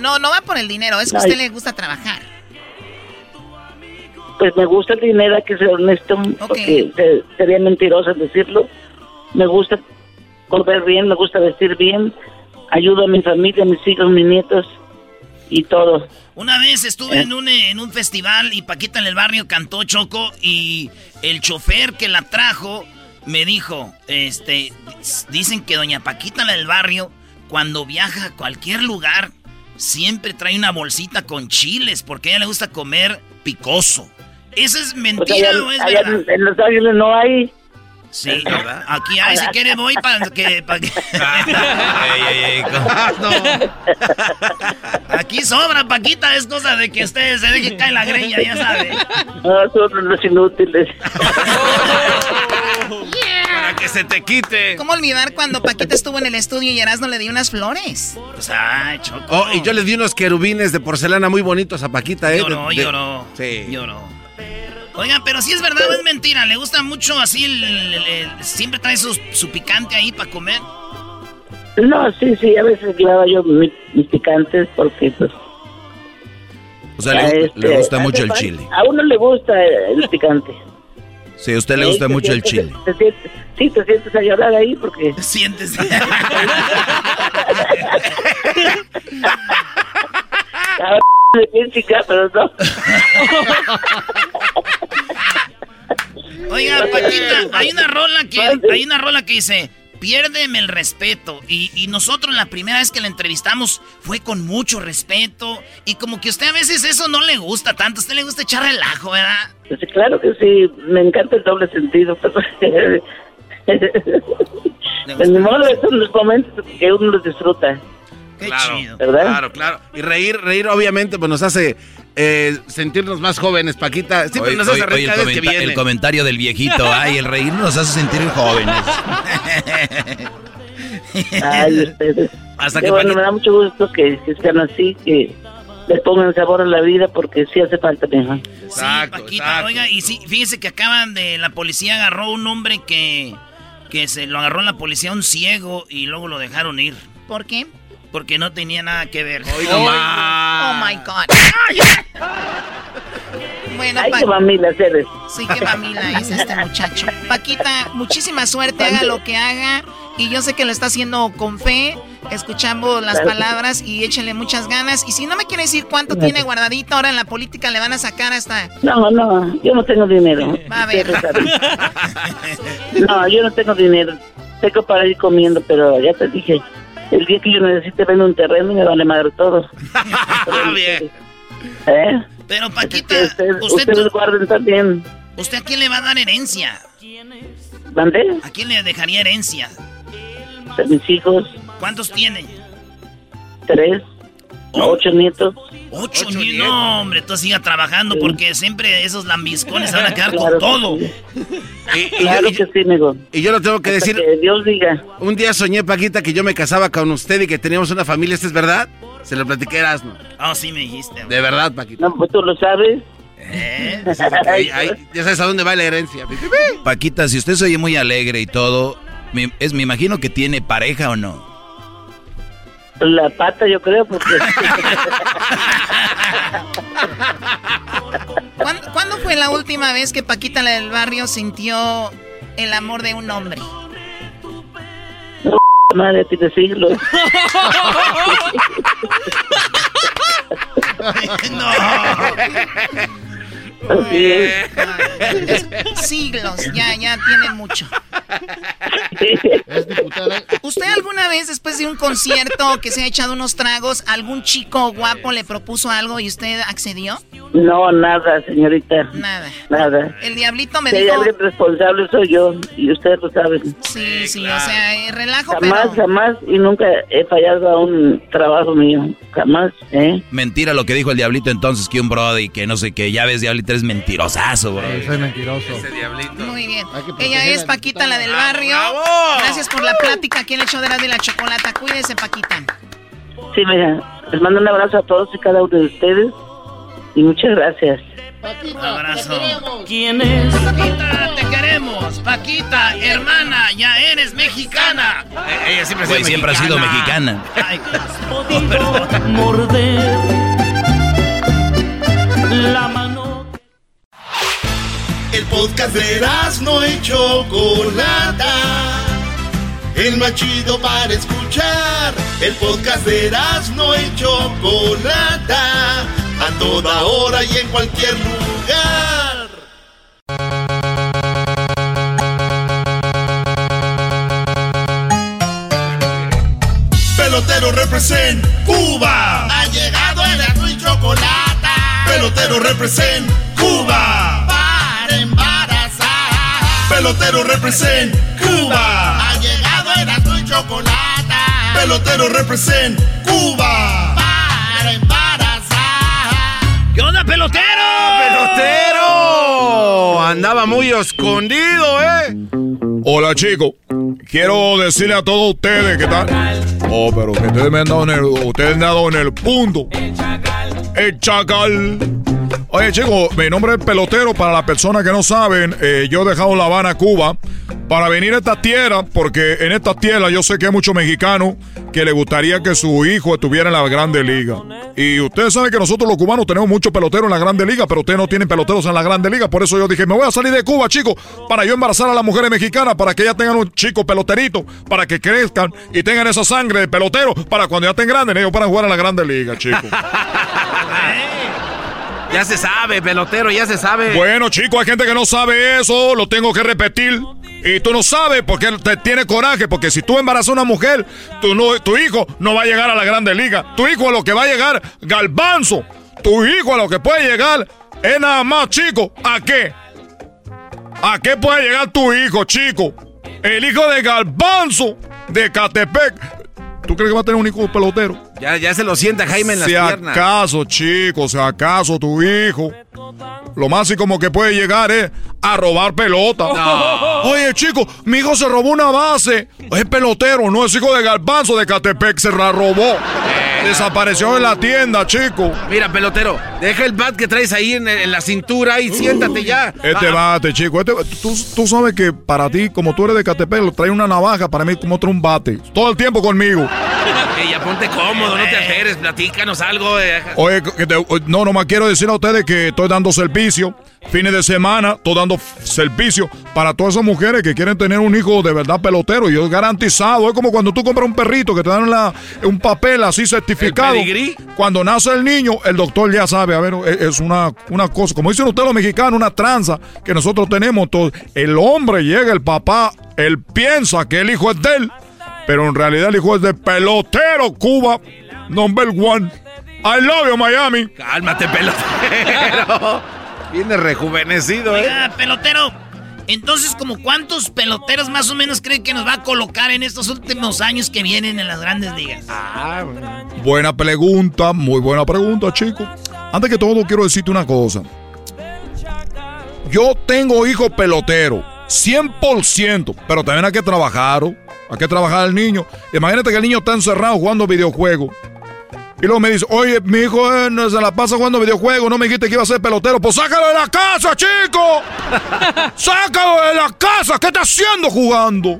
Speaker 12: no, no va por el dinero, es que a usted le gusta trabajar.
Speaker 29: Pues me gusta el dinero, hay que ser honesto, porque sería mentiroso decirlo. Me gusta comer bien, me gusta vestir bien, ayudo a mi familia, a mis hijos, mis nietos y todo.
Speaker 4: Una vez estuve en, un, en un festival y Paquita en el barrio cantó Choco y el chofer que la trajo me dijo, este, dicen que doña Paquita en el barrio, cuando viaja a cualquier lugar, siempre trae una bolsita con chiles porque a ella le gusta comer picoso. ¿Eso es mentira o es verdad?
Speaker 29: En Los Ángeles no hay.
Speaker 4: Sí, ¿verdad? Aquí hay, si quiere voy para que... Pa que... [LAUGHS] Aquí sobra, Paquita, es cosa de que usted se deje caer la greña, ya sabe.
Speaker 29: No, son los inútiles. [LAUGHS]
Speaker 6: Para que se te quite.
Speaker 12: ¿Cómo olvidar cuando Paquita estuvo en el estudio y Erasmo le dio unas flores?
Speaker 4: Pues, ay, choco.
Speaker 6: Oh, y yo le di unos querubines de porcelana muy bonitos a Paquita, ¿eh?
Speaker 4: Lloró, lloró. Sí. Lloró. Oigan, pero si es verdad o es mentira, ¿le gusta mucho así, el, siempre trae su, su, picante ahí para comer?
Speaker 29: No, sí, sí, a veces llevaba yo mis, picantes porque pues...
Speaker 5: O sea, le, este, gusta mucho el chile.
Speaker 29: A uno le gusta el picante.
Speaker 5: Sí, a usted le gusta mucho el chile.
Speaker 29: sí, te sientes a llorar ahí porque... [LAUGHS]
Speaker 4: Sientes. [LAUGHS] [LAUGHS]
Speaker 29: pero no. [LAUGHS]
Speaker 4: Oiga, Paquita, hay una rola que hay una rola que dice piérdeme el respeto. Y, y, nosotros la primera vez que la entrevistamos fue con mucho respeto. Y como que a usted a veces eso no le gusta tanto. A usted le gusta echar relajo, ¿verdad?
Speaker 29: Pues claro que sí. Me encanta el doble sentido. [LAUGHS] Pero... mi modo, son los momentos que uno los disfruta
Speaker 6: claro, Claro, claro. Y reír, reír obviamente pues nos hace eh, sentirnos más jóvenes, Paquita. Siempre nos hace reír
Speaker 5: el, que el comentario del viejito, ay, el reír nos hace sentir jóvenes. [LAUGHS]
Speaker 29: ay, ustedes. Hasta que bueno, me da mucho gusto que, que sean así, que, le pongan sabor a la vida porque sí hace falta, mija.
Speaker 4: Sí, Paquita, oiga, y sí, fíjese que acaban de, la policía agarró un hombre que, que se lo agarró la policía, un ciego, y luego lo dejaron ir.
Speaker 12: ¿Por qué?
Speaker 4: Porque no tenía nada que ver.
Speaker 12: Oh my God.
Speaker 29: Bueno, Ay, qué mamila eres.
Speaker 12: Sí, qué mamila es este muchacho. Paquita, muchísima suerte, haga lo que haga. Y yo sé que lo está haciendo con fe. Escuchamos las palabras y échenle muchas ganas. Y si no me quiere decir cuánto tiene guardadito ahora en la política, le van a sacar hasta.
Speaker 29: No, no, yo no tengo dinero. Va a ver. [LAUGHS] No, yo no tengo dinero. Tengo para ir comiendo, pero ya te dije. El día que yo necesite vender un terreno y me vale madre todo. [LAUGHS]
Speaker 4: Bien. ¿Eh? Pero Paquita, usted,
Speaker 29: ustedes guarden también.
Speaker 4: ¿Usted a quién le va a dar herencia?
Speaker 29: ¿Mandé?
Speaker 4: ¿A quién le dejaría herencia?
Speaker 29: A mis hijos.
Speaker 4: ¿Cuántos tiene?
Speaker 29: Tres. Ocho nietos.
Speaker 4: Ocho, nietos. No, hombre, tú siga trabajando porque siempre esos lambiscones se van a quedar con todo.
Speaker 29: Y, claro que sí, amigo.
Speaker 6: Y yo lo tengo que decir.
Speaker 29: Que Dios diga.
Speaker 6: Un día soñé, Paquita, que yo me casaba con usted y que teníamos una familia. ¿Esto es verdad? Se lo platiqué a Erasmo.
Speaker 4: Ah, sí me dijiste.
Speaker 6: De verdad, Paquita.
Speaker 29: No, pues tú lo sabes.
Speaker 6: ¿Eh? [LAUGHS] ya sabes a dónde va la herencia.
Speaker 5: Paquita, si usted se oye muy alegre y todo, me, es, me imagino que tiene pareja o no.
Speaker 29: La pata, yo creo, porque.
Speaker 12: ¿Cuándo, fue la última vez que Paquita la del barrio sintió el amor de un hombre?
Speaker 29: Madre, tiene siglos. [LAUGHS]
Speaker 4: no.
Speaker 12: Siglos, ya, ya tiene mucho. ¿Usted alguna vez después de un concierto que se ha echado unos tragos, algún chico guapo le propuso algo y usted accedió?
Speaker 29: No, nada, señorita.
Speaker 12: Nada.
Speaker 29: Nada.
Speaker 12: El diablito me
Speaker 29: si
Speaker 12: dijo...
Speaker 29: alguien responsable soy yo y ustedes lo saben.
Speaker 12: Sí, sí, o sea, eh, relajo,
Speaker 29: Jamás, jamás y nunca he fallado a un trabajo mío. Jamás, ¿eh?
Speaker 5: Mentira lo que dijo el diablito entonces, que un brody, que no sé qué. Ya ves, diablito, eres mentirosazo, bro.
Speaker 8: soy mentiroso.
Speaker 6: Ese diablito.
Speaker 12: Muy bien. Ella es Paquita, la del barrio. Gracias por la plática aquí en el show de la de la chocolata. Cuídese, Paquita.
Speaker 29: Sí, mira, les mando un abrazo a todos y cada uno de ustedes y muchas gracias.
Speaker 4: Paquita, un abrazo. ¿Quién es? Paquita, te queremos. Paquita, hermana, ya eres mexicana.
Speaker 5: Eh, ella siempre, ha siempre ha sido mexicana. Ay,
Speaker 2: oh, morder la mano. El podcast de no y Chocolata. El más chido para escuchar. El podcast de no y Chocolata. A toda hora y en cualquier lugar. Pelotero represent Cuba. Ha llegado el azul y chocolate. Pelotero represent Cuba. Pelotero represent Cuba. Ha llegado el azul y chocolate. Pelotero represent Cuba. Para embarazar.
Speaker 4: ¿Qué onda, pelotero?
Speaker 6: ¡Pelotero! Andaba muy escondido, ¿eh?
Speaker 32: Hola, chicos. Quiero decirle a todos ustedes que tal. Oh, pero que ustedes me han dado en el, ustedes me han dado en el punto. El chacal. Oye, chicos, mi nombre es Pelotero. Para las personas que no saben, eh, yo he dejado La Habana, Cuba, para venir a esta tierra, porque en esta tierra yo sé que hay muchos mexicanos que le gustaría que su hijo estuviera en la Grande Liga. Y ustedes saben que nosotros los cubanos tenemos muchos peloteros en la Grande Liga, pero ustedes no tienen peloteros en la Grande Liga. Por eso yo dije, me voy a salir de Cuba, chicos, para yo embarazar a las mujeres mexicanas, para que ellas tengan un chico peloterito, para que crezcan y tengan esa sangre de pelotero, para cuando ya estén grandes, ellos puedan jugar en la Grande Liga, chicos. [LAUGHS]
Speaker 6: Ya se sabe, pelotero, ya se sabe.
Speaker 32: Bueno, chicos, hay gente que no sabe eso, lo tengo que repetir. Y tú no sabes porque te tiene coraje, porque si tú embarazas a una mujer, tu, no, tu hijo no va a llegar a la grande liga. Tu hijo a lo que va a llegar, galbanzo. Tu hijo a lo que puede llegar es nada más, chico. ¿A qué? ¿A qué puede llegar tu hijo, chico? El hijo de Galbanzo de Catepec. ¿Tú crees que va a tener un hijo pelotero?
Speaker 6: Ya, ya se lo sienta Jaime en las
Speaker 32: si
Speaker 6: piernas.
Speaker 32: Si acaso, chicos, si acaso tu hijo, lo más y como que puede llegar es a robar pelota. [LAUGHS] Oye, chicos, mi hijo se robó una base. Es pelotero, no es hijo de Galbanzo de Catepec, se la robó. Desapareció en la tienda, chico.
Speaker 6: Mira, pelotero, deja el bat que traes ahí en, en la cintura y siéntate ya.
Speaker 32: Este
Speaker 6: Ah,
Speaker 32: bate, chico. Este, tú, tú sabes que para ti, como tú eres de Catepec, trae una navaja, para mí como otro un bate. Todo el tiempo conmigo. [LAUGHS]
Speaker 6: eh, ya ponte cómodo, no te alteres, platícanos algo. eh.
Speaker 32: Oye, que te- no, nomás quiero decir a ustedes que estoy dando servicio. Fines de semana, estoy dando servicio para todas esas mujeres que quieren tener un hijo de verdad pelotero. Y es garantizado. Es como cuando tú compras un perrito que te dan la- un papel así certificado.
Speaker 6: pedigrí?
Speaker 32: Cuando nace el niño, el doctor ya sabe. A ver, es, es una, una cosa, como dicen ustedes los mexicanos, una tranza que nosotros tenemos. Todo. El hombre llega, el papá, él piensa que el hijo es de él. Pero en realidad el hijo es de pelotero Cuba, number one. I love you, Miami.
Speaker 6: Cálmate, pelotero. Viene rejuvenecido, ¿eh?
Speaker 4: Pelotero. Entonces, como cuántos peloteros más o menos creen que nos va a colocar en estos últimos años que vienen en las grandes ligas?
Speaker 6: Ah,
Speaker 32: Buena pregunta, muy buena pregunta, chico. Antes que todo, quiero decirte una cosa. Yo tengo hijo pelotero, 100%, pero también hay que trabajar, ¿o? hay que trabajar el niño. Imagínate que el niño está encerrado jugando videojuegos. Y luego me dice, oye, mi hijo eh, no se la pasa jugando videojuegos, no me dijiste que iba a ser pelotero. Pues sácalo de la casa, chico. [LAUGHS] sácalo de la casa, ¿qué está haciendo jugando?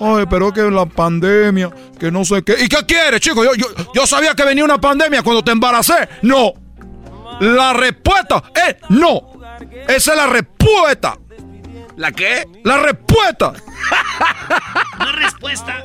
Speaker 32: Ay, pero es que la pandemia, que no sé qué. ¿Y qué quieres, chico? Yo, yo, yo sabía que venía una pandemia cuando te embaracé. No. La respuesta es no. Esa es la respuesta.
Speaker 6: ¿La qué?
Speaker 32: La respuesta. [LAUGHS]
Speaker 4: No es respuesta.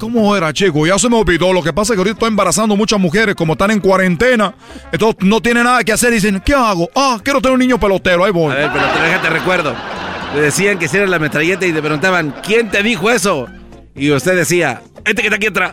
Speaker 32: ¿Cómo era, chico? Ya se me olvidó. Lo que pasa es que ahorita estoy embarazando muchas mujeres, como están en cuarentena. Entonces no tienen nada que hacer. Dicen, ¿qué hago? Ah, quiero tener un niño pelotero. Ahí voy.
Speaker 6: A ver, pelotero, déjate recuerdo. Le decían que si era la metralleta y te preguntaban, ¿quién te dijo eso? Y usted decía, este que está aquí atrás.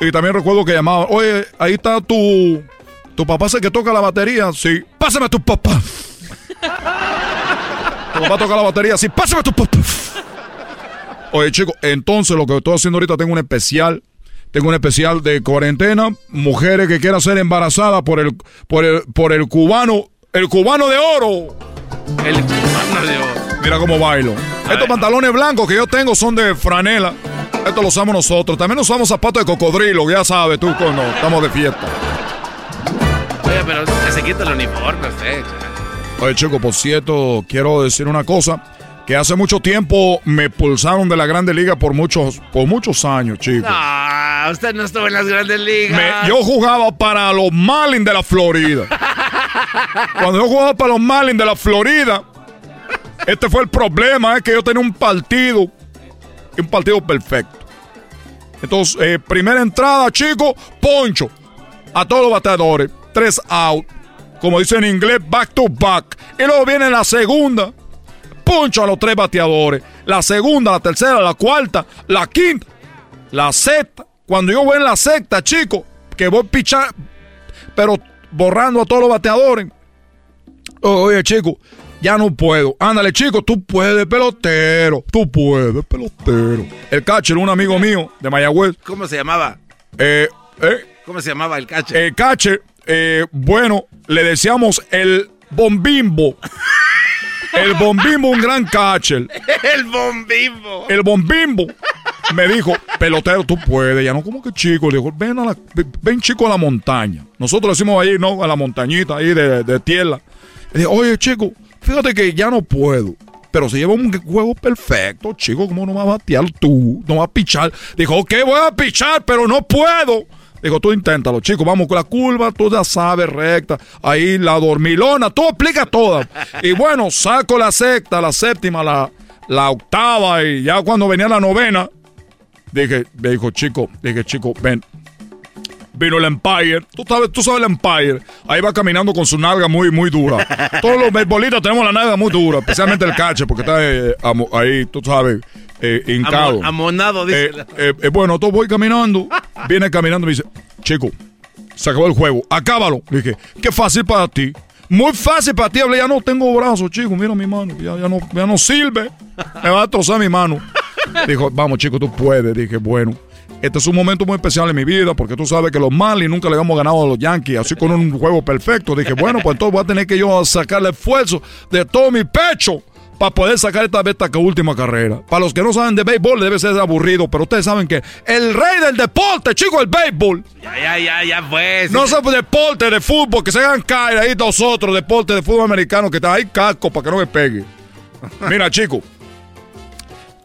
Speaker 32: Y también recuerdo que llamaba, oye, ahí está tu, tu papá, ese que toca la batería. Sí, pásame a tu papá. [LAUGHS] tu papá toca la batería. Sí, pásame a tu papá. Oye, chicos, entonces lo que estoy haciendo ahorita, tengo un especial. Tengo un especial de cuarentena. Mujeres que quieran ser embarazadas por el, por el, por el cubano, el cubano de oro.
Speaker 6: El cubano de oro.
Speaker 32: Mira cómo bailo. Estos pantalones blancos que yo tengo son de franela. Esto lo usamos nosotros. También usamos zapatos de cocodrilo, ya sabes tú cuando estamos de fiesta.
Speaker 6: Oye, pero se quita el uniforme usted.
Speaker 32: Oye, chico, por cierto, quiero decir una cosa. Que hace mucho tiempo me pulsaron de la Grande Liga por muchos, por muchos años, chico.
Speaker 6: No, usted no estuvo en las grandes ligas.
Speaker 32: Me- yo jugaba para los Marlins de la Florida. [LAUGHS] Cuando yo jugaba para los Marlins de la Florida, este fue el problema, es que yo tenía un partido, un partido perfecto. Entonces, eh, primera entrada, chico, poncho. A todos los bateadores, tres out. Como dice en inglés, back to back. Y luego viene la segunda, poncho a los tres bateadores. La segunda, la tercera, la cuarta, la quinta, la sexta. Cuando yo voy en la sexta, chico, que voy pichar, pero borrando a todos los bateadores. Oye, chico, ya no puedo. Ándale, chico, tú puedes, pelotero. Tú puedes, pelotero. El catcher, un amigo mío de Mayagüez.
Speaker 6: ¿Cómo se llamaba?
Speaker 32: Eh, eh,
Speaker 6: ¿Cómo se llamaba el catcher?
Speaker 32: el catcher, eh, bueno, le decíamos el bombimbo. El bombimbo, un gran catcher. [LAUGHS]
Speaker 6: el bombimbo.
Speaker 32: El bombimbo me dijo, pelotero, tú puedes. Ya no, como que chico. Le dijo, ven, a la, ven chico a la montaña. Nosotros le decimos ahí, ¿no? A la montañita ahí de, de tierra. Le dije, oye, chico, fíjate que ya no puedo. Pero se lleva un juego perfecto, chico. ¿Cómo no vas a batear tú? No vas a pichar. Dijo, ok, voy a pichar, pero no puedo. Dijo, tú inténtalo, chico. Vamos con la curva, tú ya sabes, recta. Ahí la dormilona, tú explica toda. Y bueno, saco la sexta, la séptima, la la octava y ya cuando venía la novena, dije, me dijo, chico, dije, chico, ven. Vino el Empire, tú sabes, tú sabes el Empire, ahí va caminando con su nalga muy, muy dura. [LAUGHS] Todos los beisbolistas tenemos la nalga muy dura, especialmente el cache, porque está eh, amo- ahí, tú sabes, eh, hincado.
Speaker 6: Amo- amonado, dice.
Speaker 32: Eh, eh, eh, bueno, todo voy caminando, viene caminando y me dice, chico, se acabó el juego, acábalo. Le dije, qué fácil para ti. Muy fácil para ti, hablé, ya no tengo brazos, chico, mira mi mano, ya, ya, no, ya no sirve, me va a trozar mi mano. Dijo, vamos chico, tú puedes. Dije, bueno, este es un momento muy especial en mi vida porque tú sabes que los Marlins nunca le hemos ganado a los Yankees, así con un juego perfecto. Dije, bueno, pues entonces voy a tener que yo sacarle esfuerzo de todo mi pecho para poder sacar esta última carrera. Para los que no saben de béisbol debe ser aburrido, pero ustedes saben que el rey del deporte, chico, el béisbol.
Speaker 6: Ya, ya, ya, ya, pues.
Speaker 32: No son deporte de fútbol, que se hagan caer ahí nosotros, deporte de fútbol americano, que está ahí casco para que no me pegue. Mira, chico.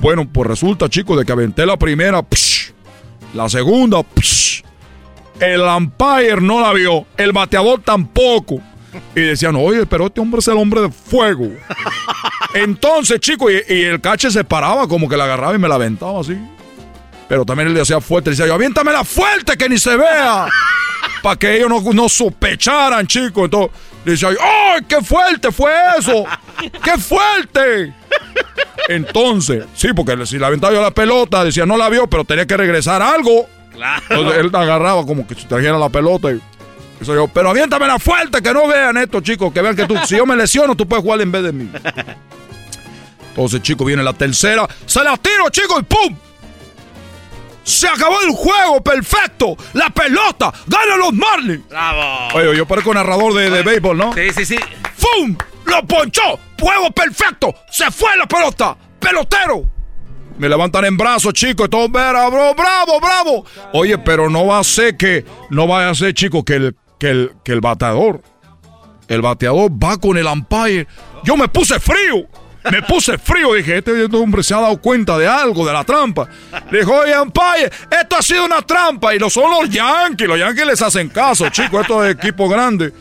Speaker 32: Bueno, pues resulta, chicos, de que aventé la primera, psh, la segunda, psh, el umpire no la vio, el bateador tampoco. Y decían, oye, pero este hombre es el hombre de fuego. [LAUGHS] Entonces, chicos, y, y el cache se paraba como que la agarraba y me la aventaba así. Pero también él le hacía fuerte, decía yo, aviéntamela fuerte que ni se vea. [LAUGHS] Para que ellos no, no sospecharan, chicos. Entonces, decía yo, ¡ay, qué fuerte fue eso! ¡Qué fuerte! Entonces, sí, porque si la aventaba yo la pelota, decía, no la vio, pero tenía que regresar algo. Entonces él agarraba como que si trajera la pelota y... Eso yo, pero aviéntamela fuerte, que no vean esto, chicos, que vean que tú, si yo me lesiono, tú puedes jugar en vez de mí. Entonces, chicos, viene la tercera, se la tiro, chicos, y ¡pum! Se acabó el juego, perfecto. La pelota, ganan los Marlins.
Speaker 6: Bravo.
Speaker 32: Oye, yo parezco narrador de, de béisbol, ¿no?
Speaker 6: Sí, sí, sí.
Speaker 32: ¡Fum! ¡Lo ponchó! ¡Juego perfecto! ¡Se fue la pelota! ¡Pelotero! Me levantan en brazos, chicos, y todo, "Vera, bro, bravo, bravo. Oye, pero no va a ser que, no va a ser, chicos, que el, que el, que el bateador, el bateador va con el umpire. Yo me puse frío. Me puse frío, dije, este hombre se ha dado cuenta de algo, de la trampa. Le dijo, oye, umpire, esto ha sido una trampa. Y lo son los Yankees, los Yankees les hacen caso, chicos, esto es equipo grande.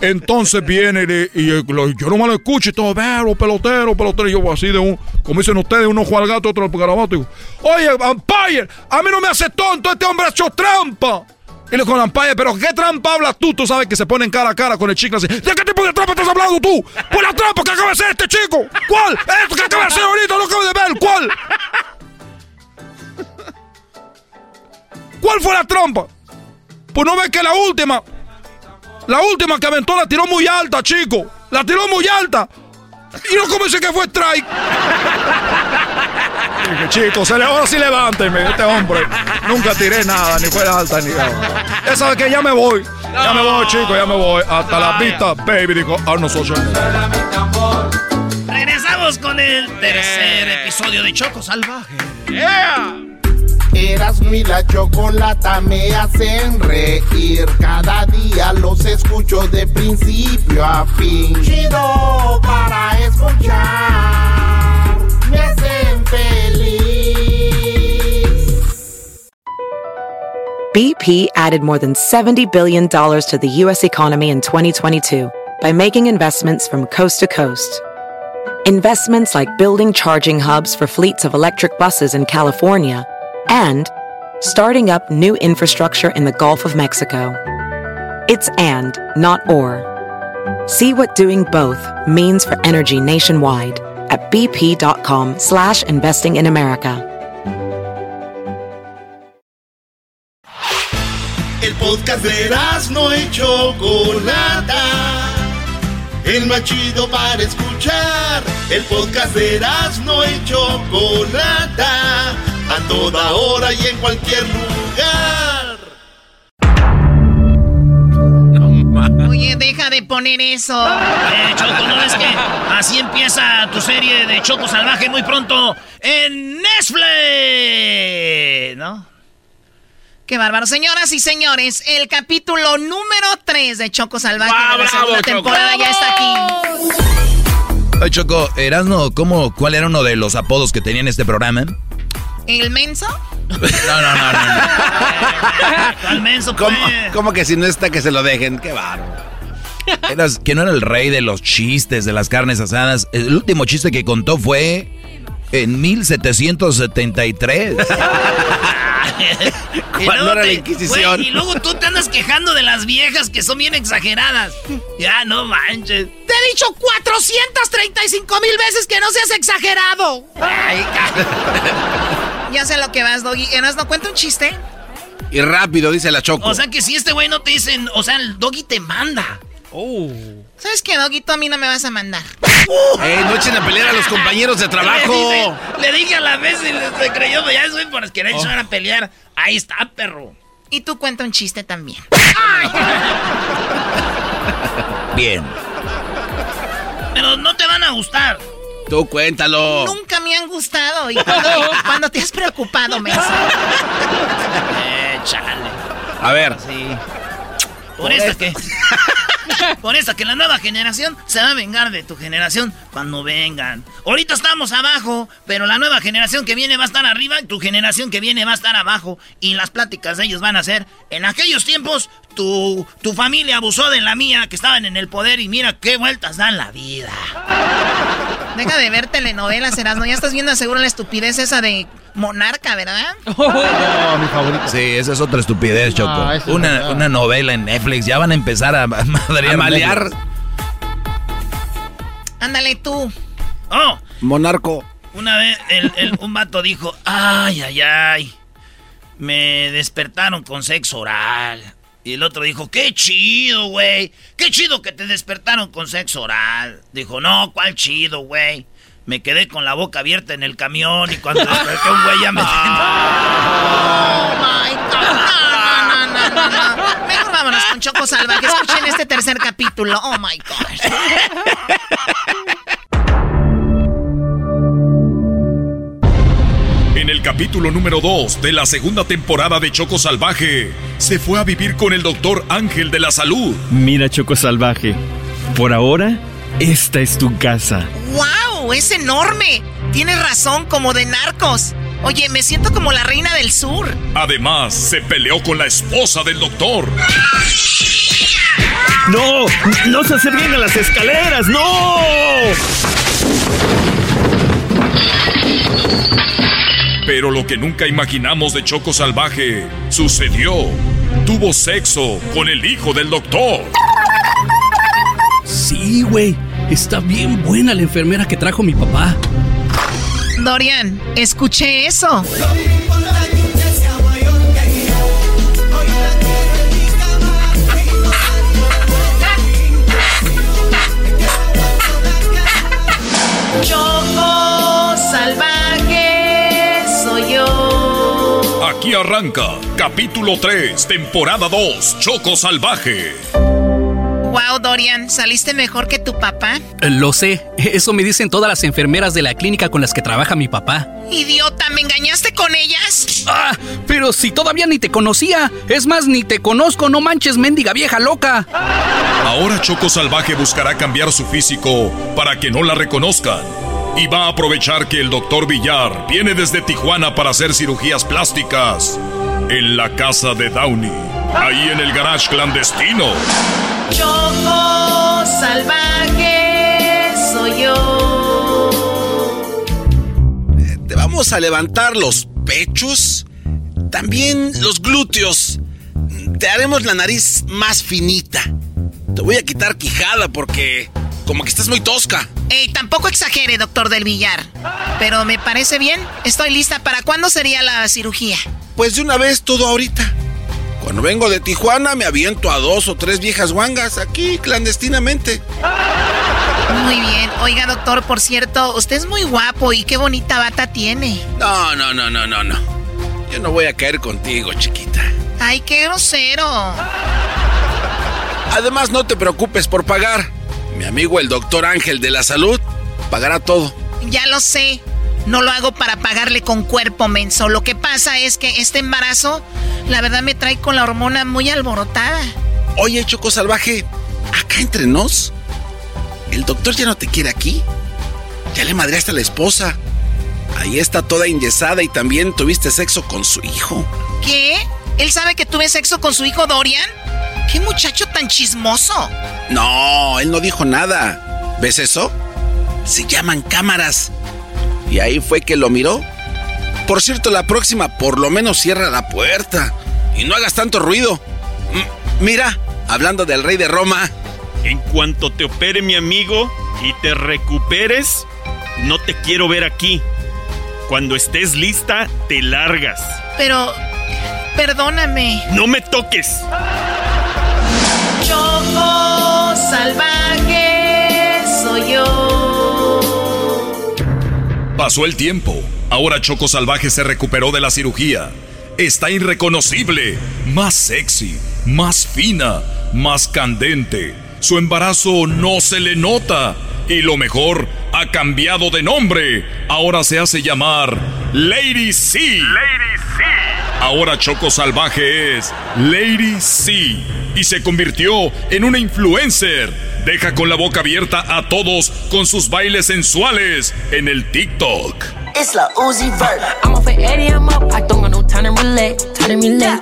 Speaker 32: Entonces viene y, y, lo- yo no lo escucho y todo, vero, pelotero, pelotero. Y yo así de un, como dicen ustedes, uno juega al gato, otro al garabato. Y digo, oye, umpire, a mí no me hace tonto, este hombre ha hecho trampa. Y le digo al umpire, pero ¿qué trampa hablas tú? Tú sabes que se ponen cara a cara con el chico así. ¿De qué tipo de trampa estás hablando tú? Pues la trampa que acaba de hacer este chico. ¿Cuál? Esto que acaba de hacer ahorita, lo acabo de ver. ¿Cuál? ¿Cuál fue la trampa? Pues no ves que la última, la última que aventó la tiró muy alta, chico. La tiró muy alta. Y no como dice que fue strike. Dije, chicos, se le, ahora sí levánteme, este hombre. Nunca tiré nada, ni fue alta ni nada. Ya sabes que ya me voy. Ya me voy, chicos, ya me voy. Hasta la vista, baby, dijo Arnold Schwarzenegger.
Speaker 4: Regresamos con el tercer episodio de Choco Salvaje.
Speaker 2: La chocolata me hacen reír. Cada día los escucho de principio a fin. Chido para escuchar. Me hacen feliz.
Speaker 1: BP added more than $70 billion to the U.S. economy in 2022 by making investments from coast to coast. Investments like building charging hubs for fleets of electric buses in California and starting up new infrastructure in the Gulf of Mexico. It's and, not or. See what doing both means for energy nationwide at bp.com slash investing in America.
Speaker 2: El podcast de no y Chocolata. El más chido para escuchar. El podcast de no y Chocolata. A toda hora y en cualquier lugar.
Speaker 12: Oye, Oye, deja de poner eso.
Speaker 4: Eh, Choco, ¿no ves que así empieza tu serie de Choco Salvaje muy pronto en Netflix? ¿No?
Speaker 12: Qué bárbaro. Señoras y señores, el capítulo número 3 de Choco Salvaje
Speaker 5: ¡Wow,
Speaker 12: de la
Speaker 5: bravo,
Speaker 12: segunda
Speaker 5: Choco!
Speaker 12: temporada ya está aquí.
Speaker 5: Ay, Choco, Erasno, ¿cómo, ¿cuál era uno de los apodos que tenía en este programa?
Speaker 12: ¿El menso?
Speaker 5: No, no, no, no. [LAUGHS]
Speaker 4: Al menso,
Speaker 6: ¿Cómo,
Speaker 4: pues.
Speaker 6: cómo que si no está que se lo dejen? Qué bárbaro.
Speaker 5: Eras, que no era el rey de los chistes, de las carnes asadas. El último chiste que contó fue en 1773.
Speaker 4: Y [LAUGHS]
Speaker 6: ¿Cuándo
Speaker 4: luego
Speaker 6: era la Inquisición?
Speaker 4: y luego tú te andas quejando de las viejas que son bien exageradas. Ya, no manches.
Speaker 12: Te he dicho 435 mil veces que no seas exagerado. [LAUGHS] ya sé lo que vas, Doggy. ¿Eras no cuenta un chiste?
Speaker 6: Y rápido, dice la Choco.
Speaker 4: O sea que si este güey no te dicen, o sea, el doggy te manda.
Speaker 6: Oh.
Speaker 12: ¿Sabes qué, Doggy? Tú a mí no me vas a mandar.
Speaker 6: ¡Ey, no echen a pelear a los compañeros de
Speaker 4: Le,
Speaker 6: trabajo!
Speaker 4: dice- le dije a la vez y le- se creyó, pero ya es güey por querer
Speaker 6: Oh.
Speaker 4: echar a pelear. Ahí está, perro.
Speaker 12: Y tú cuenta un chiste también.
Speaker 5: Bien.
Speaker 4: Pero no te van a gustar.
Speaker 6: Tú cuéntalo.
Speaker 12: Nunca me han gustado. ¿Y cuando, [LAUGHS] cuando te has preocupado, menso?
Speaker 4: Eh, chale.
Speaker 6: A ver.
Speaker 4: Sí. Por esta que. Por esta que la nueva generación se va a vengar de tu generación cuando vengan. Ahorita estamos abajo, pero la nueva generación que viene va a estar arriba y tu generación que viene va a estar abajo. Y las pláticas de ellos van a ser. En aquellos tiempos, tu, tu familia abusó de la mía, que estaban en el poder, y mira qué vueltas dan la vida.
Speaker 12: Deja de ver telenovelas, Erasmo. Ya estás viendo seguro la estupidez esa de Monarca, ¿verdad?
Speaker 8: No, mi favorito.
Speaker 5: Sí, esa es otra estupidez, Choco.
Speaker 8: No, esa es
Speaker 5: una, una novela en Netflix. Ya van a empezar a, a madrear.
Speaker 6: A malear.
Speaker 12: Ándale tú.
Speaker 4: Oh,
Speaker 6: Monarco.
Speaker 4: Una vez el- el- un vato dijo, ay, ay, ay, me despertaron con sexo oral. Y el otro dijo, qué chido, güey, qué chido que te despertaron con sexo oral. Dijo, no, ¿cuál chido, güey? Me quedé con la boca abierta en el camión y cuando desperté un güey ya me...
Speaker 12: Oh my God. No, no, no, no, no. Mejor vámonos con Choco Salvaje. Escuchen este tercer capítulo. Oh my God. [LAUGHS]
Speaker 16: En el capítulo número 2 de la segunda temporada de Choco Salvaje, se fue a vivir con el doctor Ángel de la Salud.
Speaker 33: Mira, Choco Salvaje. Por ahora, esta es tu casa.
Speaker 12: ¡Wow! ¡Es enorme! Tienes razón, como de narcos. Oye, me siento como la reina del sur.
Speaker 16: Además, se peleó con la esposa del doctor.
Speaker 33: ¡No! ¡No se acerquen a las escaleras! ¡No!
Speaker 16: Pero lo que nunca imaginamos de Choco Salvaje sucedió. Tuvo sexo con el hijo del doctor.
Speaker 18: Sí, güey. Está bien buena la enfermera que trajo mi papá.
Speaker 12: Dorian, escuché eso. Choco
Speaker 16: Aquí arranca, capítulo 3, temporada 2, Choco Salvaje.
Speaker 12: Wow, Dorian, ¿saliste mejor que tu papá?
Speaker 18: Eh, Lo sé. Eso me dicen todas las enfermeras de la clínica con las que trabaja mi papá.
Speaker 12: Idiota, ¿me engañaste con ellas?
Speaker 18: Ah, pero si todavía ni te conocía. Es más, ni te conozco, no manches, mendiga vieja loca.
Speaker 16: Ahora Choco Salvaje buscará cambiar su físico para que no la reconozcan. Y va a aprovechar que el doctor Villar viene desde Tijuana para hacer cirugías plásticas en la casa de Downey, ahí en el garage clandestino.
Speaker 12: Choco salvaje soy yo.
Speaker 6: Te vamos a levantar los pechos, también los glúteos. Te haremos la nariz más finita. Te voy a quitar quijada porque como que estás muy tosca.
Speaker 12: Ey, tampoco exagere, doctor del Villar. Pero me parece bien. Estoy lista. ¿Para cuándo sería la cirugía?
Speaker 6: Pues de una vez todo ahorita. Cuando vengo de Tijuana me aviento a dos o tres viejas guangas aquí clandestinamente.
Speaker 12: Muy bien. Oiga, doctor, por cierto, usted es muy guapo y qué bonita bata tiene.
Speaker 6: No, no, no, no, no, no. Yo no voy a caer contigo, chiquita.
Speaker 12: Ay, qué grosero.
Speaker 6: Además, no te preocupes por pagar. Mi amigo el doctor Ángel de la Salud pagará todo.
Speaker 12: Ya lo sé. No lo hago para pagarle con cuerpo menso. Lo que pasa es que este embarazo, la verdad, me trae con la hormona muy alborotada.
Speaker 6: Oye, Choco Salvaje, acá entre nos, ¿el doctor ya no te quiere aquí? Ya le madreaste a la esposa. Ahí está toda enyesada y también tuviste sexo con su hijo.
Speaker 12: ¿Qué? ¿Él sabe que tuve sexo con su hijo Dorian? ¡Qué muchacho tan chismoso!
Speaker 6: No, él no dijo nada. ¿Ves eso? Se llaman cámaras. Y ahí fue que lo miró. Por cierto, la próxima por lo menos cierra la puerta. Y no hagas tanto ruido. M mira, hablando del rey de Roma.
Speaker 33: En cuanto te opere mi amigo y te recuperes, no te quiero ver aquí. Cuando estés lista, te largas.
Speaker 12: Pero, perdóname.
Speaker 33: No me toques.
Speaker 12: Salvaje soy yo.
Speaker 16: Pasó el tiempo. Ahora Choco Salvaje se recuperó de la cirugía. Está irreconocible, más sexy, más fina, más candente. Su embarazo no se le nota. Y lo mejor, ha cambiado de nombre. Ahora se hace llamar Lady C. Lady C. Ahora Choco Salvaje es Lady C. Y se convirtió en una influencer. Deja con la boca abierta a todos con sus bailes sensuales en el TikTok.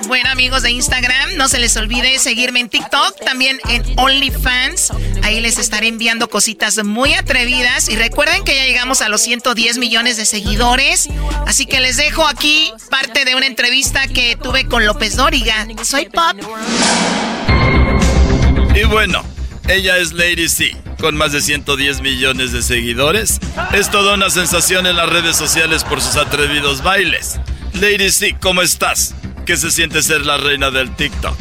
Speaker 12: Bueno, amigos de Instagram, no se les olvide seguirme en TikTok, también en OnlyFans. Ahí les estaré enviando cositas muy atrevidas. Y recuerden que ya llegamos a los 110 millones de seguidores. Así que les dejo aquí parte de una entrevista que tuve con López Dóriga. Soy Pop.
Speaker 34: Y bueno, ella es Lady C, con más de 110 millones de seguidores. Es toda una sensación en las redes sociales por sus atrevidos bailes. Lady C, ¿cómo estás? ¿Qué se siente ser la reina del TikTok?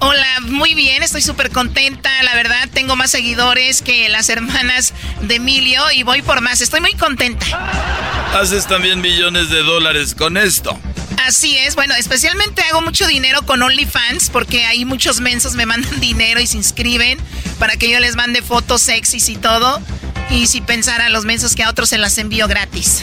Speaker 12: Hola, muy bien, estoy súper contenta, la verdad, tengo más seguidores que las hermanas de Emilio y voy por más, estoy muy contenta.
Speaker 34: Haces también millones de dólares con esto.
Speaker 12: Así es, bueno, especialmente hago mucho dinero con OnlyFans porque ahí muchos mensos me mandan [LAUGHS] dinero y se inscriben para que yo les mande fotos sexys y todo. Y si pensara a los mensos que a otros se las envío gratis.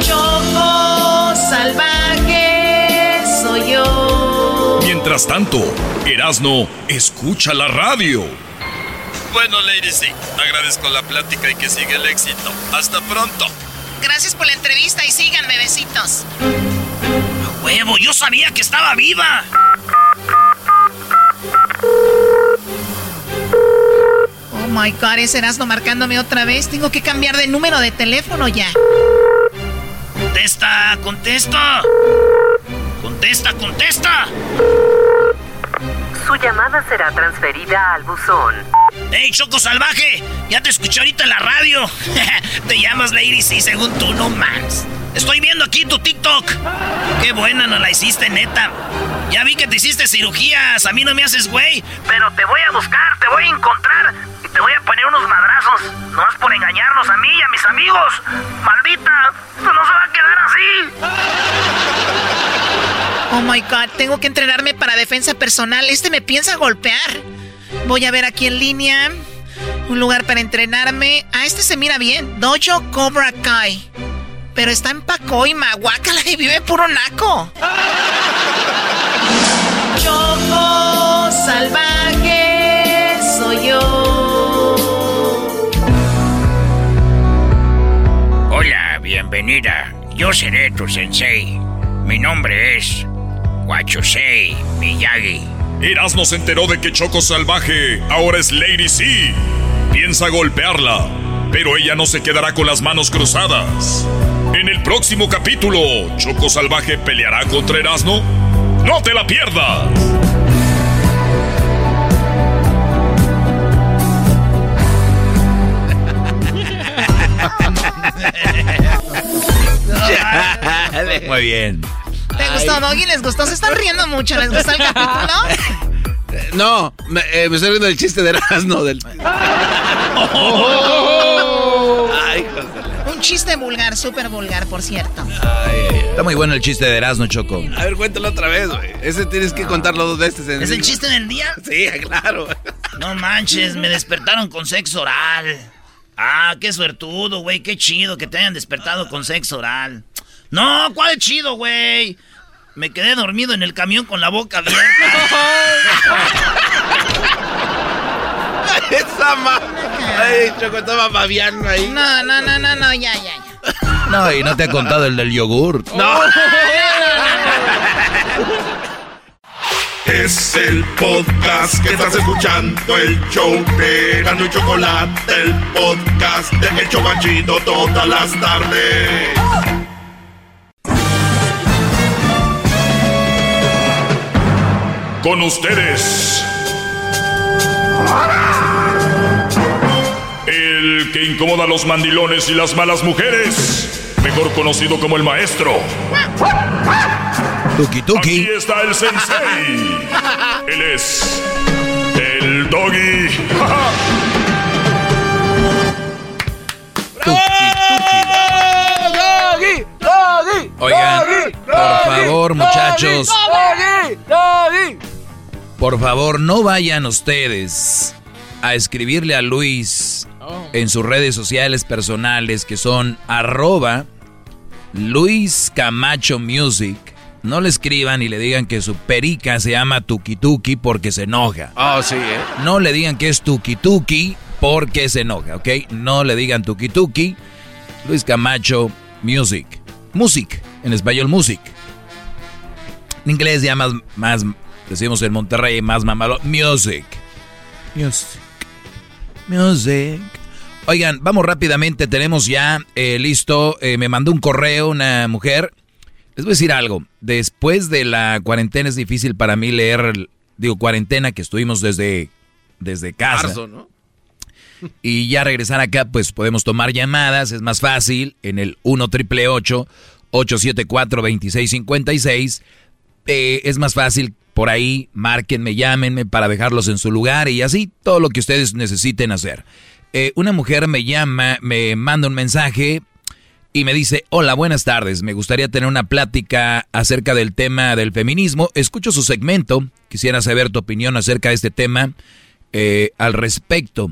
Speaker 12: Choco salvaje soy yo.
Speaker 16: Mientras tanto, Erasno escucha la radio.
Speaker 34: Bueno, Lady C, agradezco la plática y que siga el éxito. Hasta pronto.
Speaker 12: Gracias por la entrevista y síganme, besitos.
Speaker 4: ¡A huevo! ¡Yo sabía que estaba viva!
Speaker 12: Oh my god, ese Erasmo marcándome otra vez. Tengo que cambiar de número de teléfono ya.
Speaker 4: ¡Contesta! ¡Contesta! ¡Contesta! ¡Contesta!
Speaker 35: Su llamada será transferida al buzón.
Speaker 4: ¡Ey, Choco Salvaje! Ya te escuché ahorita en la radio. [LAUGHS] te llamas Lady C según tú, no mans. Estoy viendo aquí tu TikTok. Qué buena no la hiciste, neta. Ya vi que te hiciste cirugías. A mí no me haces güey. Pero te voy a buscar, te voy a encontrar. Y te voy a poner unos madrazos. No es por engañarnos a mí y a mis amigos. Maldita, esto no se va a quedar así.
Speaker 12: Oh my god, tengo que entrenarme para defensa personal. Este me piensa golpear. Voy a ver aquí en línea un lugar para entrenarme. Ah, este se mira bien. Dojo Cobra Kai. Pero está en Pacoima, guácala y vive puro naco. [LAUGHS] Choco salvaje soy yo.
Speaker 4: Hola, bienvenida. Yo seré tu sensei. Mi nombre es Wachusei Miyagi.
Speaker 16: Erasmo se enteró de que Choco Salvaje ahora es Lady C. Piensa golpearla, pero ella no se quedará con las manos cruzadas. En el próximo capítulo, ¿Choco Salvaje peleará contra Erasmo? ¡No te la pierdas! [LAUGHS]
Speaker 5: Muy bien.
Speaker 12: ¿Te gustó, Doggy? ¿Les gustó? ¿Se están riendo mucho? ¿Les gustó el capítulo? [LAUGHS]
Speaker 6: No, me, eh, me estoy riendo del chiste de Erasmo. Del... [LAUGHS]
Speaker 12: Un chiste vulgar, súper vulgar, por cierto.
Speaker 6: Ay, ay, ay.
Speaker 5: Está muy bueno el chiste de Erasmo, Choco.
Speaker 6: A ver, cuéntalo otra vez, güey. Ese tienes que contarlo dos veces. En
Speaker 4: ¿Es el chiste del día? [LAUGHS]
Speaker 6: Sí, claro.
Speaker 4: No manches, me despertaron con sexo oral. Ah, qué suertudo, güey, qué chido que te hayan despertado con sexo oral. No, ¿cuál chido, güey? Me quedé dormido en el camión con la boca abierta. [LAUGHS]
Speaker 6: Esa ma... Ay, Choco, estaba babiando ahí.
Speaker 12: No, no, no, no, no, ya, ya, ya.
Speaker 5: No, y no te ha contado el del yogur.
Speaker 6: No.
Speaker 2: Es el podcast que estás escuchando, el show de Gano y Chocolate, el podcast de El Chocachito todas las tardes.
Speaker 24: Con ustedes. El que incomoda a los mandilones y las malas mujeres. Mejor conocido como el maestro.
Speaker 5: Tuki tuki.
Speaker 24: Aquí está el sensei. Él es el doggy. [LAUGHS]
Speaker 6: ¡Doggy! ¡Doggy!
Speaker 5: Oigan, por favor, muchachos. Por favor, no vayan ustedes a escribirle a Luis en sus redes sociales personales que son arroba Luis Camacho Music. No le escriban y le digan que su perica se llama Tuki Tuki porque se enoja.
Speaker 6: Oh, sí, ¿eh?
Speaker 5: No le digan que es Tuki Tuki porque se enoja, ¿ok? No le digan Tuki Tuki. Luis Camacho Music. Music, en español Music. En inglés ya más, más decimos en Monterrey, más mamalo. Music. Music. Music. Oigan, vamos rápidamente, tenemos ya eh, listo, eh, me mandó un correo una mujer. Les voy a decir algo, después de la cuarentena es difícil para mí leer, digo, cuarentena que estuvimos desde, desde casa.
Speaker 6: Marzo, ¿no? [LAUGHS]
Speaker 5: Y ya regresar acá, pues podemos tomar llamadas, es más fácil, en el 1 triple 874 2656 eh, es más fácil por ahí, márquenme, llámenme para dejarlos en su lugar y así todo lo que ustedes necesiten hacer. Eh, una mujer me llama, me manda un mensaje y me dice, hola, buenas tardes, me gustaría tener una plática acerca del tema del feminismo. Escucho su segmento, quisiera saber tu opinión acerca de este tema eh, al respecto.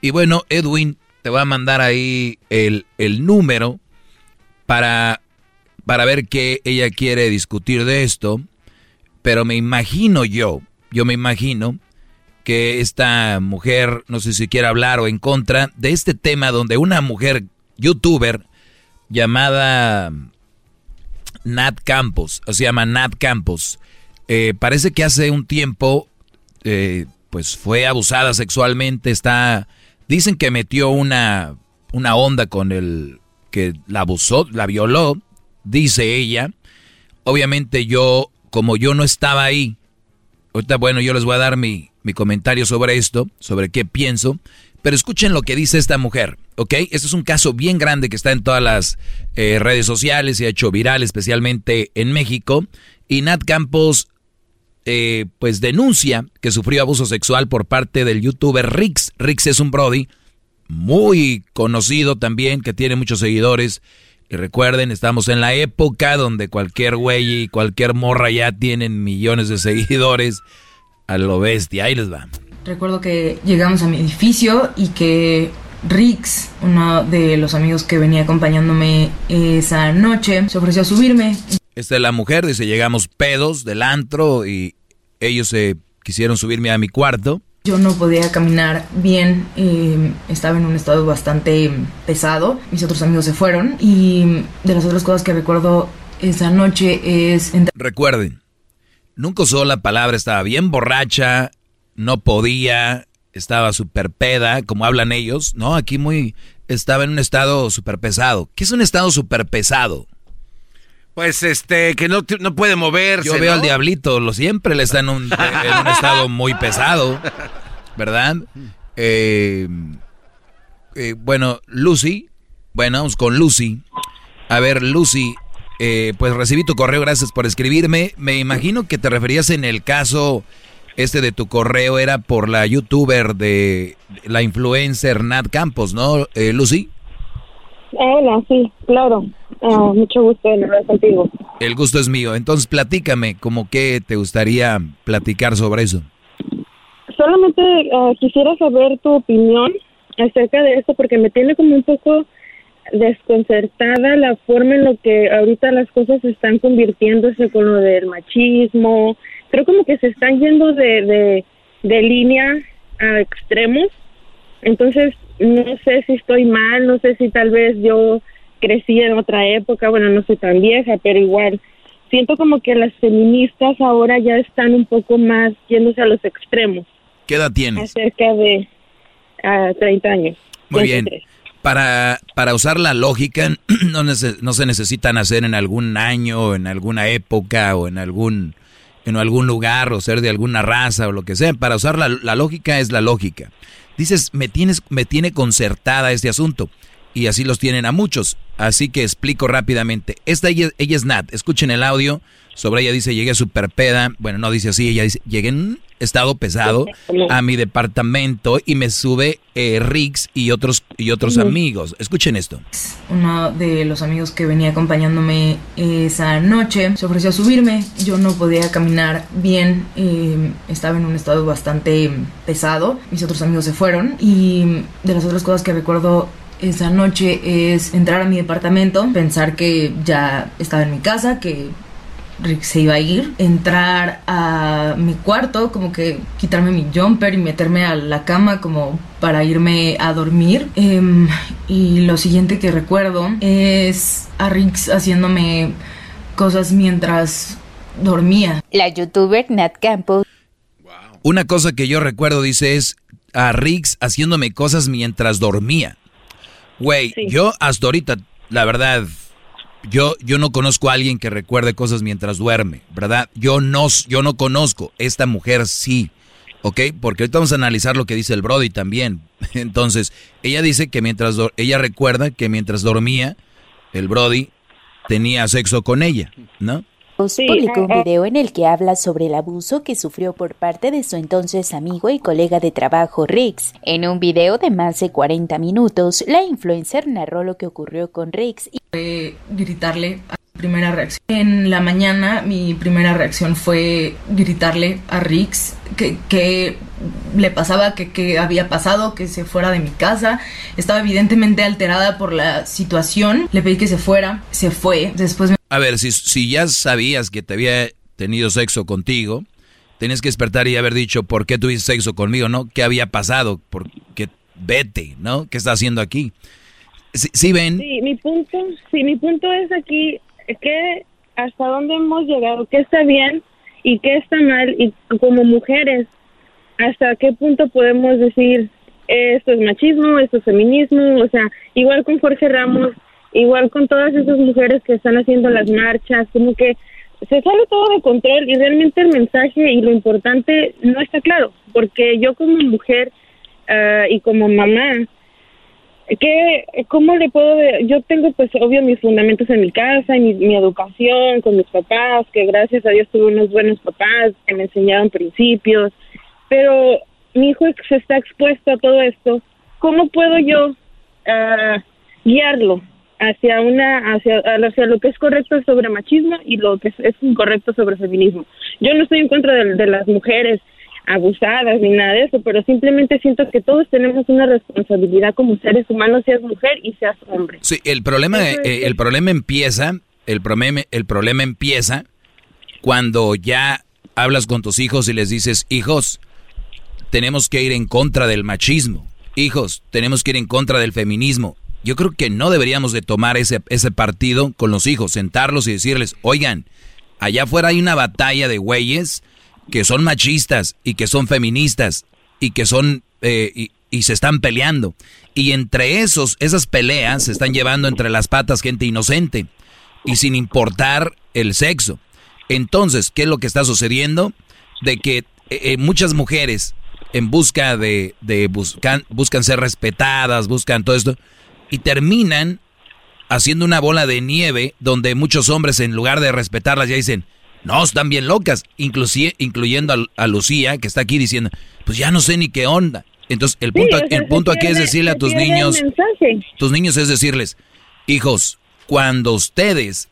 Speaker 5: Y bueno, Edwin, te voy a mandar ahí el, el número para, para ver qué ella quiere discutir de esto. Pero me imagino yo, yo me imagino que esta mujer, no sé si quiere hablar o en contra de este tema donde una mujer youtuber llamada Nat Campos, o se llama Nat Campos, eh, parece que hace un tiempo eh, pues fue abusada sexualmente, está, dicen que metió una, una onda con el que la abusó, la violó, dice ella. Obviamente yo, como yo no estaba ahí, ahorita bueno, yo les voy a dar mi, mi comentario sobre esto, sobre qué pienso, pero escuchen lo que dice esta mujer, ¿ok? Este es un caso bien grande que está en todas las eh, redes sociales y ha hecho viral, especialmente en México. Y Nat Campos, eh, pues denuncia que sufrió abuso sexual por parte del youtuber Rix. Rix es un Brody muy conocido también, que tiene muchos seguidores. Y recuerden, estamos en la época donde cualquier güey y cualquier morra ya tienen millones de seguidores. A lo bestia, ahí les va.
Speaker 36: Recuerdo que llegamos a mi edificio y que Rix, uno de los amigos que venía acompañándome esa noche, se ofreció a subirme.
Speaker 5: Esta es la mujer, dice, llegamos pedos del antro y ellos se quisieron subirme a mi cuarto.
Speaker 36: Yo no podía caminar bien, eh, estaba en un estado bastante pesado, mis otros amigos se fueron y de las otras cosas que recuerdo esa noche es...
Speaker 5: Recuerden, nunca usó la palabra, estaba bien borracha, no podía, estaba súper peda, como hablan ellos, ¿no? Aquí muy, estaba en un estado súper pesado. ¿Qué es un estado súper pesado?
Speaker 6: Pues este, que no, no puede moverse.
Speaker 5: Yo veo
Speaker 6: ¿no?
Speaker 5: al diablito, lo siempre le está en un, en un estado muy pesado, ¿verdad? Eh, eh, bueno, Lucy, bueno, vamos con Lucy. A ver, Lucy, eh, pues recibí tu correo, gracias por escribirme. Me imagino que te referías en el caso este de tu correo era por la youtuber de la influencer Nat Campos, ¿no, eh, Lucy?
Speaker 27: Hola, sí, claro.
Speaker 37: Ah, mucho gusto en hablar contigo.
Speaker 5: El gusto es mío. Entonces, platícame, ¿cómo qué te gustaría platicar sobre eso?
Speaker 37: Solamente ah, quisiera saber tu opinión acerca de esto porque me tiene como un poco desconcertada la forma en lo que ahorita las cosas están convirtiéndose con lo del machismo. Creo como que se están yendo de, de, de línea a extremos. Entonces, no sé si estoy mal, no sé si tal vez yo crecí en otra época, bueno, no soy tan vieja, pero igual siento como que las feministas ahora ya están un poco más yéndose a los extremos.
Speaker 5: ¿Qué edad tienes?
Speaker 37: Acerca de a 30 años.
Speaker 5: Muy bien. Para, para usar la lógica, [CLEARS THROAT] no, no se necesita nacer en algún año, en alguna época o en algún, en algún lugar o ser de alguna raza o lo que sea. Para usar la, la lógica es la lógica. Dices, me, tienes, me tiene concertada este asunto y así los tienen a muchos. Así que explico rápidamente. Esta ella, ella, es Nat. Escuchen el audio. Sobre ella dice, llegué super peda. Bueno, no dice así. Ella dice, llegué en estado pesado a mi departamento y me sube eh, Riggs y otros, y otros amigos. Escuchen esto.
Speaker 36: Uno de los amigos que venía acompañándome esa noche se ofreció a subirme. Yo no podía caminar bien. Eh, estaba en un estado bastante pesado. Mis otros amigos se fueron. Y de las otras cosas que recuerdo esa noche es entrar a mi departamento, pensar que ya estaba en mi casa, que Rick se iba a ir, entrar a mi cuarto, como que quitarme mi jumper y meterme a la cama como para irme a dormir. Em, y lo siguiente que recuerdo es a Rick haciéndome cosas mientras dormía.
Speaker 38: La youtuber Nat Campos.
Speaker 5: Una cosa que yo recuerdo, dice, es a Riggs haciéndome cosas mientras dormía. Güey, yo hasta ahorita, la verdad, yo, yo no conozco a alguien que recuerde cosas mientras duerme, ¿verdad? Yo no, yo no conozco. Esta mujer sí, ¿ok? Porque ahorita vamos a analizar lo que dice el Brody también. [LAUGHS] Entonces, ella dice que mientras, ella recuerda que mientras dormía, el Brody tenía sexo con ella, ¿no?
Speaker 38: Publicó un video en el que habla sobre el abuso que sufrió por parte de su entonces amigo y colega de trabajo Riggs. En un video de más de 40 minutos, la influencer narró lo que ocurrió con Riggs y
Speaker 36: gritarle a primera reacción. En la mañana mi primera reacción fue gritarle a Riggs que, que le pasaba, que, que, había pasado, que se fuera de mi casa. Estaba evidentemente alterada por la situación. Le pedí que se fuera, se fue. Después me...
Speaker 5: A ver, si, si ya sabías que te había tenido sexo contigo, tenías que despertar y haber dicho por qué tuviste sexo conmigo, ¿no? ¿Qué había pasado? Porque vete, ¿no? ¿Qué está haciendo aquí? ¿Sí, ven?
Speaker 37: Sí, mi punto, sí, mi punto es aquí que hasta dónde hemos llegado, qué está bien y qué está mal y como mujeres, hasta qué punto podemos decir esto es machismo, esto es feminismo, o sea, igual con Jorge Ramos, igual con todas esas mujeres que están haciendo las marchas, como que se sale todo de control y realmente el mensaje y lo importante no está claro, porque yo como mujer uh, y como mamá, ¿Qué, ¿Cómo le puedo.? Yo tengo, pues, obvio, mis fundamentos en mi casa, mi, mi educación con mis papás, que gracias a Dios tuve unos buenos papás que me enseñaron principios, pero mi hijo se está expuesto a todo esto. ¿Cómo puedo yo uh, guiarlo hacia una hacia, hacia lo que es correcto sobre machismo y lo que es, es incorrecto sobre feminismo? Yo no estoy en contra de, de las mujeres abusadas ni nada de eso, pero simplemente siento que todos tenemos una responsabilidad como seres humanos, seas mujer y seas hombre.
Speaker 5: Sí, el problema, eh, el problema empieza, el problema, el problema empieza cuando ya hablas con tus hijos y les dices, hijos, tenemos que ir en contra del machismo, hijos, tenemos que ir en contra del feminismo. Yo creo que no deberíamos de tomar ese, ese partido con los hijos, sentarlos y decirles, oigan, allá afuera hay una batalla de güeyes que son machistas y que son feministas y que son eh, y, se están peleando. Y entre esos, esas peleas se están llevando entre las patas gente inocente y sin importar el sexo. Entonces, ¿qué es lo que está sucediendo? De que eh, eh, muchas mujeres en busca de, de buscan, buscan ser respetadas, buscan todo esto, y terminan haciendo una bola de nieve donde muchos hombres en lugar de respetarlas ya dicen, no, están bien locas, inclusive, incluyendo a, a, Lucía, que está aquí diciendo, pues ya no sé ni qué onda. Entonces, el punto, sí, el punto aquí es decirle a tus niños, tus niños es decirles, hijos, cuando ustedes,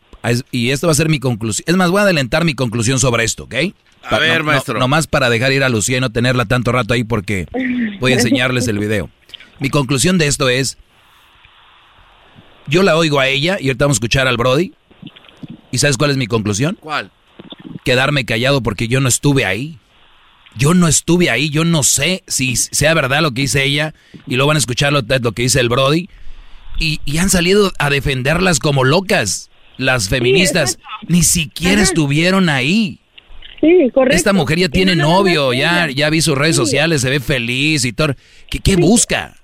Speaker 5: y esto va a ser mi conclusión, es más, voy a adelantar mi conclusión sobre esto, ¿ok?
Speaker 6: A ver, maestro.
Speaker 5: nomás para dejar ir a Lucía y no tenerla tanto rato ahí porque voy a [LAUGHS] enseñarles el video. Mi conclusión de esto es, yo la oigo a ella y ahorita vamos a escuchar al Brody. ¿Y sabes cuál es mi conclusión?
Speaker 6: ¿Cuál?
Speaker 5: Quedarme callado porque yo no estuve ahí. Yo no estuve ahí, yo no sé si sea verdad lo que dice ella y luego van a escuchar lo, que dice el Brody. Y, han salido a defenderlas como locas. Las feministas ni siquiera estuvieron ahí.
Speaker 37: Sí, correcto.
Speaker 5: Esta mujer ya tiene novio, ya, ya vi sus redes sociales, se ve feliz y todo. ¿Qué, qué busca?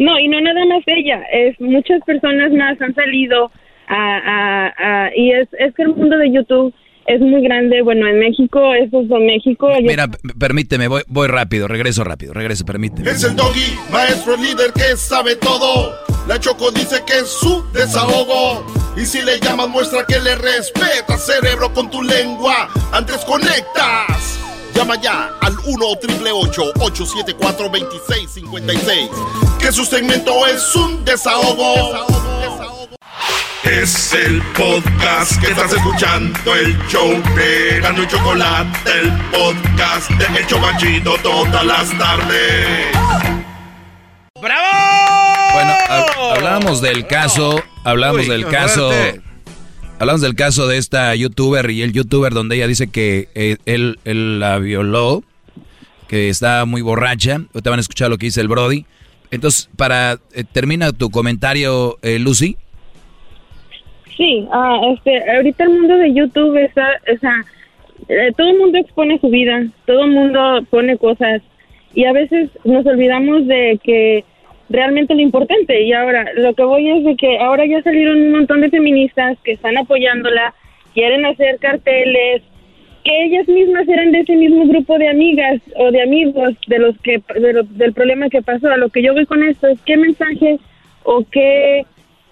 Speaker 37: No, y no nada más ella, es muchas personas más han salido a, a, y es, es que el mundo de YouTube es muy grande. Bueno, en México, eso es de México.
Speaker 5: Mira, permíteme, voy, voy rápido, regreso rápido, regreso, permíteme.
Speaker 2: Es el doggy, maestro líder que sabe todo. La Choco dice que es su desahogo. Y si le llamas, muestra que le respeta, cerebro, con tu lengua. Antes conectas. Llama ya al 1-888-874-2656. Que su segmento es un desahogo. Es el podcast que estás escuchando, el show de Gano y Chocolate, el podcast de El Chocachito todas las tardes.
Speaker 5: ¡Bravo! Bueno, hablábamos del caso, hablamos del caso hablamos del caso de esta youtuber y el youtuber donde ella dice que eh, él, la violó, que está muy borracha. Te van a escuchar lo que dice el Brody. Entonces, para eh, termina tu comentario, eh, Lucy.
Speaker 37: Sí, ah, este, ahorita el mundo de YouTube está, o sea, todo el mundo expone su vida, todo el mundo pone cosas y a veces nos olvidamos de que realmente lo importante. Y ahora, lo que voy es de que ahora ya salieron un montón de feministas que están apoyándola, quieren hacer carteles, que ellas mismas eran de ese mismo grupo de amigas o de amigos de los que del problema que pasó. A lo que yo voy con esto es qué mensaje o qué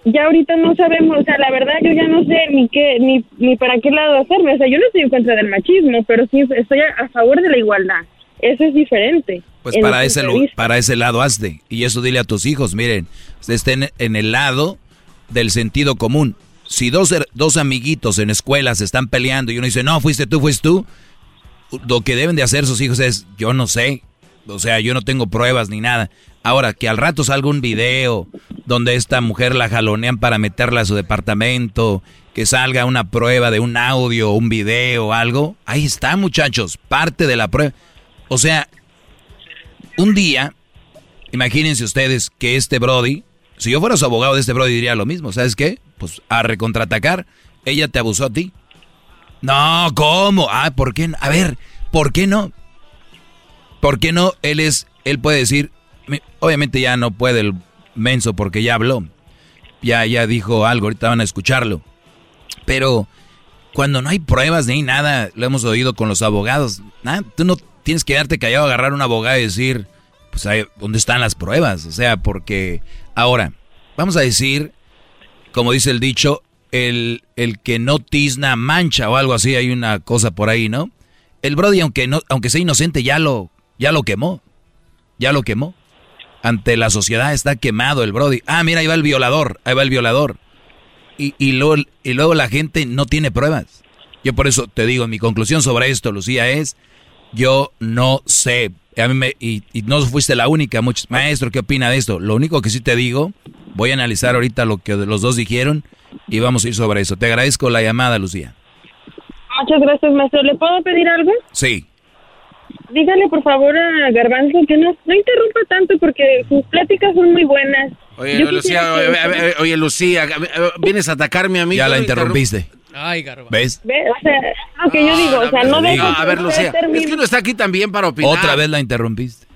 Speaker 37: ya ahorita no sabemos, o sea, la verdad yo ya no sé ni qué ni ni para qué lado hacerme, o sea, yo no estoy en contra del machismo, pero sí estoy a favor de la igualdad. Eso es diferente.
Speaker 5: Pues para ese, para ese lado hazte. Y eso dile a tus hijos, miren, estén en el lado del sentido común. Si dos, dos amiguitos en escuelas se están peleando y uno dice, no, fuiste tú, fuiste tú, lo que deben de hacer sus hijos es, yo no sé, o sea, yo no tengo pruebas ni nada. Ahora, que al rato salga un video donde esta mujer la jalonean para meterla a su departamento, que salga una prueba de un audio, un video, algo, ahí está muchachos, parte de la prueba. O sea, un día, imagínense ustedes que este Brody, si yo fuera su abogado de este Brody diría lo mismo, ¿sabes qué? Pues a recontratacar, ella te abusó a ti. No, ¿cómo? Ah, ¿por qué? A ver, ¿por qué no? ¿Por qué no? Él es, él puede decir, obviamente ya no puede el menso porque ya habló. Ya, ya dijo algo, ahorita van a escucharlo. Pero cuando no hay pruebas ni nada, lo hemos oído con los abogados. Tú no tienes que darte callado, agarrar un abogado y decir, pues, ¿dónde están las pruebas? O sea, porque ahora, vamos a decir, como dice el dicho, el, el que no tizna mancha o algo así, hay una cosa por ahí, ¿no? El Brody, aunque, no, aunque sea inocente, ya lo, ya lo quemó. Ya lo quemó. Ante la sociedad está quemado el Brody. Ah, mira, ahí va el violador, ahí va el violador. Y, y, luego, y luego la gente no tiene pruebas. Yo por eso te digo, mi conclusión sobre esto, Lucía, es yo no sé. A mí me, y, no fuiste la única, muchos. Maestro, ¿qué opina de esto? Lo único que sí te digo, voy a analizar ahorita lo que los dos dijeron y vamos a ir sobre eso. Te agradezco la llamada, Lucía.
Speaker 37: Muchas gracias, maestro. ¿Le puedo pedir algo?
Speaker 5: Sí.
Speaker 37: Dígale, por favor, a Garbanzo que no, no interrumpa tanto porque sus pláticas son muy buenas.
Speaker 6: Oye, Lucía, oye, Lucía, vienes a atacarme a mí.
Speaker 5: Ya la interrumpiste.
Speaker 12: Ay, Garba.
Speaker 5: ¿Ves?
Speaker 37: O sea, lo que yo digo, o sea, no dejo
Speaker 6: A ver, Lucía, es que uno está aquí también para opinar.
Speaker 5: Otra vez la interrumpiste.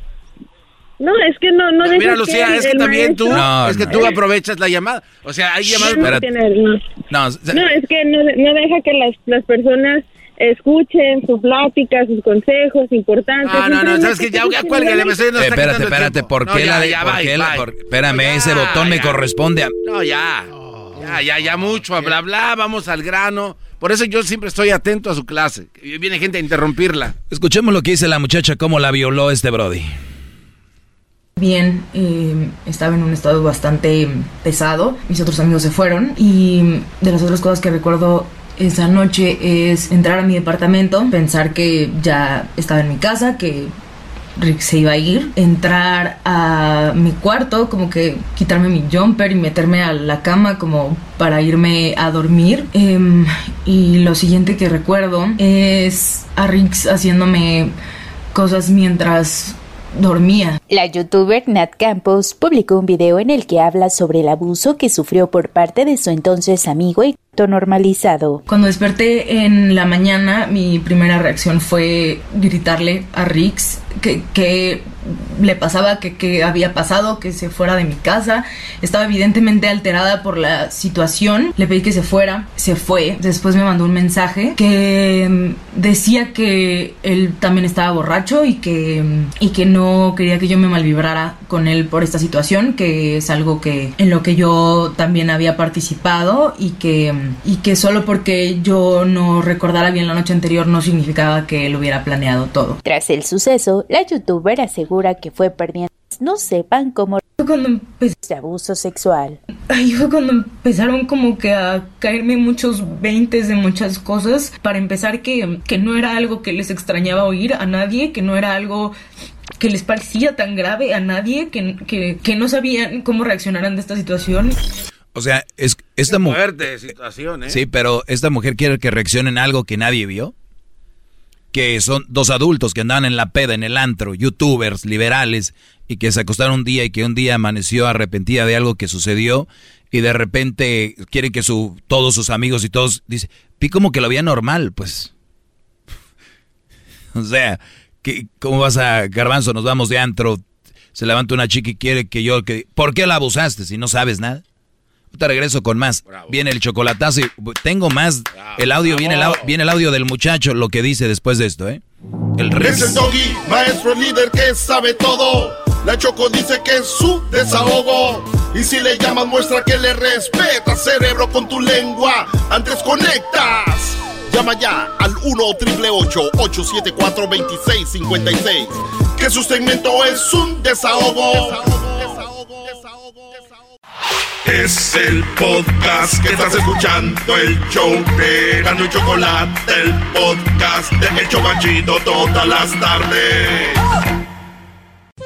Speaker 37: No, es que no, no
Speaker 6: Mira, Lucía, es que también tú, es que tú aprovechas la llamada. O sea, hay llamadas...
Speaker 37: No, no. no, es que no, no deja que las, las personas escuchen su plática, sus consejos importantes.
Speaker 6: Ah, no, no, sabes que ya, ya cuélgale, me estoy
Speaker 5: no Espérate, espérate, ¿por qué la, de, por qué la, espérame, ese botón me corresponde a...
Speaker 6: No, ya. Ya, ya, ya mucho, bla, bla, vamos al grano. Por eso yo siempre estoy atento a su clase. Viene gente a interrumpirla.
Speaker 5: Escuchemos lo que dice la muchacha, cómo la violó este Brody.
Speaker 36: bien, eh, estaba en un estado bastante pesado, mis otros amigos se fueron y de las otras cosas que recuerdo esa noche es entrar a mi departamento, pensar que ya estaba en mi casa, que Rick se iba a ir, entrar a mi cuarto, como que quitarme mi jumper y meterme a la cama como para irme a dormir. Em, y lo siguiente que recuerdo es a Rick haciéndome cosas mientras dormía.
Speaker 38: La youtuber Nat Campos publicó un video en el que habla sobre el abuso que sufrió por parte de su entonces amigo y normalizado.
Speaker 36: Cuando desperté en la mañana, mi primera reacción fue gritarle a Rix que, le pasaba, que, que, había pasado, que se fuera de mi casa. Estaba evidentemente alterada por la situación. Le pedí que se fuera, se fue. Después me mandó un mensaje que mm, decía que él también estaba borracho y que, y que no quería que yo me malvibrara con él por esta situación, que es algo que en lo que yo también había participado y que, y que solo porque yo no recordara bien la noche anterior no significaba que él hubiera planeado todo.
Speaker 38: Tras el suceso, la youtuber asegura que fue perdiendo no sepan cómo
Speaker 36: fue cuando empecé
Speaker 38: de abuso sexual.
Speaker 36: Ahí fue cuando empezaron como que a caerme muchos veintes de muchas cosas. Para empezar que, que no era algo que les extrañaba oír a nadie, que no era algo que les parecía tan grave a nadie, que, que, que no sabían cómo reaccionar ante esta situación.
Speaker 5: O sea, es esta mujer...
Speaker 6: situación, ¿eh?
Speaker 5: Sí, pero esta mujer quiere que reaccionen a algo que nadie vio que son dos adultos que andaban en la peda, en el antro, youtubers, liberales, y que se acostaron un día y que un día amaneció arrepentida de algo que sucedió, y de repente quiere que su, todos sus amigos y todos, dice, vi como que lo veía normal, pues. [LAUGHS] o sea, ¿cómo vas a, Garbanzo, nos vamos de antro, se levanta una chica y quiere que yo, que, ¿por qué la abusaste si no sabes nada? Te regreso con más. Viene el chocolatazo y tengo más. El audio, viene el, viene el, audio del muchacho, lo que dice después de esto, ¿eh?
Speaker 2: El Es el doggy, maestro líder que sabe todo. La Choco dice que es su desahogo. Y si le llamas, muestra que le respeta, cerebro, con tu lengua. Antes conectas. Llama ya al 1-888-874-2656. Que su segmento es un desahogo. desahogo. Es el podcast que estás escuchando, el show de Gano y Chocolate, el podcast de El Chocachito todas las tardes.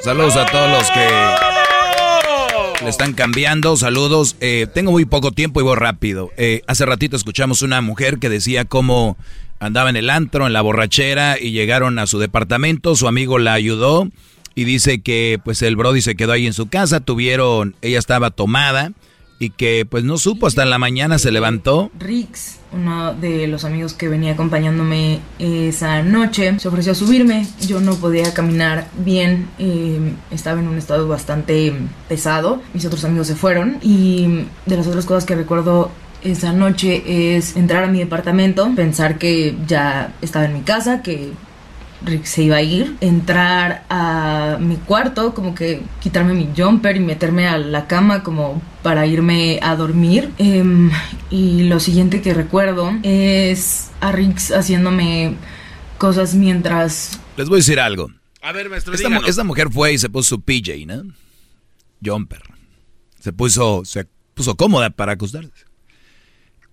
Speaker 5: Saludos a todos los que le están cambiando, saludos. Eh, tengo muy poco tiempo y voy rápido. Eh, hace ratito escuchamos una mujer que decía cómo andaba en el antro, en la borrachera y llegaron a su departamento, su amigo la ayudó y dice que pues el Brody se quedó ahí en su casa, tuvieron, ella estaba tomada y que pues no supo hasta en la mañana se levantó.
Speaker 36: Rix, uno de los amigos que venía acompañándome esa noche, se ofreció a subirme. Yo no podía caminar bien, eh, estaba en un estado bastante pesado. Mis otros amigos se fueron y de las otras cosas que recuerdo esa noche es entrar a mi departamento, pensar que ya estaba en mi casa, que Rick se iba a ir, entrar a mi cuarto, como que quitarme mi jumper y meterme a la cama como para irme a dormir. Em, y lo siguiente que recuerdo es a Rick haciéndome cosas mientras...
Speaker 5: Les voy a decir algo.
Speaker 6: A ver, maestro,
Speaker 5: esta, esta mujer fue y se puso su PJ, ¿no? Jumper. Se puso, se puso cómoda para acostarse.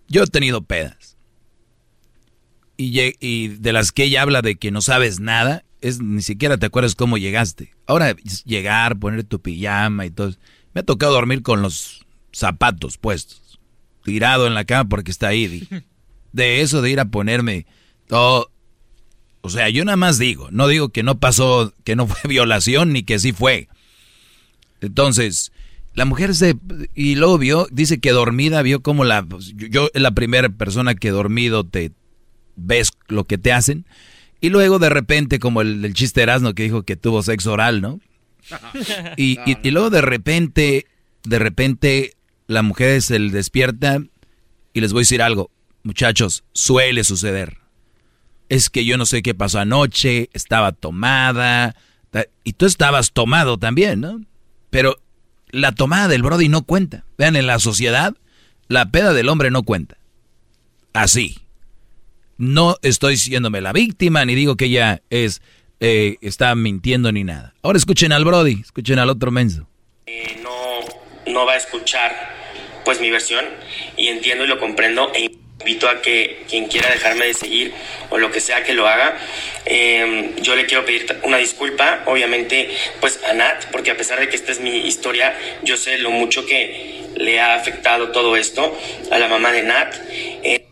Speaker 5: Yo he tenido pedas y, de las que ella habla de que no sabes nada, es ni siquiera te acuerdas cómo llegaste. Ahora llegar, poner tu pijama y todo. Me ha tocado dormir con los zapatos puestos, tirado en la cama porque está ahí. [LAUGHS] De eso de ir a ponerme todo. O sea, yo nada más digo, no digo que no pasó, que no fue [LAUGHS] violación ni que sí fue. Entonces, la mujer se y luego vio, dice que dormida vio como la yo, es la primera persona que dormido te ves lo que te hacen. Y luego de repente, como el del chiste Erasmo que dijo que tuvo sexo oral, ¿no? [LAUGHS] Y, y, luego de repente, de repente, la mujer se le despierta y les voy a decir algo, muchachos, suele suceder. Es que yo no sé qué pasó anoche, estaba tomada, y tú estabas tomado también, ¿no? Pero la tomada del Brody no cuenta. Vean, en la sociedad, la peda del hombre no cuenta. Así. No estoy siéndome la víctima, ni digo que ella es eh, está mintiendo ni nada. Ahora escuchen al Brody, escuchen al otro menso.
Speaker 39: Eh, no, no va a escuchar pues mi versión y entiendo y lo comprendo e invito a que quien quiera dejarme de seguir o lo que sea que lo haga, eh, yo le quiero pedir una disculpa, obviamente pues a Nat, porque a pesar de que esta es mi historia, yo sé lo mucho que le ha afectado todo esto, a la mamá de Nat. Eh,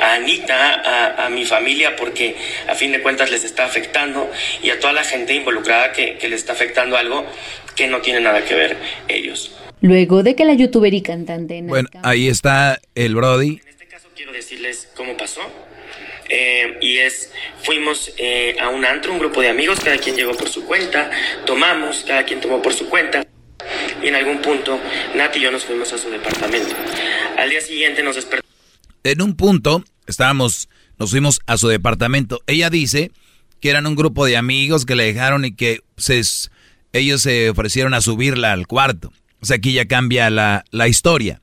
Speaker 39: a Anita, a, a, mi familia, porque a fin de cuentas les está afectando y a toda la gente involucrada que, que les está afectando algo que no tiene nada que ver ellos.
Speaker 40: Luego de que la youtuber y cantante...
Speaker 5: Bueno, ahí está el Brody.
Speaker 39: En este caso quiero decirles cómo pasó. Eh, y es, fuimos eh, a un antro, un grupo de amigos, cada quien llegó por su cuenta, tomamos, cada quien tomó por su cuenta. Y en algún punto, Nat y yo nos fuimos a su departamento. Al día siguiente nos despertamos
Speaker 5: en un punto estábamos, nos fuimos a su departamento. Ella dice que eran un grupo de amigos que le dejaron y que ellos se ofrecieron a subirla al cuarto. O sea, aquí ya cambia la, historia.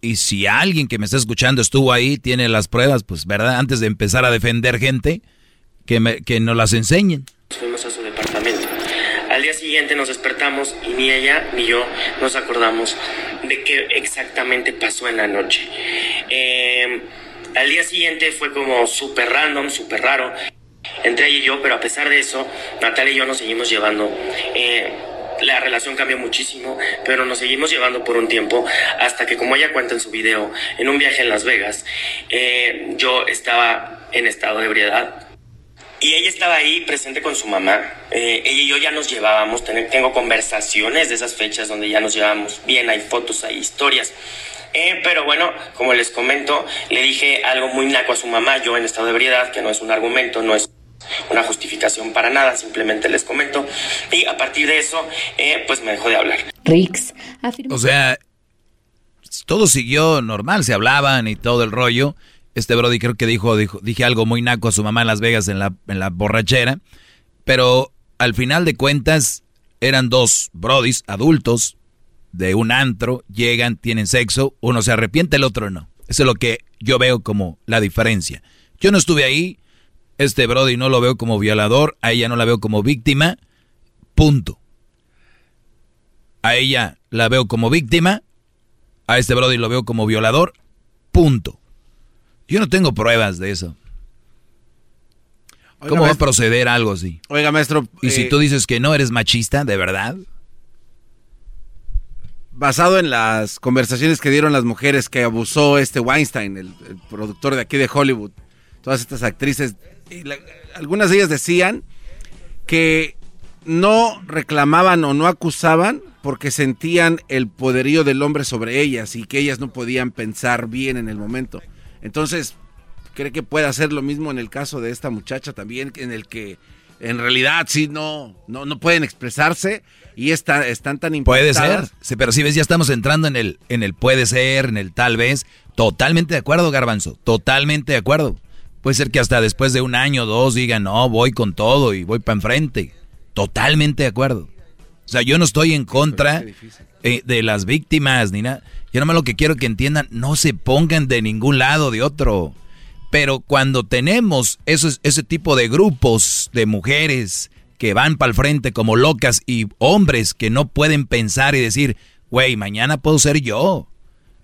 Speaker 5: Y si alguien que me está escuchando estuvo ahí, tiene las pruebas, pues, ¿verdad? Antes de empezar a defender gente, que, me, nos las enseñen.
Speaker 39: Fuimos a su departamento. Al día siguiente nos despertamos y ni ella ni yo nos acordamos de qué exactamente pasó en la noche. Eh, al día siguiente fue como súper random, súper raro entre ella y yo, pero a pesar de eso, Natalia y yo nos seguimos llevando. Eh, la relación cambió muchísimo, pero nos seguimos llevando por un tiempo hasta que, como ella cuenta en su video, en un viaje en Las Vegas, eh, yo estaba en estado de ebriedad, y ella estaba ahí presente con su mamá. Eh, ella y yo ya nos llevábamos, tengo conversaciones de esas fechas donde ya nos llevábamos bien, hay fotos, hay historias. Eh, pero bueno, como les comento, le dije algo muy naco a su mamá, yo en estado de ebriedad, que no es un argumento, no es una justificación para nada, simplemente les comento. Y a partir de eso, eh, pues me dejó de hablar.
Speaker 40: Rix
Speaker 5: O sea, todo siguió normal, se hablaban y todo el rollo. Este Brody creo que dijo, dijo, dije algo muy naco a su mamá en Las Vegas en la, en la borrachera. Pero al final de cuentas, eran dos Brodis adultos de un antro, llegan, tienen sexo, uno se arrepiente, el otro no. Eso es lo que yo veo como la diferencia. Yo no estuve ahí, este Brody no lo veo como violador, a ella no la veo como víctima, punto. A ella la veo como víctima, a este Brody lo veo como violador, punto. Yo no tengo pruebas de eso. ¿Cómo va a proceder algo así?
Speaker 6: Oiga, maestro.
Speaker 5: Y si
Speaker 6: eh,
Speaker 5: tú dices que no eres machista, ¿de verdad?
Speaker 6: Basado en las conversaciones que dieron las mujeres que abusó este Weinstein, el, el productor de aquí de Hollywood, todas estas actrices, y la, algunas de ellas decían que no reclamaban o no acusaban porque sentían el poderío del hombre sobre ellas y que ellas no podían pensar bien en el momento. Entonces, ¿cree que puede hacer lo mismo en el caso de esta muchacha también, en el que en realidad sí no, no, no pueden expresarse y está, están tan
Speaker 5: Puede
Speaker 6: impactadas?
Speaker 5: ser. Sí, pero si ves, ya estamos entrando en el, en el puede ser, en el tal vez. Totalmente de acuerdo, Garbanzo. Totalmente de acuerdo. Puede ser que hasta después de un año o dos digan, no, voy con todo y voy para enfrente. Totalmente de acuerdo. O sea, yo no estoy en contra eh, de las víctimas ni nada. Yo nomás lo que quiero que entiendan, no se pongan de ningún lado de otro. Pero cuando tenemos esos, ese tipo de grupos de mujeres que van para el frente como locas y hombres que no pueden pensar y decir, güey, mañana puedo ser yo.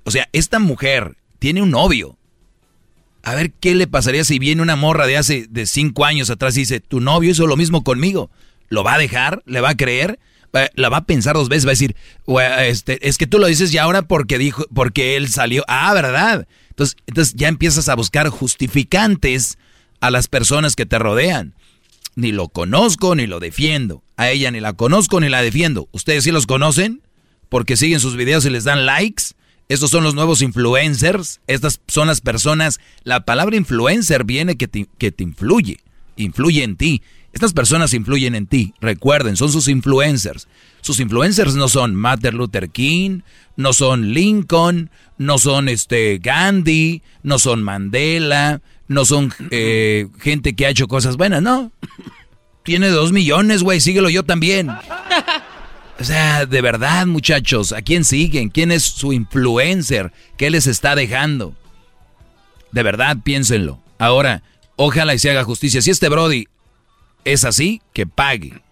Speaker 5: O sea, esta mujer tiene un novio. A ver qué le pasaría si viene una morra de hace de cinco años atrás y dice, tu novio hizo lo mismo conmigo. ¿Lo va a dejar? ¿Le va a creer? Va- La va a pensar dos veces, va a decir, "Güey, este, es que tú lo dices ya ahora porque dijo, porque él salió. Ah, ¿verdad? Entonces, entonces ya empiezas a buscar justificantes a las personas que te rodean. Ni lo conozco ni lo defiendo. A ella ni la conozco ni la defiendo. ¿Ustedes sí los conocen? Porque siguen sus videos y les dan likes. Estos son los nuevos influencers. Estas son las personas. La palabra influencer viene que te, que te influye. Influye en ti. Estas personas influyen en ti. Recuerden, son sus influencers. Sus influencers no son Martin Luther King, no son Lincoln, no son este Gandhi, no son Mandela, no son eh, gente que ha hecho cosas buenas, no. [LAUGHS] Tiene dos millones, güey, síguelo yo también. [LAUGHS] O sea, de verdad, muchachos, ¿a quién siguen? ¿Quién es su influencer? ¿Qué les está dejando? De verdad, piénsenlo. Ahora, ojalá y se haga justicia. Si este Brody es así, que pague.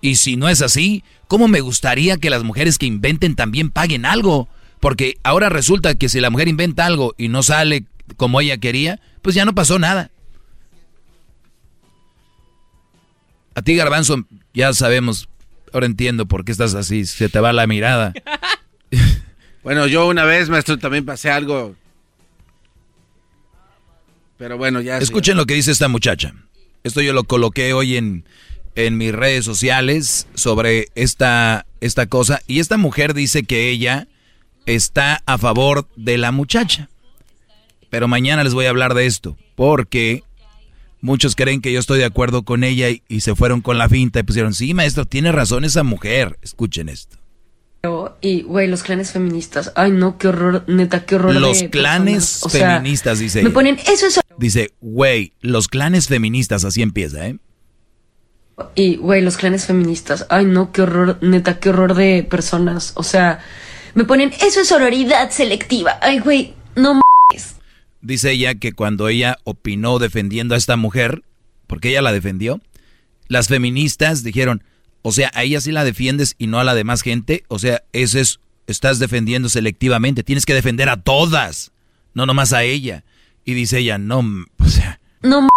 Speaker 5: Y si no es así, ¿cómo me gustaría que las mujeres que inventen también paguen algo? Porque ahora resulta que si la mujer inventa algo y no sale como ella quería, pues ya no pasó nada. A ti, Garbanzo, ya sabemos, ahora entiendo por qué estás así, se te va la mirada. [LAUGHS]
Speaker 6: bueno, yo una vez, maestro, también pasé algo. Pero bueno, ya.
Speaker 5: Escuchen lo que dice esta muchacha. Esto yo lo coloqué hoy en, en mis redes sociales sobre esta, esta cosa. Y esta mujer dice que ella está a favor de la muchacha. Pero mañana les voy a hablar de esto. Porque muchos creen que yo estoy de acuerdo con ella y, se fueron con la finta y pusieron, sí, maestro, tiene razón esa mujer. Escuchen esto.
Speaker 41: Y, güey, los clanes feministas. Ay, no, qué horror, neta, qué horror.
Speaker 5: Los clanes feministas, dice.
Speaker 41: Me ponen, eso es
Speaker 5: Dice, güey, los clanes feministas, así empieza, ¿eh?
Speaker 41: Y, güey, los clanes feministas. Ay, no, qué horror, neta, qué horror de personas. O sea, me ponen, eso es sororidad selectiva. Ay, güey, no mames.
Speaker 5: Dice ella que cuando ella opinó defendiendo a esta mujer, porque ella la defendió, las feministas dijeron, o sea, a ella sí la defiendes y no a la demás gente. O sea, eso es, estás defendiendo selectivamente. Tienes que defender a todas, no nomás a ella. Y dice ella, no, o sea.
Speaker 41: No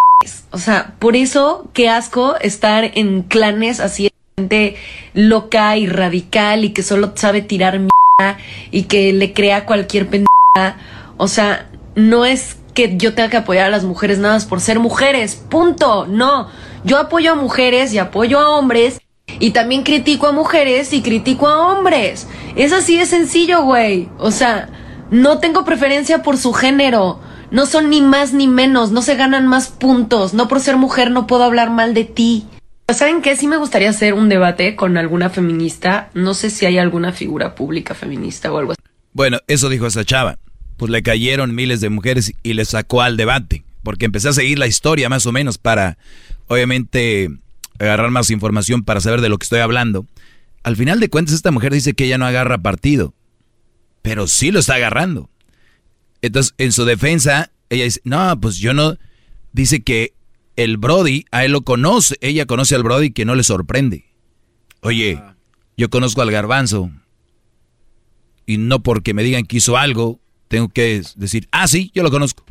Speaker 41: O sea, por eso, qué asco estar en clanes así, gente loca y radical y que solo sabe tirar mierda y que le crea cualquier pendeja. O sea, no es que yo tenga que apoyar a las mujeres nada más por ser mujeres. Punto. No. Yo apoyo a mujeres y apoyo a hombres. Y también critico a mujeres y critico a hombres. Es así de sencillo, güey. O sea, no tengo preferencia por su género. No son ni más ni menos, no se ganan más puntos. No por ser mujer no puedo hablar mal de ti. ¿Saben qué? Sí me gustaría hacer un debate con alguna feminista. No sé si hay alguna figura pública feminista o algo así.
Speaker 5: Bueno, eso dijo esa chava. Pues le cayeron miles de mujeres y le sacó al debate. Porque empecé a seguir la historia más o menos para, obviamente, agarrar más información para saber de lo que estoy hablando. Al final de cuentas, esta mujer dice que ella no agarra partido. Pero sí lo está agarrando. Entonces, en su defensa, ella dice, no, pues yo no, dice que el Brody, a él lo conoce, ella conoce al Brody que no le sorprende. Oye, yo conozco al garbanzo y no porque me digan que hizo algo, tengo que decir, ah, sí, yo lo conozco.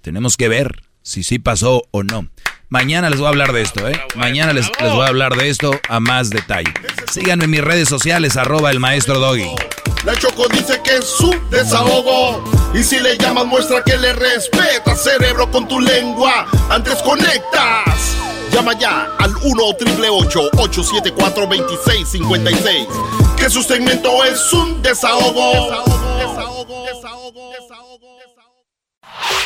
Speaker 5: Tenemos que ver si sí pasó o no. Mañana les voy a hablar de esto, ¿eh? Mañana les, les voy a hablar de esto a más detalle. Síganme en mis redes sociales, arroba el maestro Doggy.
Speaker 2: La Choco dice que es su desahogo. Y si le llamas, muestra que le respeta, cerebro, con tu lengua. Antes conectas. Llama ya al 1-888-874-2656. Que su segmento es un desahogo. Desahogo, desahogo, desahogo, desahogo.